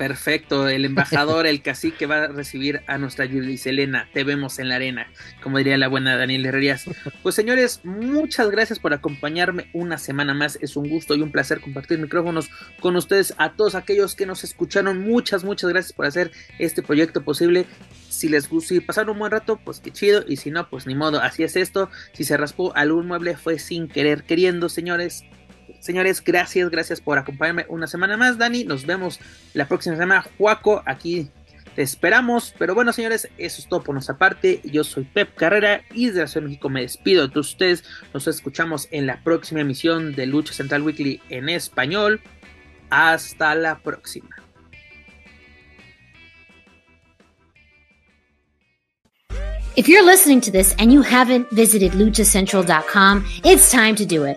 Perfecto, el embajador, el cacique va a recibir a nuestra Selena. Te vemos en la arena, como diría la buena Daniel Herrerías. Pues señores, muchas gracias por acompañarme una semana más. Es un gusto y un placer compartir micrófonos con ustedes. A todos aquellos que nos escucharon, muchas, muchas gracias por hacer este proyecto posible. Si les gustó, si pasaron un buen rato, pues qué chido. Y si no, pues ni modo, así es esto. Si se raspó algún mueble, fue sin querer queriendo, señores. Señores, gracias, gracias por acompañarme una semana más, Dani. Nos vemos la próxima semana. Juaco, aquí te esperamos. Pero bueno, señores, eso es todo por nuestra parte. Yo soy Pep Carrera y desde la Ciudad de México me despido de ustedes. Nos escuchamos en la próxima emisión de Lucha Central Weekly en español. Hasta la próxima. If you're listening to this and you haven't visited luchacentral.com, it's time to do it.